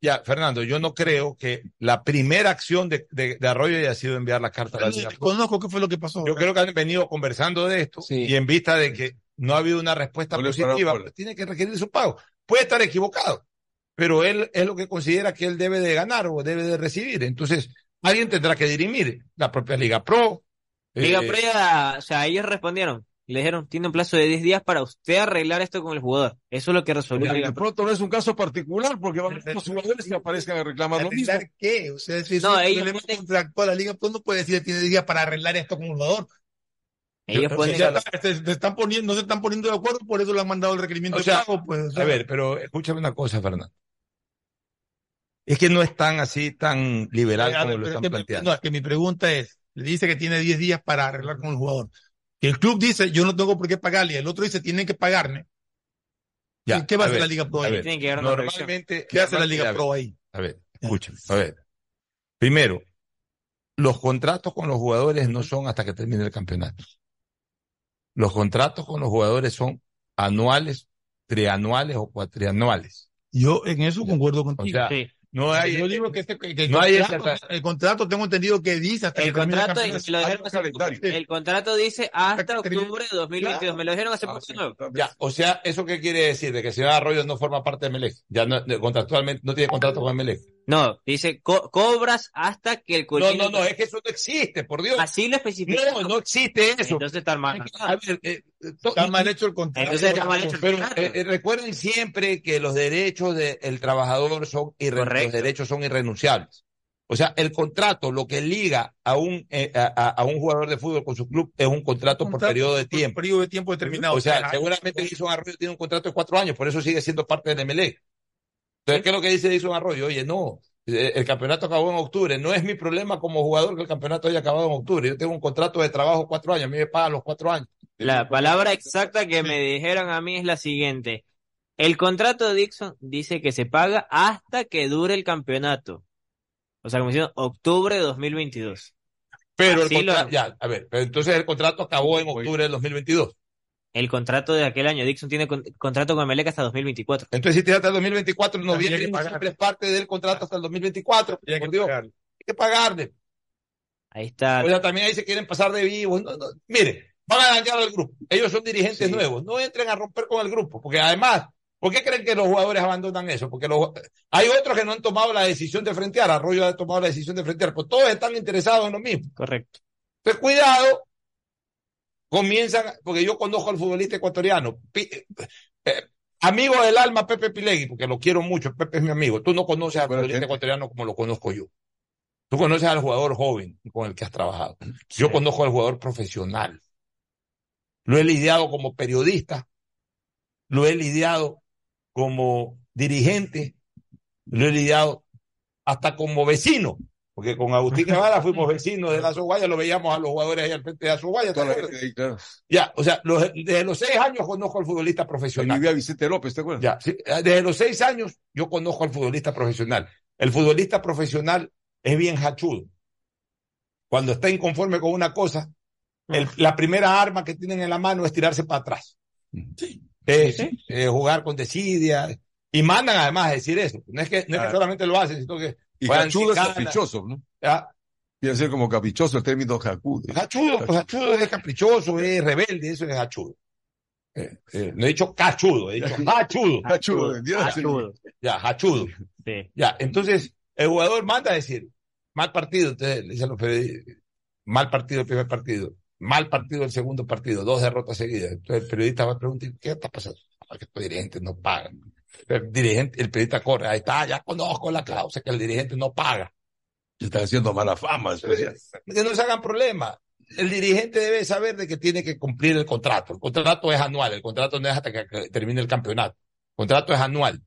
ya, Fernando, yo no creo que la primera acción de, de, de Arroyo haya sido enviar la carta a la Liga Pro. Conozco qué fue lo que pasó. Yo creo que han venido conversando de esto y en vista de que no ha habido una respuesta No positiva, pues tiene que requerir su pago. Puede estar equivocado, pero él es lo que considera que él debe de ganar o debe de recibir. Entonces, alguien tendrá que dirimir la propia Liga Pro. Liga eh, Pro ya, o sea, ellos respondieron. Le dijeron, tiene un plazo de 10 días para usted arreglar esto con el jugador. Eso es lo que resolvió De pronto no es un caso particular porque van a haber jugadores que aparezcan a reclamar lo mismo. ¿Arreglar qué? O sea, si es No, un ellos problema contractual, la Liga Pro no puede decir que tiene días para arreglar esto con un jugador. Ellos pueden ya está- se- se están poniendo, no se están poniendo de acuerdo, por eso le han mandado el requerimiento O sea, de pago. Pues, o sea, A ver, pero escúchame una cosa, Fernando. Es que no es tan así, tan liberal ver, como lo están planteando. No, es que mi pregunta es, le dice que tiene 10 días para arreglar con el jugador. Que el club dice, yo no tengo por qué pagarle, y el otro dice, tienen que pagarme. Ya, ¿Qué va a hacer la Liga Pro ahí? ver, Tienen que dar una Normalmente, ¿Qué hace la Liga a ver, Pro ahí? A ver, escucha, a ver. Primero, los contratos con los jugadores no son hasta que termine el campeonato. Los contratos con los jugadores son anuales, trianuales o cuatrianuales. Yo en eso concuerdo O contigo. sea, no hay, yo digo que, este- que- que el, no hay contrato, esa- el contrato tengo entendido que dice hasta El que termine contrato, poco. calendario. El contrato dice hasta octubre de 2022. Me lo dijeron hace poco. nuevo. Ya, o sea, ¿eso qué quiere decir? De que el señor Arroyo no forma parte de Melec. Ya no, contractualmente no tiene contrato con Melec. No, dice co- cobras hasta que el No, no, no, es que eso no existe, por Dios. Así lo especifica. No, no existe eso. Entonces está mal. A ver, eh, Está mal hecho el contrato. Entonces está mal hecho el Pero contrato. eh, recuerden siempre que los derechos del trabajador son irre- los derechos son irrenunciables. O sea, el contrato, lo que liga a un eh, a, un jugador de fútbol con su club es un contrato por periodo de por tiempo. periodo de tiempo determinado. O sea, seguramente Dixon Arroyo tiene un contrato de cuatro años, por eso sigue siendo parte del MLE. Entonces, ¿qué es lo que dice Dixon Arroyo? Oye, no, eh, el campeonato acabó en octubre. No es mi problema como jugador que el campeonato haya acabado en octubre. Yo tengo un contrato de trabajo cuatro años, a mí me pagan los cuatro años. La palabra exacta que me dijeron a mí es la siguiente. El contrato de Dixon dice que se paga hasta que dure el campeonato. O sea, como diciendo, octubre de 2022. Pero el Así lo- contrato, ya, a ver, pero entonces el contrato acabó en octubre del 2022. El contrato de aquel año. Dixon tiene con- contrato con Melec hasta 2024. Entonces, si te hasta el 2024, Habría noviembre que pagar. siempre es parte del contrato hasta el 2024. Habría que por Dios, pagarle. hay que pagarle. Ahí está. O sea, también ahí se quieren pasar de. No, no, Mire, van a dañar al grupo. Ellos son dirigentes Sí. nuevos. No entren a romper con el grupo. Porque además, ¿por qué creen que los jugadores abandonan eso? Porque los, hay otros que no han tomado la decisión de frentear. Arroyo ha tomado la decisión de frentear. Pues todos están interesados en lo mismo. Correcto. Entonces, cuidado. Comienzan, porque yo conozco al futbolista ecuatoriano. Pi- eh, amigo del alma, Pepe Pilegui, porque lo quiero mucho. Pepe es mi amigo. Tú no conoces al futbolista ecuatoriano como lo conozco yo. Tú conoces al jugador joven con el que has trabajado. Yo conozco al jugador profesional. Lo he lidiado como periodista. Lo he lidiado como dirigente. Lo he lidiado hasta como vecino. Porque con Agustín Guevara fuimos vecinos de la Soguaya, lo veíamos a los jugadores ahí al frente de ahí, claro. Ya, o sea, los- desde los seis años conozco al futbolista profesional. Vivía Vicente López, ¿te acuerdas? Ya, sí, desde los seis años yo conozco al futbolista profesional. El futbolista profesional es bien hachudo. Cuando está inconforme con una cosa, el- la primera arma que tienen en la mano es tirarse para atrás. Es, eh, jugar con desidia. Y mandan además a decir eso. No es que, no es que solamente lo hacen, sino que Y cachudo es caprichoso, ¿no? Ya, Quiere ser como caprichoso el término jacudo. Hachudo, pues hachudo es caprichoso, es rebelde, eso es hachudo. Eh, eh, no he dicho cachudo, he dicho hachudo. Hachudo. Ya, hachudo. Sí. Ya, entonces el jugador manda a decir, mal partido, entonces le dicen los periodistas, mal partido el primer partido, mal partido el segundo partido, dos derrotas seguidas. Entonces el periodista va a preguntar, ¿qué está pasando? Que estos dirigentes no pagan. El dirigente, el periodista corre, ahí está, ya conozco la cláusula que el dirigente no paga. Se están haciendo mala fama. especial. Que no se hagan problema. El dirigente debe saber de que tiene que cumplir el contrato. El contrato es anual, el contrato no es hasta que que termine el campeonato. El contrato es anual.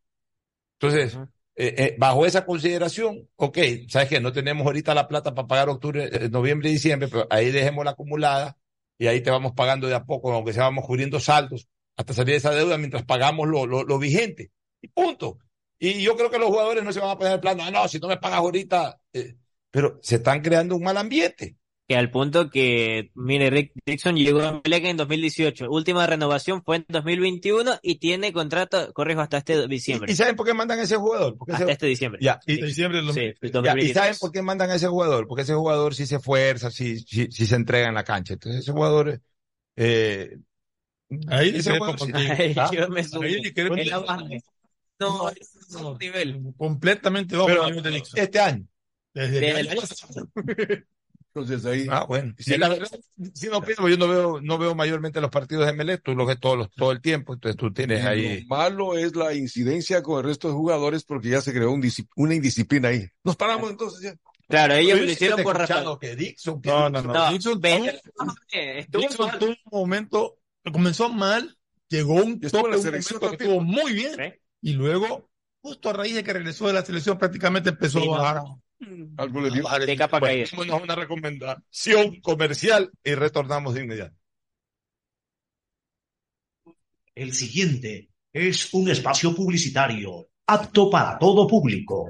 Entonces, eh, eh, bajo esa consideración, ok, ¿sabes qué? No tenemos ahorita la plata para pagar octubre, eh, noviembre y diciembre, pero ahí dejemos la acumulada y ahí te vamos pagando de a poco, aunque se vamos cubriendo saldos, hasta salir de esa deuda mientras pagamos lo, lo, lo vigente. Y punto. Y yo creo que los jugadores no se van a poner el plan, no, no, si no me pagas ahorita, eh, pero se están creando un mal ambiente. Que al punto que, mire, Rick Dixon llegó a Melec en 2018. Última renovación fue en 2021 y tiene contrato, corrijo, hasta este diciembre. ¿Y saben por qué mandan a ese jugador? Porque ese- Hasta este diciembre. Ya, y, Sí. diciembre del Sí, 2023. Ya, ¿Y 2023. saben por qué mandan a ese jugador? Porque ese jugador sí se esfuerza, sí, sí, sí se entrega en la cancha. Entonces ese jugador, eh, Ahí ese jugador sí- ¿Ah? yo me sumo. Ahí baja. No, es un nivel. Completamente bajo Pero este año. Desde, Desde el año año pasado. Entonces ahí. Ah, bueno. Sí, la verdad, si no pienso, yo no veo, no veo mayormente los partidos de Melec, tú lo ves todo, todo el tiempo, entonces tú tienes ahí. Lo malo es la incidencia con el resto de jugadores porque ya se creó un una indisciplina ahí. Nos paramos entonces ya. Claro, ellos lo hicieron por razón. que Dixon, que No, no, no. No, Dixon, eh, Dixon mal. tuvo un momento, comenzó mal, llegó un estuvo tope, la un selección momento que también. estuvo muy bien, y luego, justo a raíz de que regresó de la selección, prácticamente empezó Sí, a bajar. Algo le dio. De capa Bueno, caída. una recomendación comercial y retornamos de inmediato. El siguiente es un espacio publicitario apto para todo público.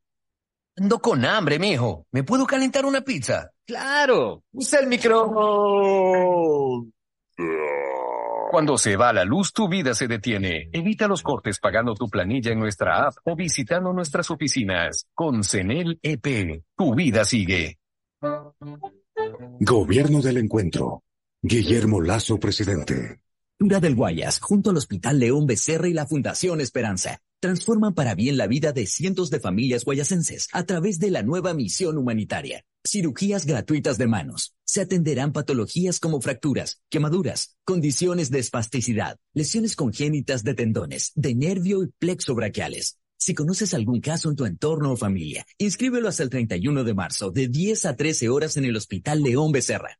Ando con hambre, mijo. ¿Me puedo calentar una pizza? Claro. Usa el micro. Cuando se va la luz, tu vida se detiene. Evita los cortes pagando tu planilla en nuestra app o visitando nuestras oficinas. Con CENEL EP, tu vida sigue. Gobierno del Encuentro. Guillermo Lazo, presidente. Cultura del Guayas, junto al Hospital León Becerra y la Fundación Esperanza, transforman para bien la vida de cientos de familias guayasenses a través de la nueva misión humanitaria. Cirugías gratuitas de manos. Se atenderán patologías como fracturas, quemaduras, condiciones de espasticidad, lesiones congénitas de tendones, de nervio y plexo braquiales. Si conoces algún caso en tu entorno o familia, inscríbelo hasta el 31 de marzo, de 10 a 13 horas en el Hospital León Becerra.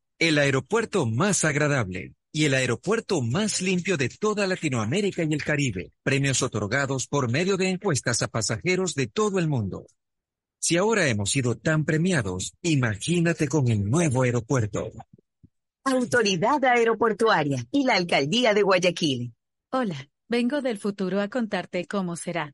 el aeropuerto más agradable y el aeropuerto más limpio de toda Latinoamérica y el Caribe. Premios otorgados por medio de encuestas a pasajeros de todo el mundo. Si ahora hemos sido tan premiados, imagínate con el nuevo aeropuerto. Autoridad Aeroportuaria y la Alcaldía de Guayaquil. Hola, vengo del futuro a contarte cómo será.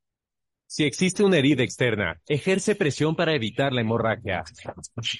Si existe una herida externa, ejerce presión para evitar la hemorragia.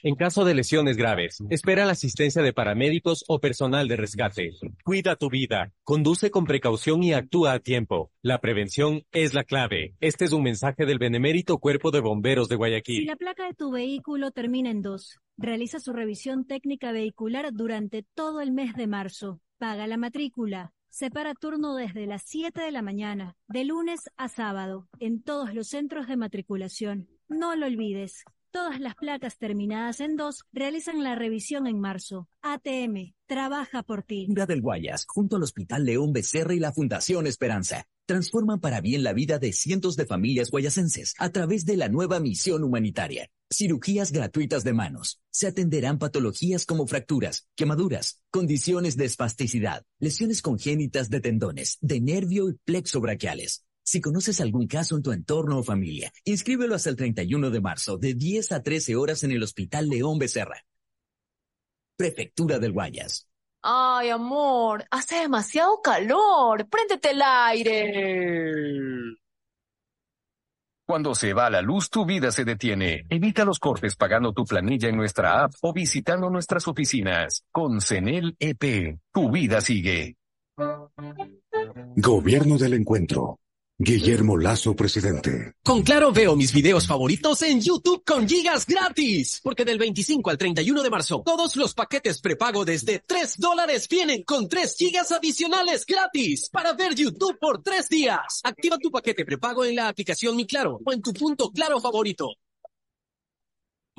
En caso de lesiones graves, espera la asistencia de paramédicos o personal de rescate. Cuida tu vida, conduce con precaución y actúa a tiempo. La prevención es la clave. Este es un mensaje del Benemérito Cuerpo de Bomberos de Si Guayaquil. la placa de tu vehículo termina en 2, realiza su revisión técnica vehicular durante todo el mes de marzo. Paga la matrícula. Separa turno desde las 7 de la mañana, de lunes a sábado, en todos los centros de matriculación. No lo olvides. Todas las placas terminadas en 2 realizan la revisión en marzo. ATM, trabaja por ti. Cura del Guayas, junto al Hospital León Becerra y la Fundación Esperanza, transforman para bien la vida de cientos de familias guayasenses a través de la nueva misión humanitaria. Cirugías gratuitas de manos. Se atenderán patologías como fracturas, quemaduras, condiciones de espasticidad, lesiones congénitas de tendones, de nervio y plexo braquiales. Si conoces algún caso en tu entorno o familia, inscríbelo hasta el 31 de marzo, de 10 a 13 horas en el Hospital León Becerra. Prefectura del Guayas. Ay, amor, hace demasiado calor. Préndete el aire. Cuando se va la luz, tu vida se detiene. Evita los cortes pagando tu planilla en nuestra app o visitando nuestras oficinas. Con CENEL EP, tu vida sigue. Gobierno del Encuentro. Guillermo Lazo, presidente. Con Claro veo mis videos favoritos en YouTube con gigas gratis. Porque del 25 al 31 de marzo, todos los paquetes prepago desde 3 dólares vienen con 3 gigas adicionales gratis para ver YouTube por 3 días. Activa tu paquete prepago en la aplicación Mi Claro o en tu punto Claro favorito.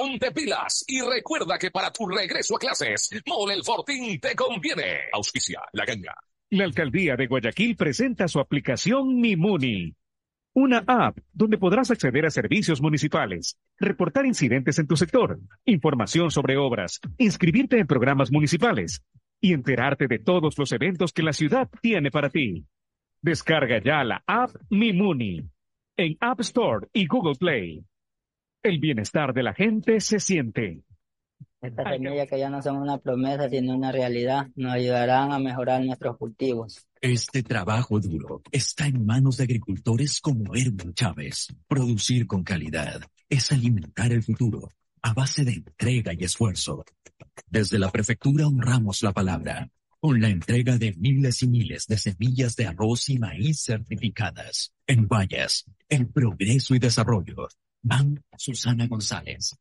Ponte pilas y recuerda que para tu regreso a clases, Mole el Fortín te conviene. Auspicia la ganga. La alcaldía de Guayaquil presenta su aplicación Mimuni. Una app donde podrás acceder a servicios municipales, reportar incidentes en tu sector, información sobre obras, inscribirte en programas municipales y enterarte de todos los eventos que la ciudad tiene para ti. Descarga ya la app Mimuni en App Store y Google Play. El bienestar de la gente se siente. Estas semillas que ya no son una promesa, sino una realidad, nos ayudarán a mejorar nuestros cultivos. Este trabajo duro está en manos de agricultores como Erwin Chávez. Producir con calidad es alimentar el futuro a base de entrega y esfuerzo. Desde la prefectura honramos la palabra con la entrega de miles y miles de semillas de arroz y maíz certificadas. En Guayas, el progreso y desarrollo. Van Susana González.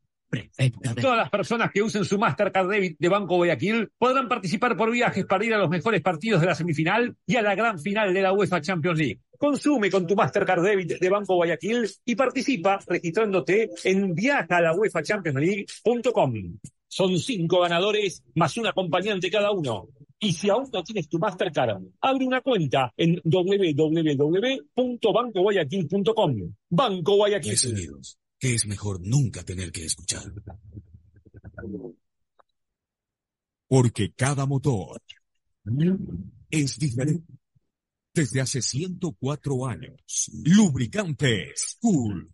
Todas las personas que usen su Mastercard Debit de Banco Guayaquil podrán participar por viajes para ir a los mejores partidos de la semifinal y a la gran final de la UEFA Champions League. Consume con tu Mastercard Debit de Banco Guayaquil y participa registrándote en viajalauefachampionsleague.com. Son cinco ganadores más un acompañante cada uno. Y si aún no tienes tu Mastercard, abre una cuenta en www.bancoguayaquil.com. Banco Guayaquil. Que es mejor nunca tener que escuchar. Porque cada motor es diferente. Desde hace 104 años, Lubricantes Cool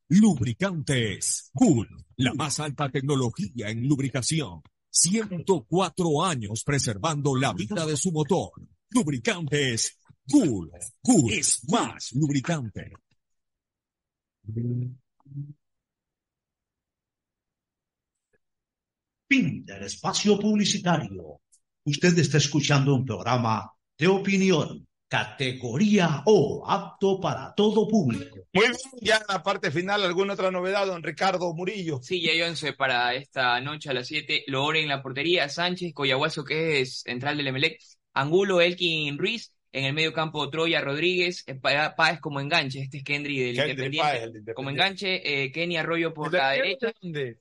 Lubricantes Cool, la más alta tecnología en lubricación. 104 años preservando la vida de su motor. Lubricantes Cool. Cool es más lubricante. Fin del espacio publicitario. Usted está escuchando un programa de opinión, categoría O, apto para todo público. Muy bien, ya en la parte final, ¿alguna otra novedad, don Ricardo Murillo? Sí, ya hay 11 para esta noche a las 7. Lore en la portería, Sánchez, Coyahuaso, que es central del Emelec, Angulo, Elkin, Ruiz, en el medio campo Troya, Rodríguez, eh, Páez como enganche, este es Kendry del Kendry Independiente, Páez, de como enganche, eh, Kenny Arroyo por ¿El la derecha. dónde?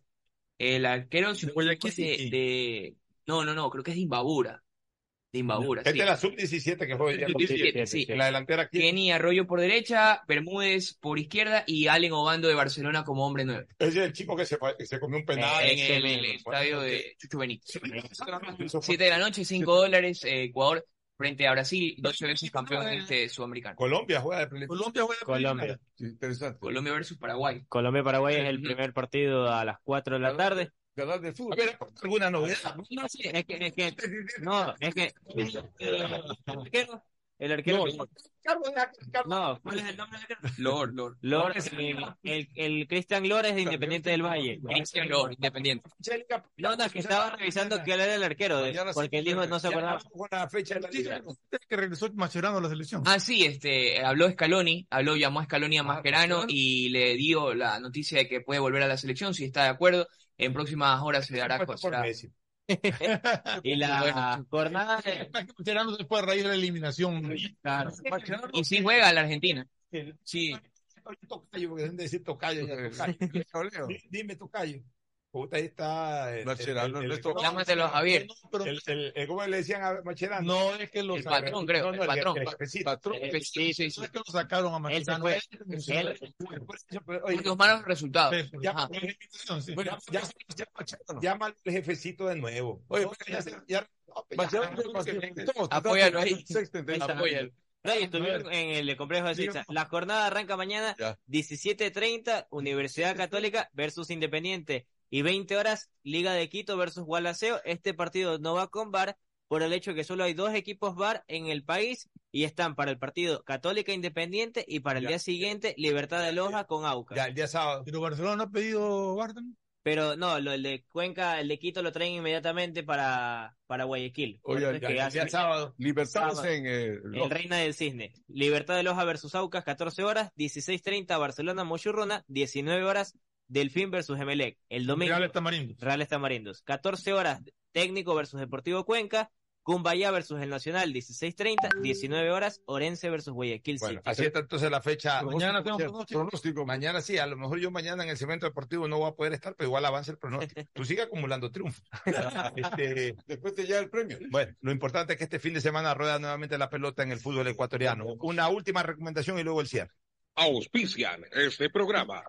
El arquero si no me equivoco, es de, de- no, no, no, creo que es de Imbabura. De Imbabura. Esta sí. es la sub-17 que juega día. Sub-17, sí. En la delantera aquí. Kenny Arroyo por derecha, Bermúdez por izquierda y Allen Obando de Barcelona como hombre nueve. Ese es el chico que se, fue- que se comió un penal. en el, el estadio de Chucho Benítez. Siete de la noche, cinco dólares, eh, Ecuador frente a Brasil, 12 veces campeón de este sudamericano. Colombia juega de Colombia juega Colombia. Interesante. Colombia versus Paraguay. Colombia-Paraguay es el primer partido a las 4 de la tarde. Ganar del fútbol. A ver, ¿alguna novedad? No, sí, es que, es que, no, es que, el arquero, el arquero, no, ¿cuál es el nombre del arquero? Lord, Lord. Lord, el, el Cristian Lord es de Independiente del Valle. Cristian Lord, independiente. No, no, es que estaba revisando que él era el arquero, de- porque él dijo no se acordaba. fecha de la liga. que regresó Mascherano a la selección. Ah, sí, este, habló Scaloni, habló, llamó a Scaloni a Mascherano y le dio la noticia de que puede volver a la selección, si está de acuerdo. En próximas horas se dará será- Y la jornada de- Mascherano después a raíz de la eliminación. Claro. Y sí juega la Argentina. Sí. Tocayo, porque deben de decir tocayo. ya, tocayo. Di- Dime tocayo. Puta, ahí está. el- Macherano, el- el- Ernesto. el- Llámatelo, Javier. El, el, el- ¿Cómo le decían a Macherano? No, es que lo El patrón, creo, No, no, el patrón. el jefecito. Patrón. Sí, sí, sí. Es que lo sacaron a él se Mascherano. fue. Él- los malos resultados. Llama al jefecito de nuevo. Oye, ya, se- ya, no, ya- Macherano, Apóyalo ahí. Apóyalo. No, y estuvieron en el complejo de Seiza. La jornada arranca mañana, Ya. 17.30, Universidad Católica versus Independiente. Y 20 horas, Liga de Quito versus Gualaceo. Este partido no va con VAR por el hecho que solo hay dos equipos VAR en el país y están para el partido Católica Independiente y para el día siguiente Libertad de Loja con Aucas. Ya, el día sábado. Pero Barcelona no ha pedido Barton. Pero no, lo, el de Cuenca, el de Quito lo traen inmediatamente para, para Guayaquil. Oye, ya- que ya- hace- El día sábado. Libertad Sábado. en eh, El Reina del Cisne. Libertad de Loja versus Aucas, 14 horas. 16.30 Barcelona Mochurruna. 19 horas Delfín versus Emelec. El domingo. Real Tamarindo. Reales Tamarindos. 14 horas Técnico versus Deportivo Cuenca. Cumbayá versus el Nacional. 16.30. 19 horas Orense versus Guayaquil Bueno, City. así está entonces la fecha. Mañana tengo pronóstico. pronóstico. Mañana sí, a lo mejor yo mañana en el cemento deportivo no voy a poder estar, pero igual avanza el pronóstico. Tú sigue acumulando triunfos. Este, Después te llega el premio. bueno, lo importante es que este fin de semana rueda nuevamente la pelota en el fútbol ecuatoriano. Una última recomendación y luego el cierre. Auspician este programa.